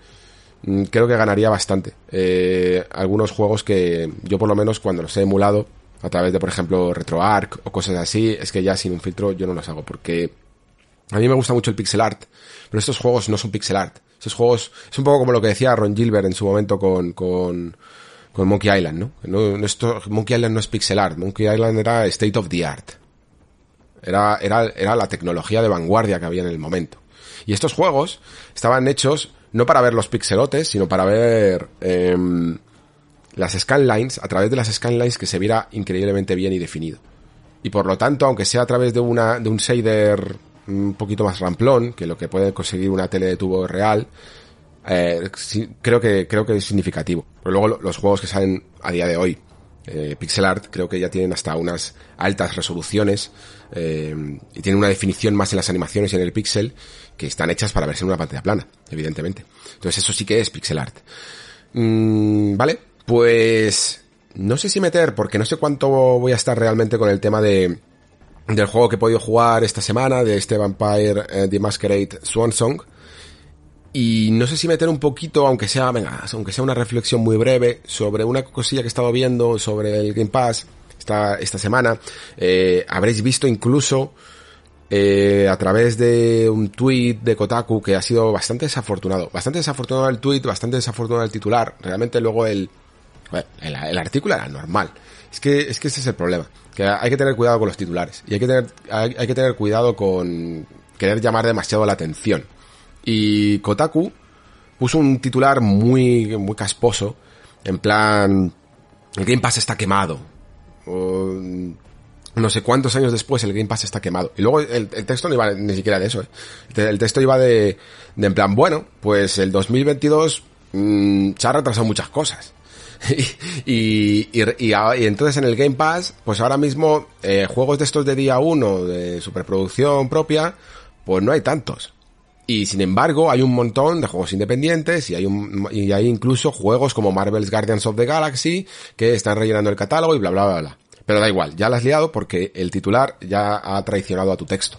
mm, creo que ganaría bastante. Eh, algunos juegos que yo por lo menos cuando los he emulado, a través de por ejemplo RetroArch o cosas así, es que ya sin un filtro yo no los hago, porque a mí me gusta mucho el pixel art, pero estos juegos no son pixel art. Estos juegos es un poco como lo que decía Ron Gilbert en su momento con, con, con Monkey Island, ¿no? no Monkey Island no es pixel art, Monkey Island era state of the art. Era, era, era la tecnología de vanguardia que había en el momento. Y estos juegos estaban hechos no para ver los pixelotes, sino para ver em, las scanlines, a través de las scanlines que se viera increíblemente bien y definido. Y por lo tanto, aunque sea a través de una de un shader un poquito más ramplón que lo que puede conseguir una tele de tubo real, eh, creo que creo que es significativo. Pero luego los juegos que salen a día de hoy, Eh, pixel art creo que ya tienen hasta unas altas resoluciones eh, y tienen una definición más en las animaciones y en el pixel que están hechas para verse en una pantalla plana, evidentemente. Entonces eso sí que es pixel art. Mm, vale, pues no sé si meter, porque no sé cuánto voy a estar realmente con el tema de del juego que he podido jugar esta semana, de este Vampire eh, The Masquerade Swan Song. Y no sé si meter un poquito, aunque sea, venga, aunque sea una reflexión muy breve, sobre una cosilla que he estado viendo sobre el Game Pass esta, esta semana. Eh, habréis visto incluso eh, a través de un tweet de Kotaku que ha sido bastante desafortunado. Bastante desafortunado el tweet, bastante desafortunado el titular. Realmente luego el, el, artículo era normal. Es que, es que ese es el problema. Que hay que tener cuidado con los titulares. Y hay que tener, hay, que tener cuidado con querer llamar demasiado la atención. Y Kotaku puso un titular muy, muy casposo. En plan, el Game Pass está quemado. No sé cuántos años después el Game Pass está quemado. Y luego el, el texto no iba ni siquiera de eso, ¿eh? El texto iba de, de en plan, bueno, pues el 2022 mmm, se ha retrasado muchas cosas. y, y, y, y, entonces en el Game Pass, pues ahora mismo, eh, juegos de estos de día 1, de superproducción propia, pues no hay tantos. Y sin embargo, hay un montón de juegos independientes y hay un, y hay incluso juegos como Marvel's Guardians of the Galaxy que están rellenando el catálogo y bla bla bla bla. Pero da igual, ya la has liado porque el titular ya ha traicionado a tu texto.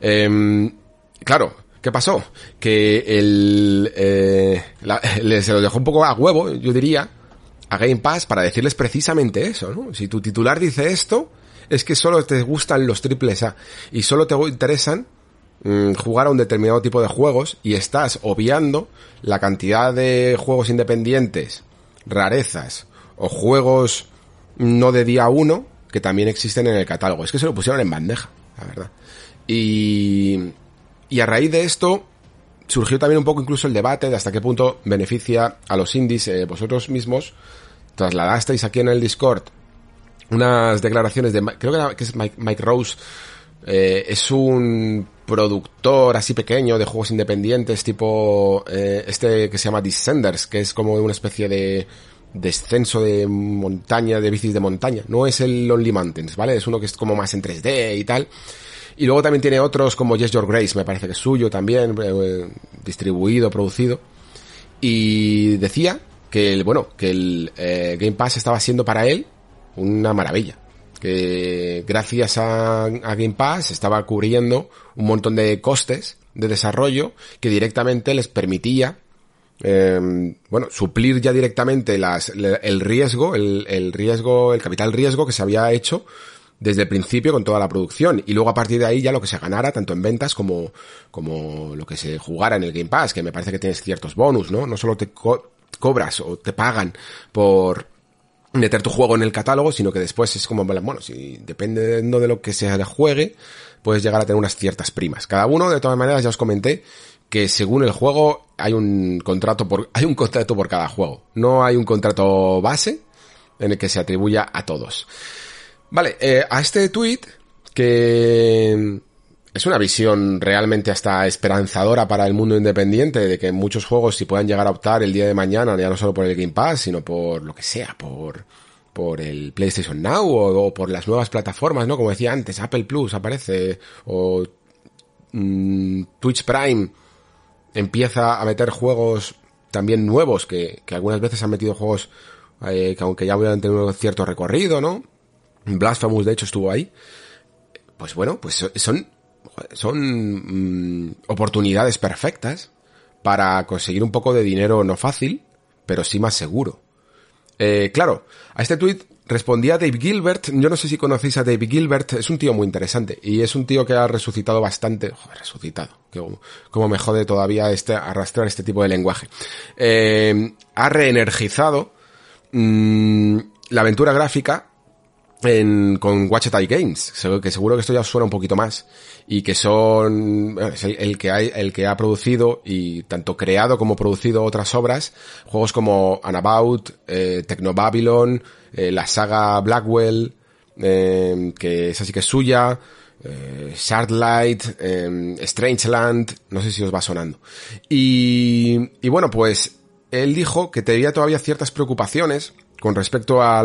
Eh, claro, ¿qué pasó? Que el, eh, se lo dejó un poco a huevo, yo diría, a Game Pass para decirles precisamente eso, ¿no? Si tu titular dice esto, es que solo te gustan los triples A y solo te interesan mmm, jugar a un determinado tipo de juegos y estás obviando la cantidad de juegos independientes, rarezas o juegos no de día uno que también existen en el catálogo. Es que se lo pusieron en bandeja, la verdad. Y, y a raíz de esto surgió también un poco incluso el debate de hasta qué punto beneficia a los indies. Eh, vosotros mismos trasladasteis aquí en el Discord unas declaraciones de, creo que, es Mike, Mike Rose, eh, es un productor así pequeño de juegos independientes tipo eh, este que se llama Descenders, que es como una especie de descenso de montaña, de bicis de montaña. No es el Lonely Mountains, ¿vale? Es uno que es como más en 3D y tal. Y luego también tiene otros como Yes Your Grace, me parece que es suyo también, eh, distribuido, producido. Y decía que el, bueno, que el eh, Game Pass estaba siendo para él una maravilla. Que gracias a, Game Pass estaba cubriendo un montón de costes de desarrollo que directamente les permitía eh, bueno, suplir ya directamente las, el riesgo, el, el, riesgo, el capital riesgo que se había hecho desde el principio con toda la producción y luego a partir de ahí ya lo que se ganara tanto en ventas como, como lo que se jugara en el Game Pass, que me parece que tienes ciertos bonus, ¿no? No solo te co cobras o te pagan por meter tu juego en el catálogo, sino que después es como, bueno, si dependiendo de lo que se juegue, puedes llegar a tener unas ciertas primas. Cada uno, de todas maneras, ya os comenté, que según el juego hay un contrato por hay un contrato por cada juego. No hay un contrato base en el que se atribuya a todos. Vale, eh, a este tweet que es una visión realmente hasta esperanzadora para el mundo independiente de que muchos juegos si puedan llegar a optar el día de mañana ya no solo por el Game Pass sino por lo que sea, por por el PlayStation Now o, por las nuevas plataformas, ¿no? Como decía antes, Apple Plus aparece o mmm, Twitch Prime empieza a meter juegos también nuevos, que, que algunas veces han metido juegos eh, que aunque ya hubieran tenido cierto recorrido, ¿no? Blasphemous de hecho estuvo ahí. Pues bueno, pues son, son mmm, oportunidades perfectas para conseguir un poco de dinero no fácil, pero sí más seguro. Eh, claro, a este tweet respondía Dave Gilbert. Yo no sé si conocéis a Dave Gilbert. Es un tío muy interesante. Y es un tío que ha resucitado bastante. Joder, resucitado. Como me jode todavía este, arrastrar este tipo de lenguaje. Eh, ha reenergizado mmm, la aventura gráfica en, con Watch Games, que seguro que esto ya suena un poquito más, y que son es el, que hay, el que ha producido y tanto creado como producido otras obras, juegos como Anabout, eh, Technobabylon, eh, la saga Blackwell, eh, que es así que es suya, eh, Shardlight, eh, Strangeland, no sé si os va sonando. Y, y bueno, pues él dijo que tenía todavía ciertas preocupaciones con respecto a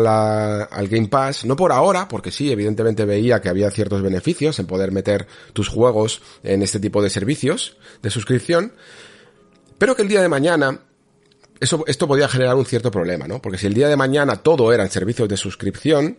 al Game Pass, no por ahora, porque sí, evidentemente veía que había ciertos beneficios en poder meter tus juegos en este tipo de servicios de suscripción, pero que el día de mañana eso, esto podía generar un cierto problema, ¿no? Porque si el día de mañana todo eran servicios de suscripción,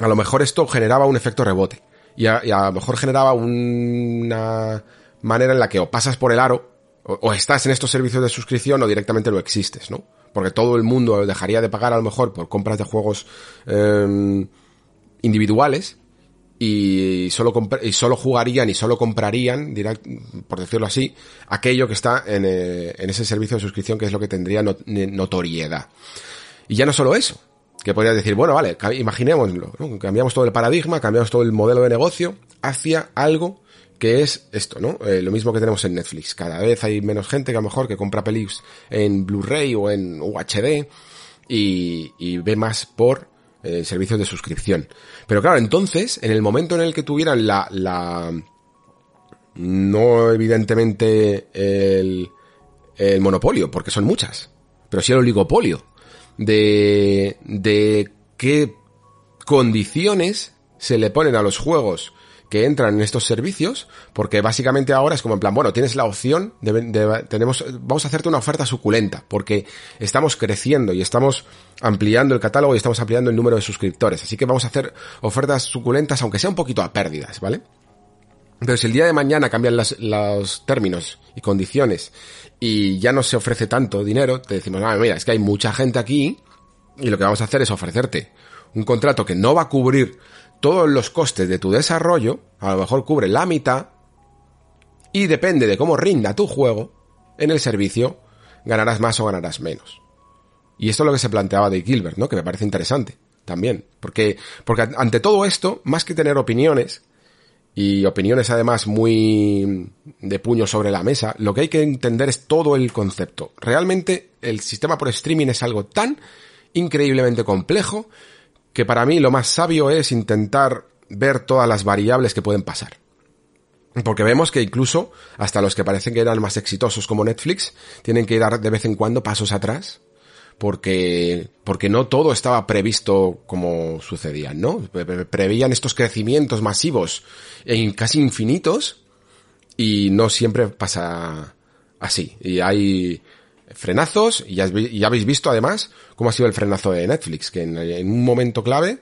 a lo mejor esto generaba un efecto rebote. Y a, lo mejor generaba una manera en la que o pasas por el aro, o, estás en estos servicios de suscripción, o directamente no existes, ¿no? Porque todo el mundo dejaría de pagar a lo mejor por compras de juegos em, individuales y solo, y solo jugarían y solo comprarían, por decirlo así, aquello que está en, eh, en, ese servicio de suscripción que es lo que tendría notoriedad. Y ya no solo eso, que podrías decir, bueno, vale, imaginémoslo, cambiamos todo el paradigma, cambiamos todo el modelo de negocio hacia algo que es esto, ¿no? Eh, lo mismo que tenemos en Netflix. Cada vez hay menos gente que a lo mejor que compra pelis en Blu-ray o en UHD y, y ve más por eh, servicios de suscripción. Pero claro, entonces, en el momento en el que tuvieran la, la no evidentemente el, el monopolio, porque son muchas, pero sí el oligopolio de, de qué condiciones se le ponen a los juegos que entran en estos servicios, porque básicamente ahora es como en plan, bueno, tienes la opción de, tenemos, vamos a hacerte una oferta suculenta, porque estamos creciendo y estamos ampliando el catálogo y estamos ampliando el número de suscriptores, así que vamos a hacer ofertas suculentas, aunque sea un poquito a pérdidas, ¿vale? Pero si el día de mañana cambian los términos y condiciones y ya no se ofrece tanto dinero, te decimos, ah, mira, es que hay mucha gente aquí y lo que vamos a hacer es ofrecerte un contrato que no va a cubrir todos los costes de tu desarrollo, a lo mejor cubre la mitad, y depende de cómo rinda tu juego, en el servicio ganarás más o ganarás menos. Y esto es lo que se planteaba de Gilbert, ¿no? Que me parece interesante también. Porque, porque ante todo esto, más que tener opiniones, y opiniones además muy de puño sobre la mesa, lo que hay que entender es todo el concepto. Realmente el sistema por streaming es algo tan increíblemente complejo que para mí lo más sabio es intentar ver todas las variables que pueden pasar. Porque vemos que incluso hasta los que parecen que eran más exitosos como Netflix tienen que dar de vez en cuando pasos atrás porque, porque no todo estaba previsto como sucedía, ¿no? Prevían estos crecimientos masivos e casi infinitos y no siempre pasa así. Y hay frenazos, y ya, habéis visto además cómo ha sido el frenazo de Netflix, que en, un momento clave,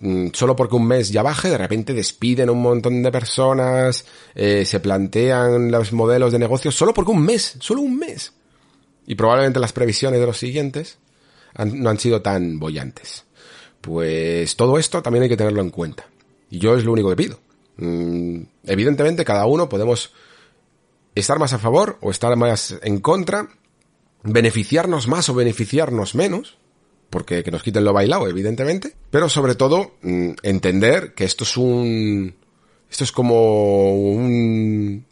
mm, solo porque un mes ya baje, de repente despiden un montón de personas, eh, se plantean los modelos de negocio, solo porque un mes, solo un mes. Y probablemente las previsiones de los siguientes no han sido tan bollantes. Pues todo esto también hay que tenerlo en cuenta. Y yo es lo único que pido. Mm, evidentemente cada uno podemos estar más a favor o estar más en contra beneficiarnos más o beneficiarnos menos, porque que nos quiten lo bailado, evidentemente, pero sobre todo mm, entender que esto es un, esto es como un,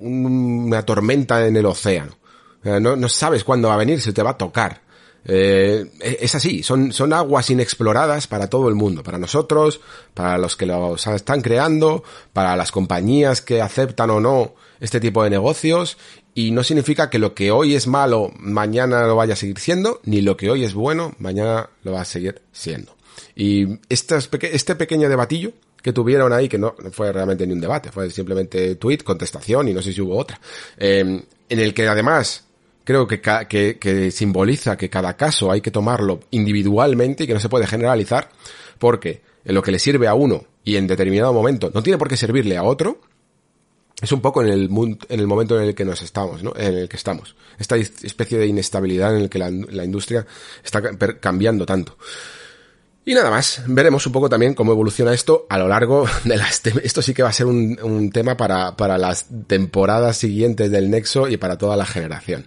una tormenta en el océano. No, no sabes cuándo va a venir, se te va a tocar. Eh, es así, son, son aguas inexploradas para todo el mundo, para nosotros, para los que los están creando, para las compañías que aceptan o no este tipo de negocios y no significa que lo que hoy es malo mañana lo vaya a seguir siendo, ni lo que hoy es bueno mañana lo va a seguir siendo. Y este, este pequeño debatillo que tuvieron ahí, que no fue realmente ni un debate, fue simplemente tweet, contestación y no sé si hubo otra, em, en el que además creo que, que, que simboliza que cada caso hay que tomarlo individualmente y que no se puede generalizar, porque en lo que le sirve a uno y en determinado momento no tiene por qué servirle a otro, es un poco en el, en el momento en el que nos estamos, ¿no? En el que estamos. Esta especie de inestabilidad en el que la, industria está cambiando tanto. Y nada más, veremos un poco también cómo evoluciona esto a lo largo de las... Esto sí que va a ser un, tema para, para las temporadas siguientes del Nexo y para toda la generación.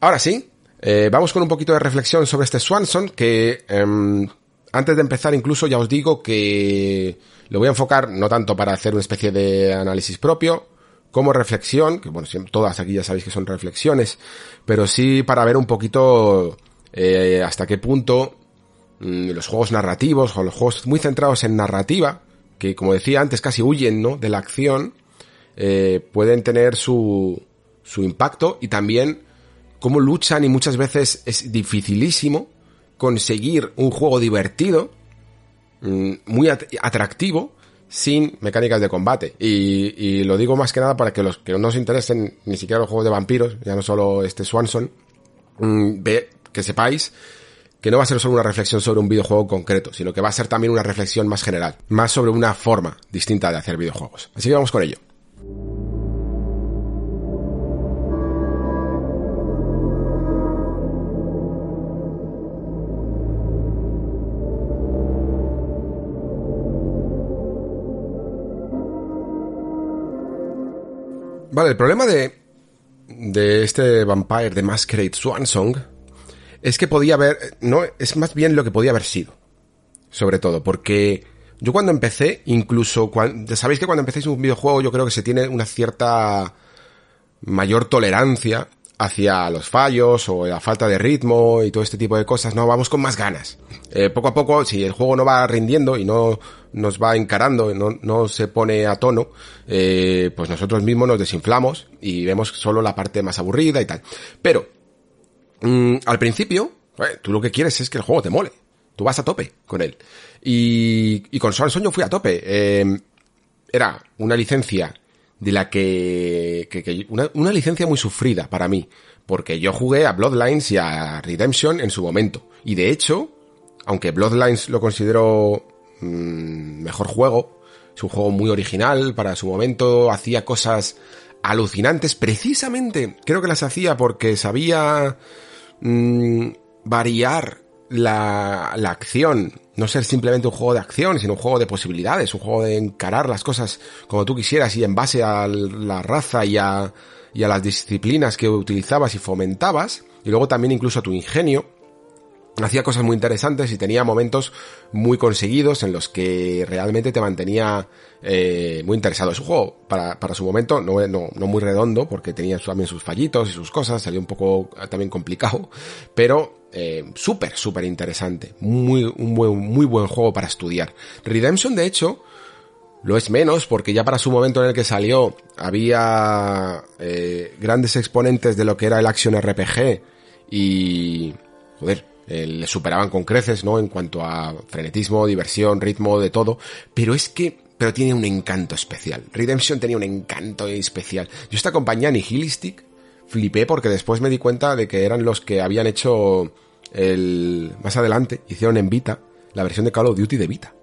Ahora sí, eh, vamos con un poquito de reflexión sobre este Swanson, que em, antes de empezar incluso ya os digo que lo voy a enfocar no tanto para hacer una especie de análisis propio, como reflexión, que bueno, todas aquí ya sabéis que son reflexiones, pero sí para ver un poquito eh, hasta qué punto mm, los juegos narrativos o los juegos muy centrados en narrativa, que como decía antes casi huyen ¿no? de la acción, eh, pueden tener su, su impacto y también cómo luchan y muchas veces es dificilísimo conseguir un juego divertido, muy atractivo, sin mecánicas de combate. Y, lo digo más que nada para que los que no os interesen ni siquiera los juegos de vampiros, ya no solo este Swanson, mm, que sepáis que no va a ser solo una reflexión sobre un videojuego concreto, sino que va a ser también una reflexión más general, más sobre una forma distinta de hacer videojuegos. Así que vamos con ello. Vale, el problema de, de este Vampire de Masquerade Swansong es que podía haber, no, es más bien lo que podía haber sido. Sobre todo, porque yo cuando empecé, incluso sabéis que cuando empecéis un videojuego yo creo que se tiene una cierta mayor tolerancia hacia los fallos o la falta de ritmo y todo este tipo de cosas, no, vamos con más ganas. Eh, poco a poco, si el juego no va rindiendo y no nos va encarando, no, no se pone a tono, eh, pues nosotros mismos nos desinflamos y vemos solo la parte más aburrida y tal. Pero, mm, al principio, eh, tú lo que quieres es que el juego te mole. Tú vas a tope con él. Y, y con Swan yo fui a tope. era una licencia de la que, que, una, una, licencia muy sufrida para mí, porque yo jugué a Bloodlines y a Redemption en su momento, y de hecho, aunque Bloodlines lo considero mmm, mejor juego, es un juego muy original para su momento, hacía cosas alucinantes, precisamente creo que las hacía porque sabía mmm, variar la, la acción no ser simplemente un juego de acción, sino un juego de posibilidades, un juego de encarar las cosas como tú quisieras y en base a la raza y a, y a las disciplinas que utilizabas y fomentabas, y luego también incluso a tu ingenio, hacía cosas muy interesantes y tenía momentos muy conseguidos en los que realmente te mantenía eh, muy interesado. Es un juego para, para su momento no, no, no, muy redondo porque tenía también sus fallitos y sus cosas, salió un poco eh, también complicado, pero eh, súper, súper interesante. Muy, un buen, muy buen juego para estudiar. Redemption, de hecho, lo es menos porque ya para su momento en el que salió había eh, grandes exponentes de lo que era el action RPG y... joder, eh, le superaban con creces, ¿no? En cuanto a frenetismo, diversión, ritmo, de todo. Pero es que, pero tiene un encanto especial. Redemption tenía un encanto especial. Yo esta compañía Nihilistic flipé porque después me di cuenta de que eran los que habían hecho el, más adelante, hicieron en Vita la versión de Call of Duty de Vita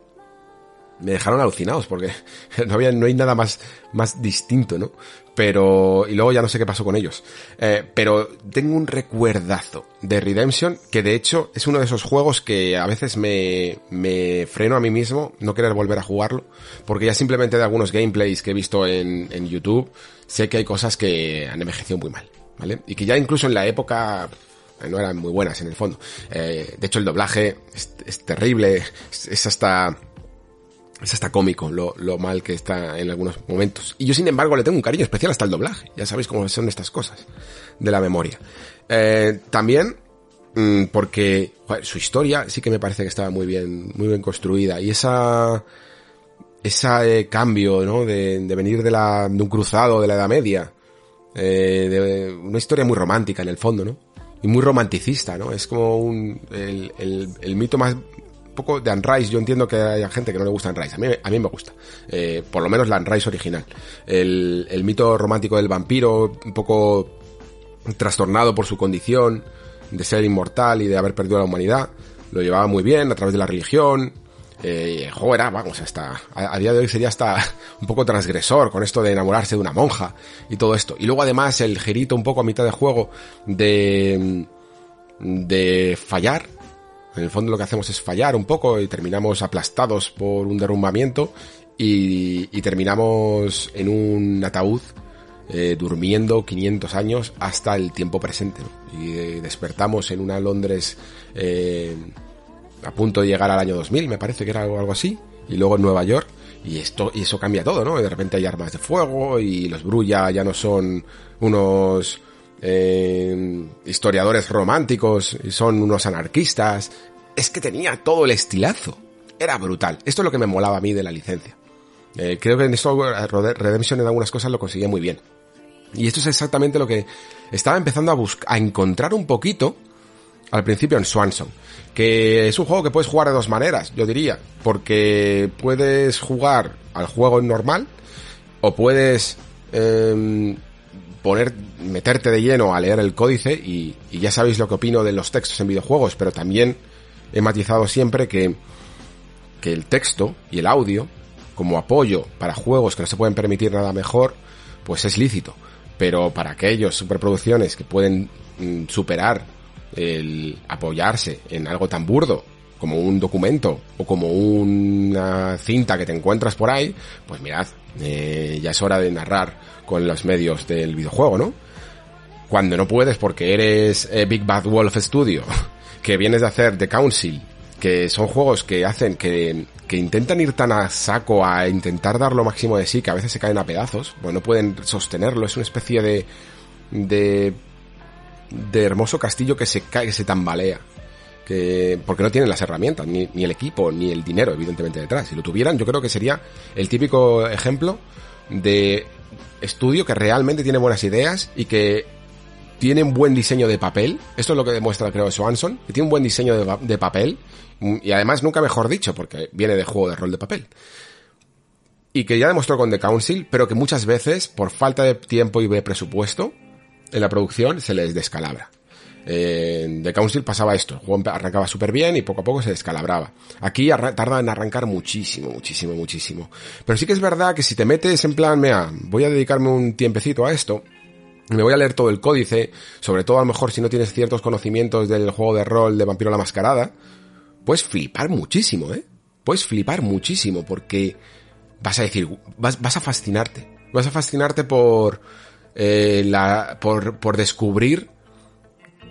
me dejaron alucinados porque no había, no hay nada más, más distinto, ¿no? Pero, y luego ya no sé qué pasó con ellos. Eh, pero tengo un recuerdazo de Redemption que de hecho es uno de esos juegos que a veces me, me freno a mí mismo no querer volver a jugarlo porque ya simplemente de algunos gameplays que he visto en, en YouTube sé que hay cosas que han envejecido muy mal, ¿vale? Y que ya incluso en la época no eran muy buenas en el fondo. Eh, de hecho el doblaje es, es terrible, es, es hasta es hasta cómico lo, lo, mal que está en algunos momentos. Y yo, sin embargo, le tengo un cariño especial hasta el doblaje. Ya sabéis cómo son estas cosas de la memoria. Eh, también mmm, porque joder, su historia sí que me parece que estaba muy bien, muy bien construida. Y esa, ese eh, cambio, ¿no? De, de, venir de, la, de un cruzado de la Edad Media. Eh, de una historia muy romántica en el fondo, ¿no? Y muy romanticista, ¿no? Es como un, el, el, el mito más poco de Unrise. Yo entiendo que hay gente que no le gusta Unrise. A mí, a mí me gusta. Eh, por lo menos la Unrise original. El, el mito romántico del vampiro, un poco trastornado por su condición de ser inmortal y de haber perdido la humanidad. Lo llevaba muy bien a través de la religión. Eh, juego era, vamos, hasta, a, a, día de hoy sería hasta un poco transgresor con esto de enamorarse de una monja y todo esto. Y luego además el gerito un poco a mitad de juego de, de fallar, en el fondo lo que hacemos es fallar un poco y terminamos aplastados por un derrumbamiento y, y terminamos en un ataúd eh, durmiendo 500 años hasta el tiempo presente. Y eh, despertamos en una Londres eh, a punto de llegar al año 2000, me parece que era algo, algo así, y luego en Nueva York. Y esto, y eso cambia todo, ¿no? De repente hay armas de fuego y los Brulla ya no son unos eh, historiadores románticos son unos anarquistas. Es que tenía todo el estilazo. Era brutal. Esto es lo que me molaba a mí de la licencia. Eh, creo que en esto Redemption en algunas cosas lo conseguía muy bien. Y esto es exactamente lo que estaba empezando a buscar, a encontrar un poquito al principio en Swanson. Que es un juego que puedes jugar de dos maneras, yo diría. Porque puedes jugar al juego normal, o puedes em, poner, meterte de lleno a leer el códice y, y, ya sabéis lo que opino de los textos en videojuegos, pero también he matizado siempre que, que el texto y el audio, como apoyo para juegos que no se pueden permitir nada mejor, pues es lícito. Pero para aquellos superproducciones que pueden mm, superar el apoyarse en algo tan burdo como un documento o como una cinta que te encuentras por ahí, pues mirad, eh, ya es hora de narrar con los medios del videojuego, ¿no? Cuando no puedes porque eres eh, Big Bad Wolf Studio, que vienes de hacer The Council, que son juegos que hacen que, que intentan ir tan a saco a intentar dar lo máximo de sí que a veces se caen a pedazos, pues no pueden sostenerlo, es una especie de de de hermoso castillo que se cae, que se tambalea. Que, porque no tienen las herramientas, ni, el equipo, ni el dinero, evidentemente, detrás. Si lo tuvieran, yo creo que sería el típico ejemplo de estudio que realmente tiene buenas ideas y que tiene un buen diseño de papel. Esto es lo que demuestra, creo, Swanson, que tiene un buen diseño de, de papel. Y además, nunca mejor dicho, porque viene de juego de rol de papel y que ya demostró con The Council, pero que muchas veces, por falta de tiempo y de presupuesto, en la producción se les descalabra. En The Council pasaba esto, el juego arrancaba súper bien y poco a poco se descalabraba. Aquí tarda en arrancar muchísimo, muchísimo, muchísimo. Pero sí que es verdad que si te metes en plan, mea, voy a dedicarme un tiempecito a esto, me voy a leer todo el códice, sobre todo a lo mejor si no tienes ciertos conocimientos del juego de rol de Vampiro la Mascarada, puedes flipar muchísimo, ¿eh? Puedes flipar muchísimo porque vas a decir, vas, vas a fascinarte. Vas a fascinarte por, eh, la, por, por descubrir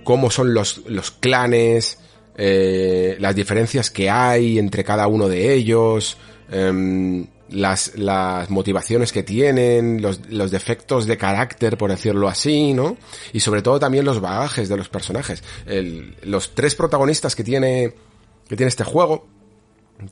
cómo son los, los clanes, eh, las diferencias que hay entre cada uno de ellos, eh, las, las motivaciones que tienen, los, los defectos de carácter, por decirlo así, ¿no? Y sobre todo también los bagajes de los personajes. Los tres protagonistas que tiene, que tiene este juego,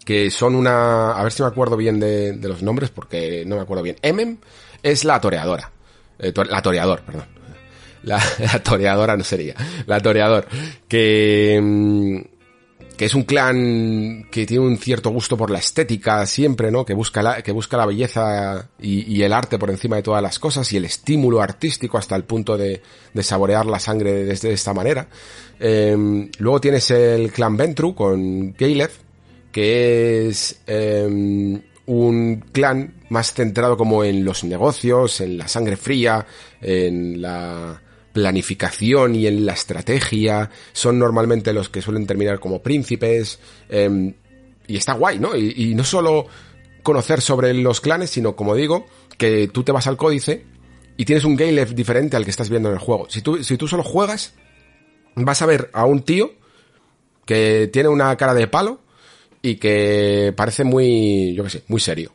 que son una, a ver si me acuerdo bien de, de los nombres, porque no me acuerdo bien. Emem es la toreadora. Eh, la toreador, perdón. La, toreadora no sería. La toreador. Que, mm, que es un clan que tiene un cierto gusto por la estética siempre, ¿no? Que busca la, que busca la belleza y, el arte por encima de todas las cosas y el estímulo artístico hasta el punto de, de saborear la sangre desde esta manera. Eh, luego tienes el clan Ventru con Caleb, que es eh, un clan más centrado como en los negocios, en la sangre fría, en la planificación y en la estrategia. Son normalmente los que suelen terminar como príncipes. Eh, y está guay, ¿no? Y, no solo conocer sobre los clanes, sino, como digo, que tú te vas al códice y tienes un gameplay diferente al que estás viendo en el juego. Si tú, si tú solo juegas, vas a ver a un tío que tiene una cara de palo y que parece muy, yo qué sé, muy serio.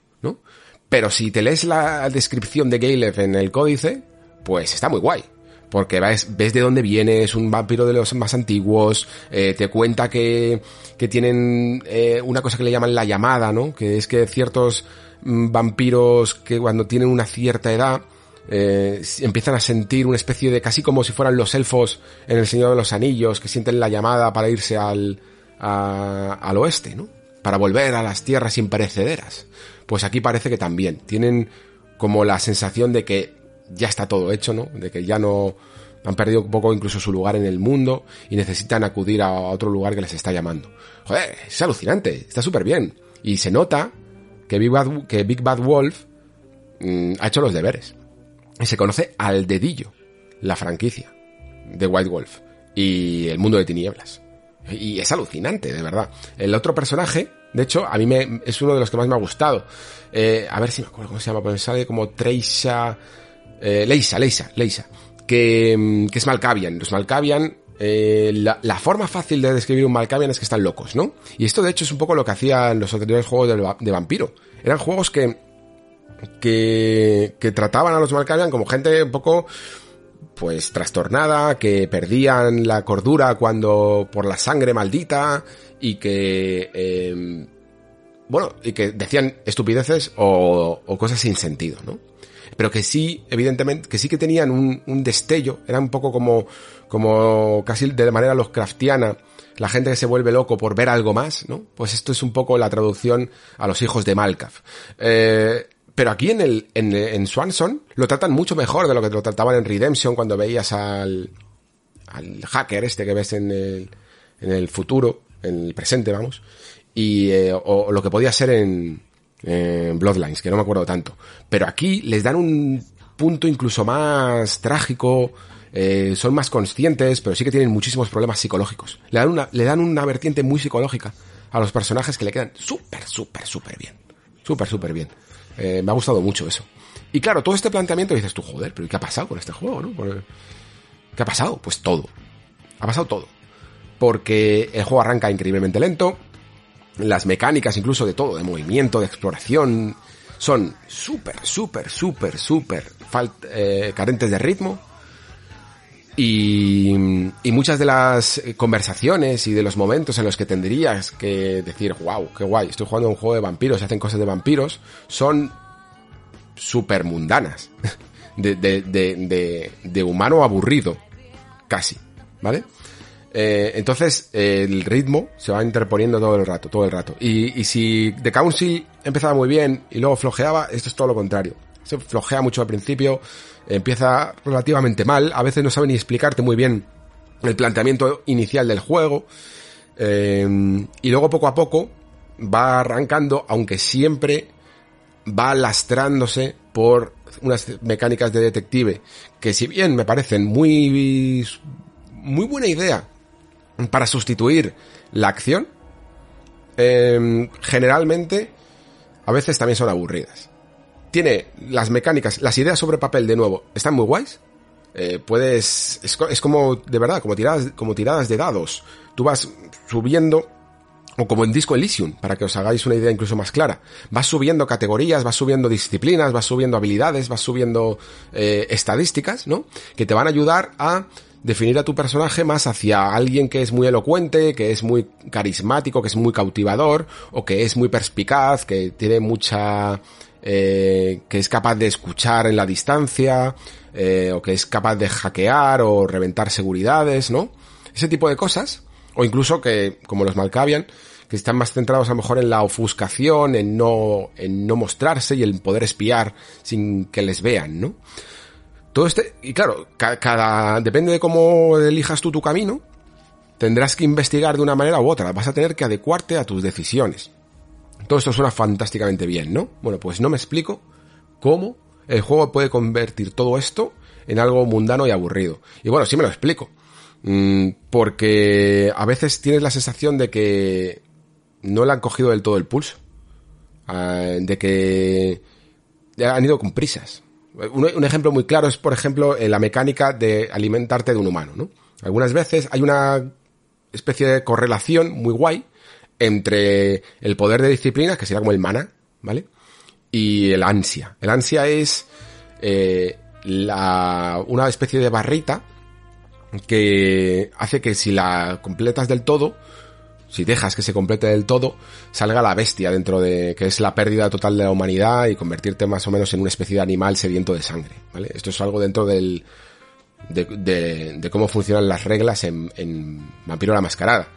Pero si te lees la descripción de Galef en el códice, pues está muy guay. Porque ves, de dónde viene, es un vampiro de los más antiguos, eh, te cuenta que, que tienen eh, una cosa que le llaman la llamada, ¿no? Que es que ciertos mm, vampiros que cuando tienen una cierta edad, eh, empiezan a sentir una especie de casi como si fueran los elfos en el Señor de los Anillos, que sienten la llamada para irse al, a, al oeste, ¿no? Para volver a las tierras imperecederas. Pues aquí parece que también. Tienen como la sensación de que ya está todo hecho, ¿no? De que ya no han perdido un poco incluso su lugar en el mundo y necesitan acudir a otro lugar que les está llamando. Joder, es alucinante, está súper bien. Y se nota que Big Bad, Wolf mmm, ha hecho los deberes. Y se conoce al dedillo la franquicia de White Wolf y el mundo de tinieblas. Y es alucinante, de verdad. El otro personaje, de hecho, a mí me, es uno de los que más me ha gustado. Eh, a ver si me acuerdo cómo se llama, pues sale como Treisa, eh, Leisa, Leisa, Leisa, que, que es Malkavian. Los Malkavian, eh, la, la, forma fácil de describir un Malkavian es que están locos, ¿no? Y esto de hecho es un poco lo que hacían los anteriores juegos de, de vampiro. Eran juegos que, que, que trataban a los Malkavian como gente un poco, pues trastornada, que perdían la cordura cuando por la sangre maldita y que eh, bueno, y que decían estupideces o, o cosas sin sentido, ¿no? Pero que sí, evidentemente, que sí que tenían un, un destello, era un poco como, como casi de manera Lovecraftiana, la gente que se vuelve loco por ver algo más, ¿no? Pues esto es un poco la traducción a los hijos de Malkaf. Eh, pero aquí en el, en, en Swanson lo tratan mucho mejor de lo que lo trataban en Redemption cuando veías al, al hacker este que ves en el, en el futuro, en el presente, vamos, y, eh, o, lo que podía ser en, en Bloodlines, que no me acuerdo tanto. Pero aquí les dan un punto incluso más trágico, eh, son más conscientes, pero sí que tienen muchísimos problemas psicológicos. Le dan una, le dan una vertiente muy psicológica a los personajes que le quedan súper, súper, súper bien. Súper, súper bien. Eh, me ha gustado mucho eso. Y claro, todo este planteamiento dices tú, joder, pero ¿qué ha pasado con este juego, no? ¿Qué ha pasado? Pues todo. Ha pasado todo. Porque el juego arranca increíblemente lento. Las mecánicas incluso de todo, de movimiento, de exploración, son súper, súper, súper, súper eh, carentes de ritmo. Y, y, muchas de las conversaciones y de los momentos en los que tendrías que decir, wow, qué guay, estoy jugando un juego de vampiros y hacen cosas de vampiros, son súper mundanas. De, de, de, de, humano aburrido, casi, ¿vale? Eh, entonces, el ritmo se va interponiendo todo el rato, todo el rato. Y, y, si The Council empezaba muy bien y luego flojeaba, esto es todo lo contrario. Se flojea mucho al principio, empieza relativamente mal, a veces no sabe ni explicarte muy bien el planteamiento inicial del juego. Eh, y luego poco a poco va arrancando, aunque siempre va lastrándose por unas mecánicas de detective que si bien me parecen muy muy buena idea para sustituir la acción, eh, generalmente a veces también son aburridas. Tiene las mecánicas, las ideas sobre papel de nuevo, están muy guays. Eh, puedes, es, como, de verdad, como tiradas, como tiradas de dados. Tú vas subiendo o como en Disco Elysium, para que os hagáis una idea incluso más clara. Vas subiendo categorías, vas subiendo disciplinas, vas subiendo habilidades, vas subiendo eh, estadísticas, ¿no? Que te van a ayudar a definir a tu personaje más hacia alguien que es muy elocuente, que es muy carismático, que es muy cautivador, o que es muy perspicaz, que tiene mucha... Eh, que es capaz de escuchar en la distancia, eh, o que es capaz de hackear o reventar seguridades, ¿no? Ese tipo de cosas, o incluso que, como los Malkavian, que están más centrados a lo mejor en la ofuscación, en no, en no mostrarse y en poder espiar sin que les vean, ¿no? Todo este, y claro, cada, cada, depende de cómo elijas tú tu camino, tendrás que investigar de una manera u otra, vas a tener que adecuarte a tus decisiones. Todo esto suena fantásticamente bien, ¿no? Bueno, pues no me explico cómo el juego puede convertir todo esto en algo mundano y aburrido. Y bueno, sí me lo explico. Mm, porque a veces tienes la sensación de que no le han cogido del todo el pulso. Uh, de que han ido con prisas. Un, un, ejemplo muy claro es, por ejemplo, la mecánica de alimentarte de un humano, ¿no? Algunas veces hay una especie de correlación muy guay entre el poder de disciplina, que sería como el mana, ¿vale? Y el ansia. El ansia es eh, la, una especie de barrita que hace que si la completas del todo, si dejas que se complete del todo, salga la bestia dentro de, que es la pérdida total de la humanidad y convertirte más o menos en una especie de animal sediento de sangre, ¿vale? Esto es algo dentro del, de, de, de cómo funcionan las reglas en, en Vampiro la Mascarada.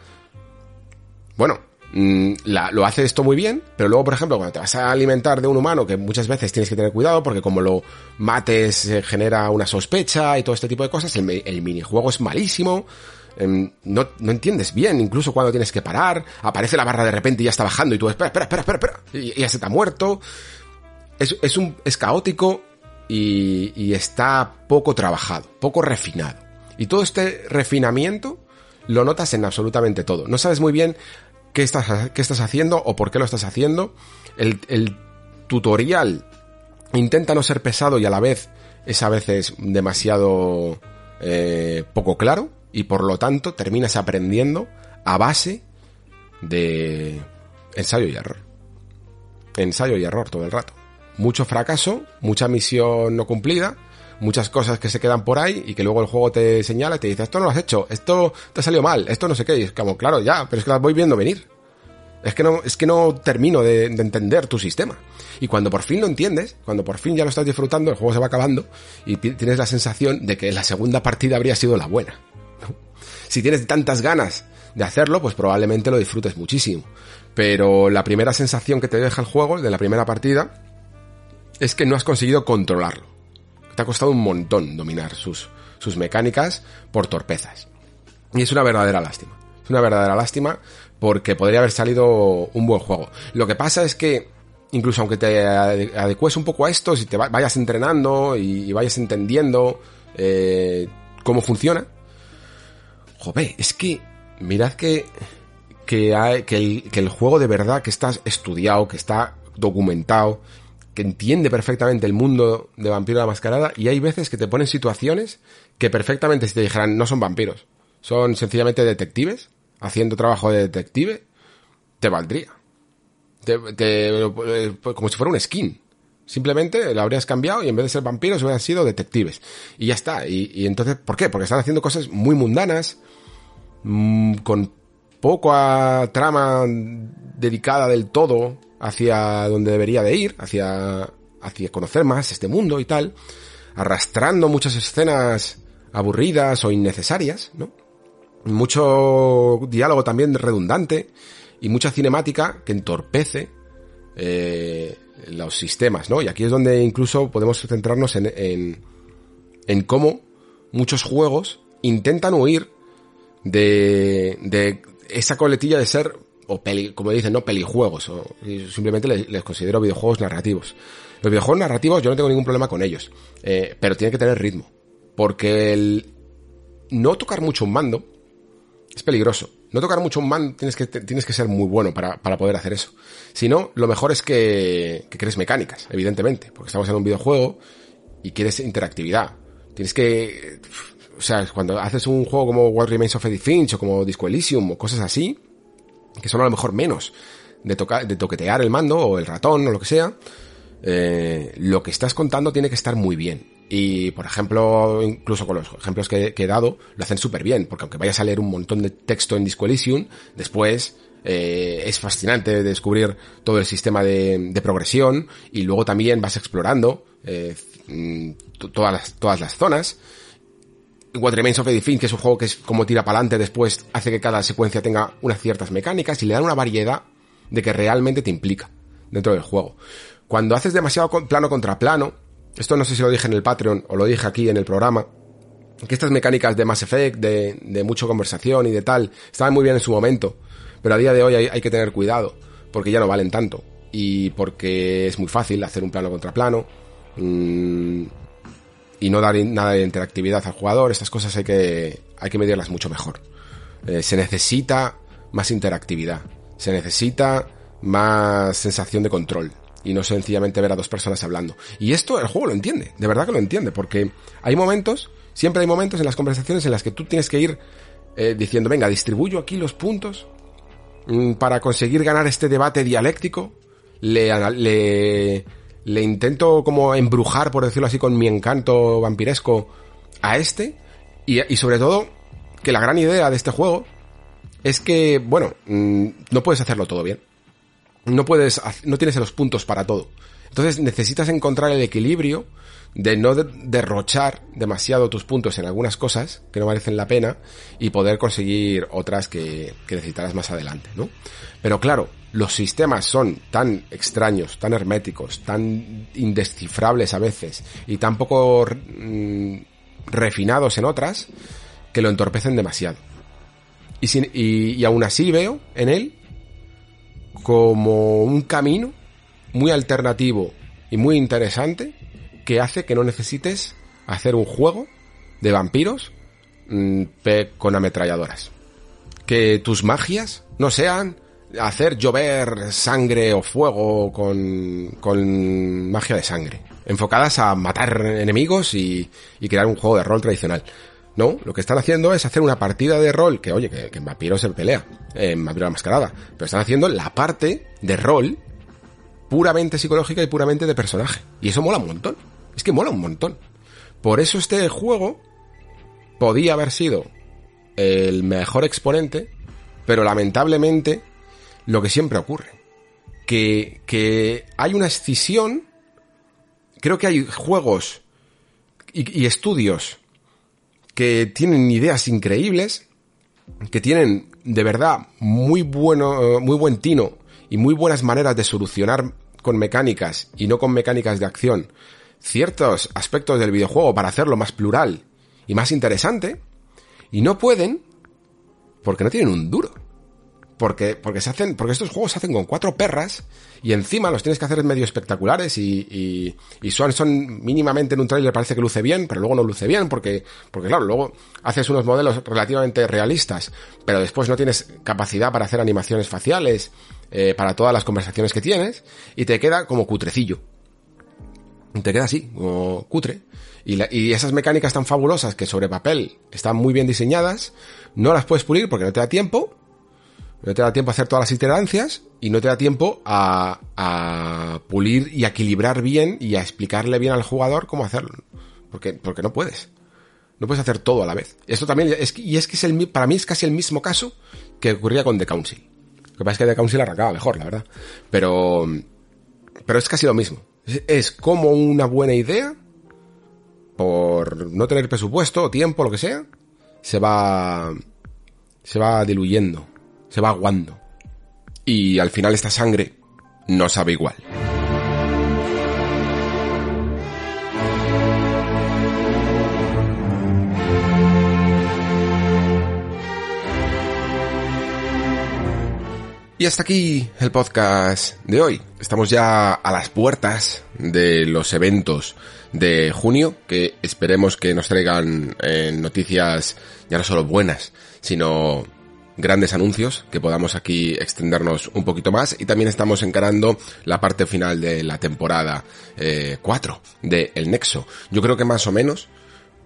Bueno, la, lo hace esto muy bien, pero luego, por ejemplo, cuando te vas a alimentar de un humano, que muchas veces tienes que tener cuidado, porque como lo mates se genera una sospecha y todo este tipo de cosas, el, minijuego es malísimo, no, no entiendes bien, incluso cuando tienes que parar, aparece la barra de repente y ya está bajando y tú, espera, espera, espera, espera, espera, y, ya se te ha muerto. Es, es, un, es caótico y está poco trabajado, poco refinado. Y todo este refinamiento lo notas en absolutamente todo. No sabes muy bien qué estás, qué estás haciendo o por qué lo estás haciendo. El, el tutorial intenta no ser pesado y a la vez es a veces demasiado eh, poco claro y por lo tanto terminas aprendiendo a base de ensayo y error. Ensayo y error todo el rato. Mucho fracaso, mucha misión no cumplida, muchas cosas que se quedan por ahí y que luego el juego te señala y te dice, esto no lo has hecho, esto te ha salido mal, esto no sé qué, y es como, claro, ya, pero es que las voy viendo venir. Es que no, es que no termino de, de, entender tu sistema. Y cuando por fin lo entiendes, cuando por fin ya lo estás disfrutando, el juego se va acabando y tienes la sensación de que la segunda partida habría sido la buena. Si tienes tantas ganas de hacerlo, pues probablemente lo disfrutes muchísimo. Pero la primera sensación que te deja el juego, de la primera partida, es que no has conseguido controlarlo. Te ha costado un montón dominar sus, sus mecánicas por torpezas. Y es una verdadera lástima. Es una verdadera lástima porque podría haber salido un buen juego. Lo que pasa es que incluso aunque te adecues un poco a esto, si te vayas entrenando y, vayas entendiendo eh, cómo funciona, joder, es que mirad que que, hay, el, que el juego de verdad que está estudiado, que está documentado, que entiende perfectamente el mundo de Vampiro la Mascarada y hay veces que te ponen situaciones que perfectamente si te dijeran no son vampiros, son sencillamente detectives haciendo trabajo de detective, te valdría. Te, eh, como si fuera un skin. Simplemente lo habrías cambiado y en vez de ser vampiros hubieran sido detectives. Y ya está. Y, entonces, ¿por qué? Porque están haciendo cosas muy mundanas, mmm, con poca trama dedicada del todo hacia donde debería de ir, hacia, hacia conocer más este mundo y tal, arrastrando muchas escenas aburridas o innecesarias, ¿no? Mucho diálogo también redundante y mucha cinemática que entorpece eh, los sistemas, ¿no? Y aquí es donde incluso podemos centrarnos en, en, en cómo muchos juegos intentan huir de, de esa coletilla de ser, o peli, como dicen, no pelijuegos, o simplemente les, considero videojuegos narrativos. Los videojuegos narrativos yo no tengo ningún problema con ellos, eh, pero tienen que tener ritmo, porque el no tocar mucho un mando es peligroso. No tocar mucho un mando tienes que, tienes que ser muy bueno para, para poder hacer eso. Si no, lo mejor es que, que crees mecánicas, evidentemente, porque estamos en un videojuego y quieres interactividad. Tienes que o sea, cuando haces un juego como What Remains of Edith Finch o como Disco Elysium o cosas así, que son a lo mejor menos de, tocar, de toquetear el mando o el ratón o lo que sea, eh, lo que estás contando tiene que estar muy bien. Y, por ejemplo, incluso con los ejemplos que, he dado, lo hacen súper bien, porque aunque vayas a leer un montón de texto en Disco Elysium, después eh, es fascinante descubrir todo el sistema de, de, progresión y luego también vas explorando eh, todas, las, todas las zonas What Remains of Edith Finch, que es un juego que es como tira para adelante, después hace que cada secuencia tenga unas ciertas mecánicas y le dan una variedad de que realmente te implica dentro del juego. Cuando haces demasiado plano contra plano, esto no sé si lo dije en el Patreon o lo dije aquí en el programa, que estas mecánicas de Mass Effect, de, de mucha conversación y de tal, estaban muy bien en su momento, pero a día de hoy hay, hay que tener cuidado, porque ya no valen tanto, y porque es muy fácil hacer un plano contra plano, mmm, y no dar nada de interactividad al jugador, estas cosas hay que, hay que medirlas mucho mejor. Eh, se necesita más interactividad, se necesita más sensación de control y no sencillamente ver a dos personas hablando. Y esto el juego lo entiende, de verdad que lo entiende, porque hay momentos, siempre hay momentos en las conversaciones en las que tú tienes que ir eh, diciendo, venga, distribuyo aquí los puntos mmm, para conseguir ganar este debate dialéctico, le, le le intento como embrujar, por decirlo así, con mi encanto vampiresco a este. Y, y sobre todo, que la gran idea de este juego es que, bueno, mmm, no puedes hacerlo todo bien. No puedes, no tienes los puntos para todo. Entonces necesitas encontrar el equilibrio de no derrochar demasiado tus puntos en algunas cosas que no merecen la pena y poder conseguir otras que, que necesitarás más adelante, ¿no? Pero claro, los sistemas son tan extraños, tan herméticos, tan indescifrables a veces y tan poco mm, refinados en otras que lo entorpecen demasiado. Y, sin, y, y aún así veo en él como un camino muy alternativo y muy interesante que hace que no necesites hacer un juego de vampiros mmm, con ametralladoras. Que tus magias no sean hacer llover sangre o fuego con, con magia de sangre, enfocadas a matar enemigos y, y, crear un juego de rol tradicional. No, lo que están haciendo es hacer una partida de rol, que oye, que, que en Vampiro se pelea, en Vampiro la Mascarada, pero están haciendo la parte de rol puramente psicológica y puramente de personaje. Y eso mola un montón. Es que mola un montón. Por eso este juego podía haber sido el mejor exponente, pero lamentablemente lo que siempre ocurre. Que, que hay una escisión. Creo que hay juegos y, estudios que tienen ideas increíbles, que tienen de verdad muy bueno, muy buen tino y muy buenas maneras de solucionar con mecánicas y no con mecánicas de acción ciertos aspectos del videojuego para hacerlo más plural y más interesante y no pueden porque no tienen un duro. Porque, porque se hacen, porque estos juegos se hacen con cuatro perras y encima los tienes que hacer medio espectaculares y, y, son, son mínimamente en un trailer parece que luce bien, pero luego no luce bien porque, porque claro, luego haces unos modelos relativamente realistas, pero después no tienes capacidad para hacer animaciones faciales, eh, para todas las conversaciones que tienes y te queda como cutrecillo. Te queda así, como cutre. Y, la, y esas mecánicas tan fabulosas que sobre papel están muy bien diseñadas, no las puedes pulir porque no te da tiempo, no te da tiempo a hacer todas las iterancias y no te da tiempo a, pulir y a equilibrar bien y a explicarle bien al jugador cómo hacerlo. Porque, porque no puedes. No puedes hacer todo a la vez. Esto también es, y es que es el, para mí es casi el mismo caso que ocurría con The Council. Lo que pasa es que The Council arrancaba mejor, la verdad. Pero, pero es casi lo mismo. Es, como una buena idea, por no tener presupuesto tiempo, lo que sea, se va, se va diluyendo se va aguando. Y al final esta sangre no sabe igual. Y hasta aquí el podcast de hoy. Estamos ya a las puertas de los eventos de junio que esperemos que nos traigan eh, noticias ya no solo buenas, sino grandes anuncios, que podamos aquí extendernos un poquito más y también estamos encarando la parte final de la temporada eh, 4 de El Nexo. Yo creo que más o menos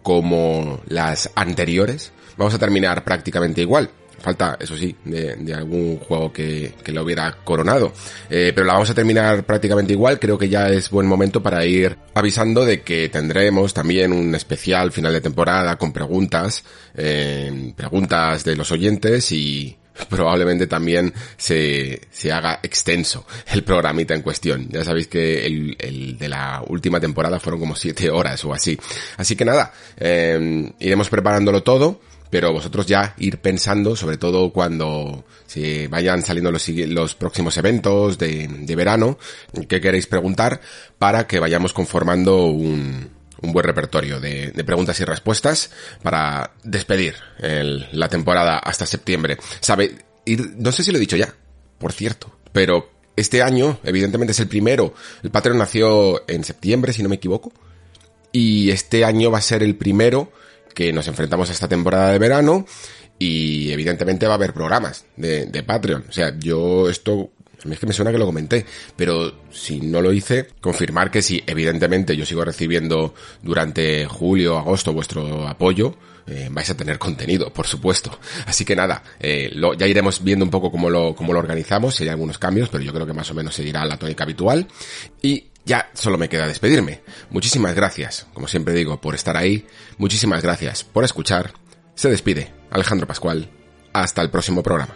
como las anteriores vamos a terminar prácticamente igual. Falta, eso sí, de, de algún juego que, lo hubiera coronado. Eh, pero la vamos a terminar prácticamente igual. Creo que ya es buen momento para ir avisando de que tendremos también un especial final de temporada con preguntas, eh, preguntas de los oyentes y probablemente también se, se haga extenso el programita en cuestión. Ya sabéis que el, el de la última temporada fueron como siete horas o así. Así que nada, eh, iremos preparándolo todo pero vosotros ya ir pensando, sobre todo cuando se vayan saliendo los, los próximos eventos de, de, verano, qué queréis preguntar para que vayamos conformando un, un buen repertorio de, de, preguntas y respuestas para despedir el, la temporada hasta septiembre. Sabe, ir, no sé si lo he dicho ya, por cierto, pero este año, evidentemente es el primero, el Patreon nació en septiembre, si no me equivoco, y este año va a ser el primero que nos enfrentamos a esta temporada de verano y evidentemente va a haber programas de, Patreon. O sea, yo esto a mí es que me suena que lo comenté, pero si no lo hice, confirmar que sí, evidentemente yo sigo recibiendo durante julio, agosto vuestro apoyo, eh, vais a tener contenido, por supuesto. Así que nada, eh, ya iremos viendo un poco cómo lo, cómo lo organizamos, si hay algunos cambios, pero yo creo que más o menos seguirá la tónica habitual. Y ya solo me queda despedirme. Muchísimas gracias, como siempre digo, por estar ahí. Muchísimas gracias por escuchar. Se despide Alejandro Pascual. Hasta el próximo programa.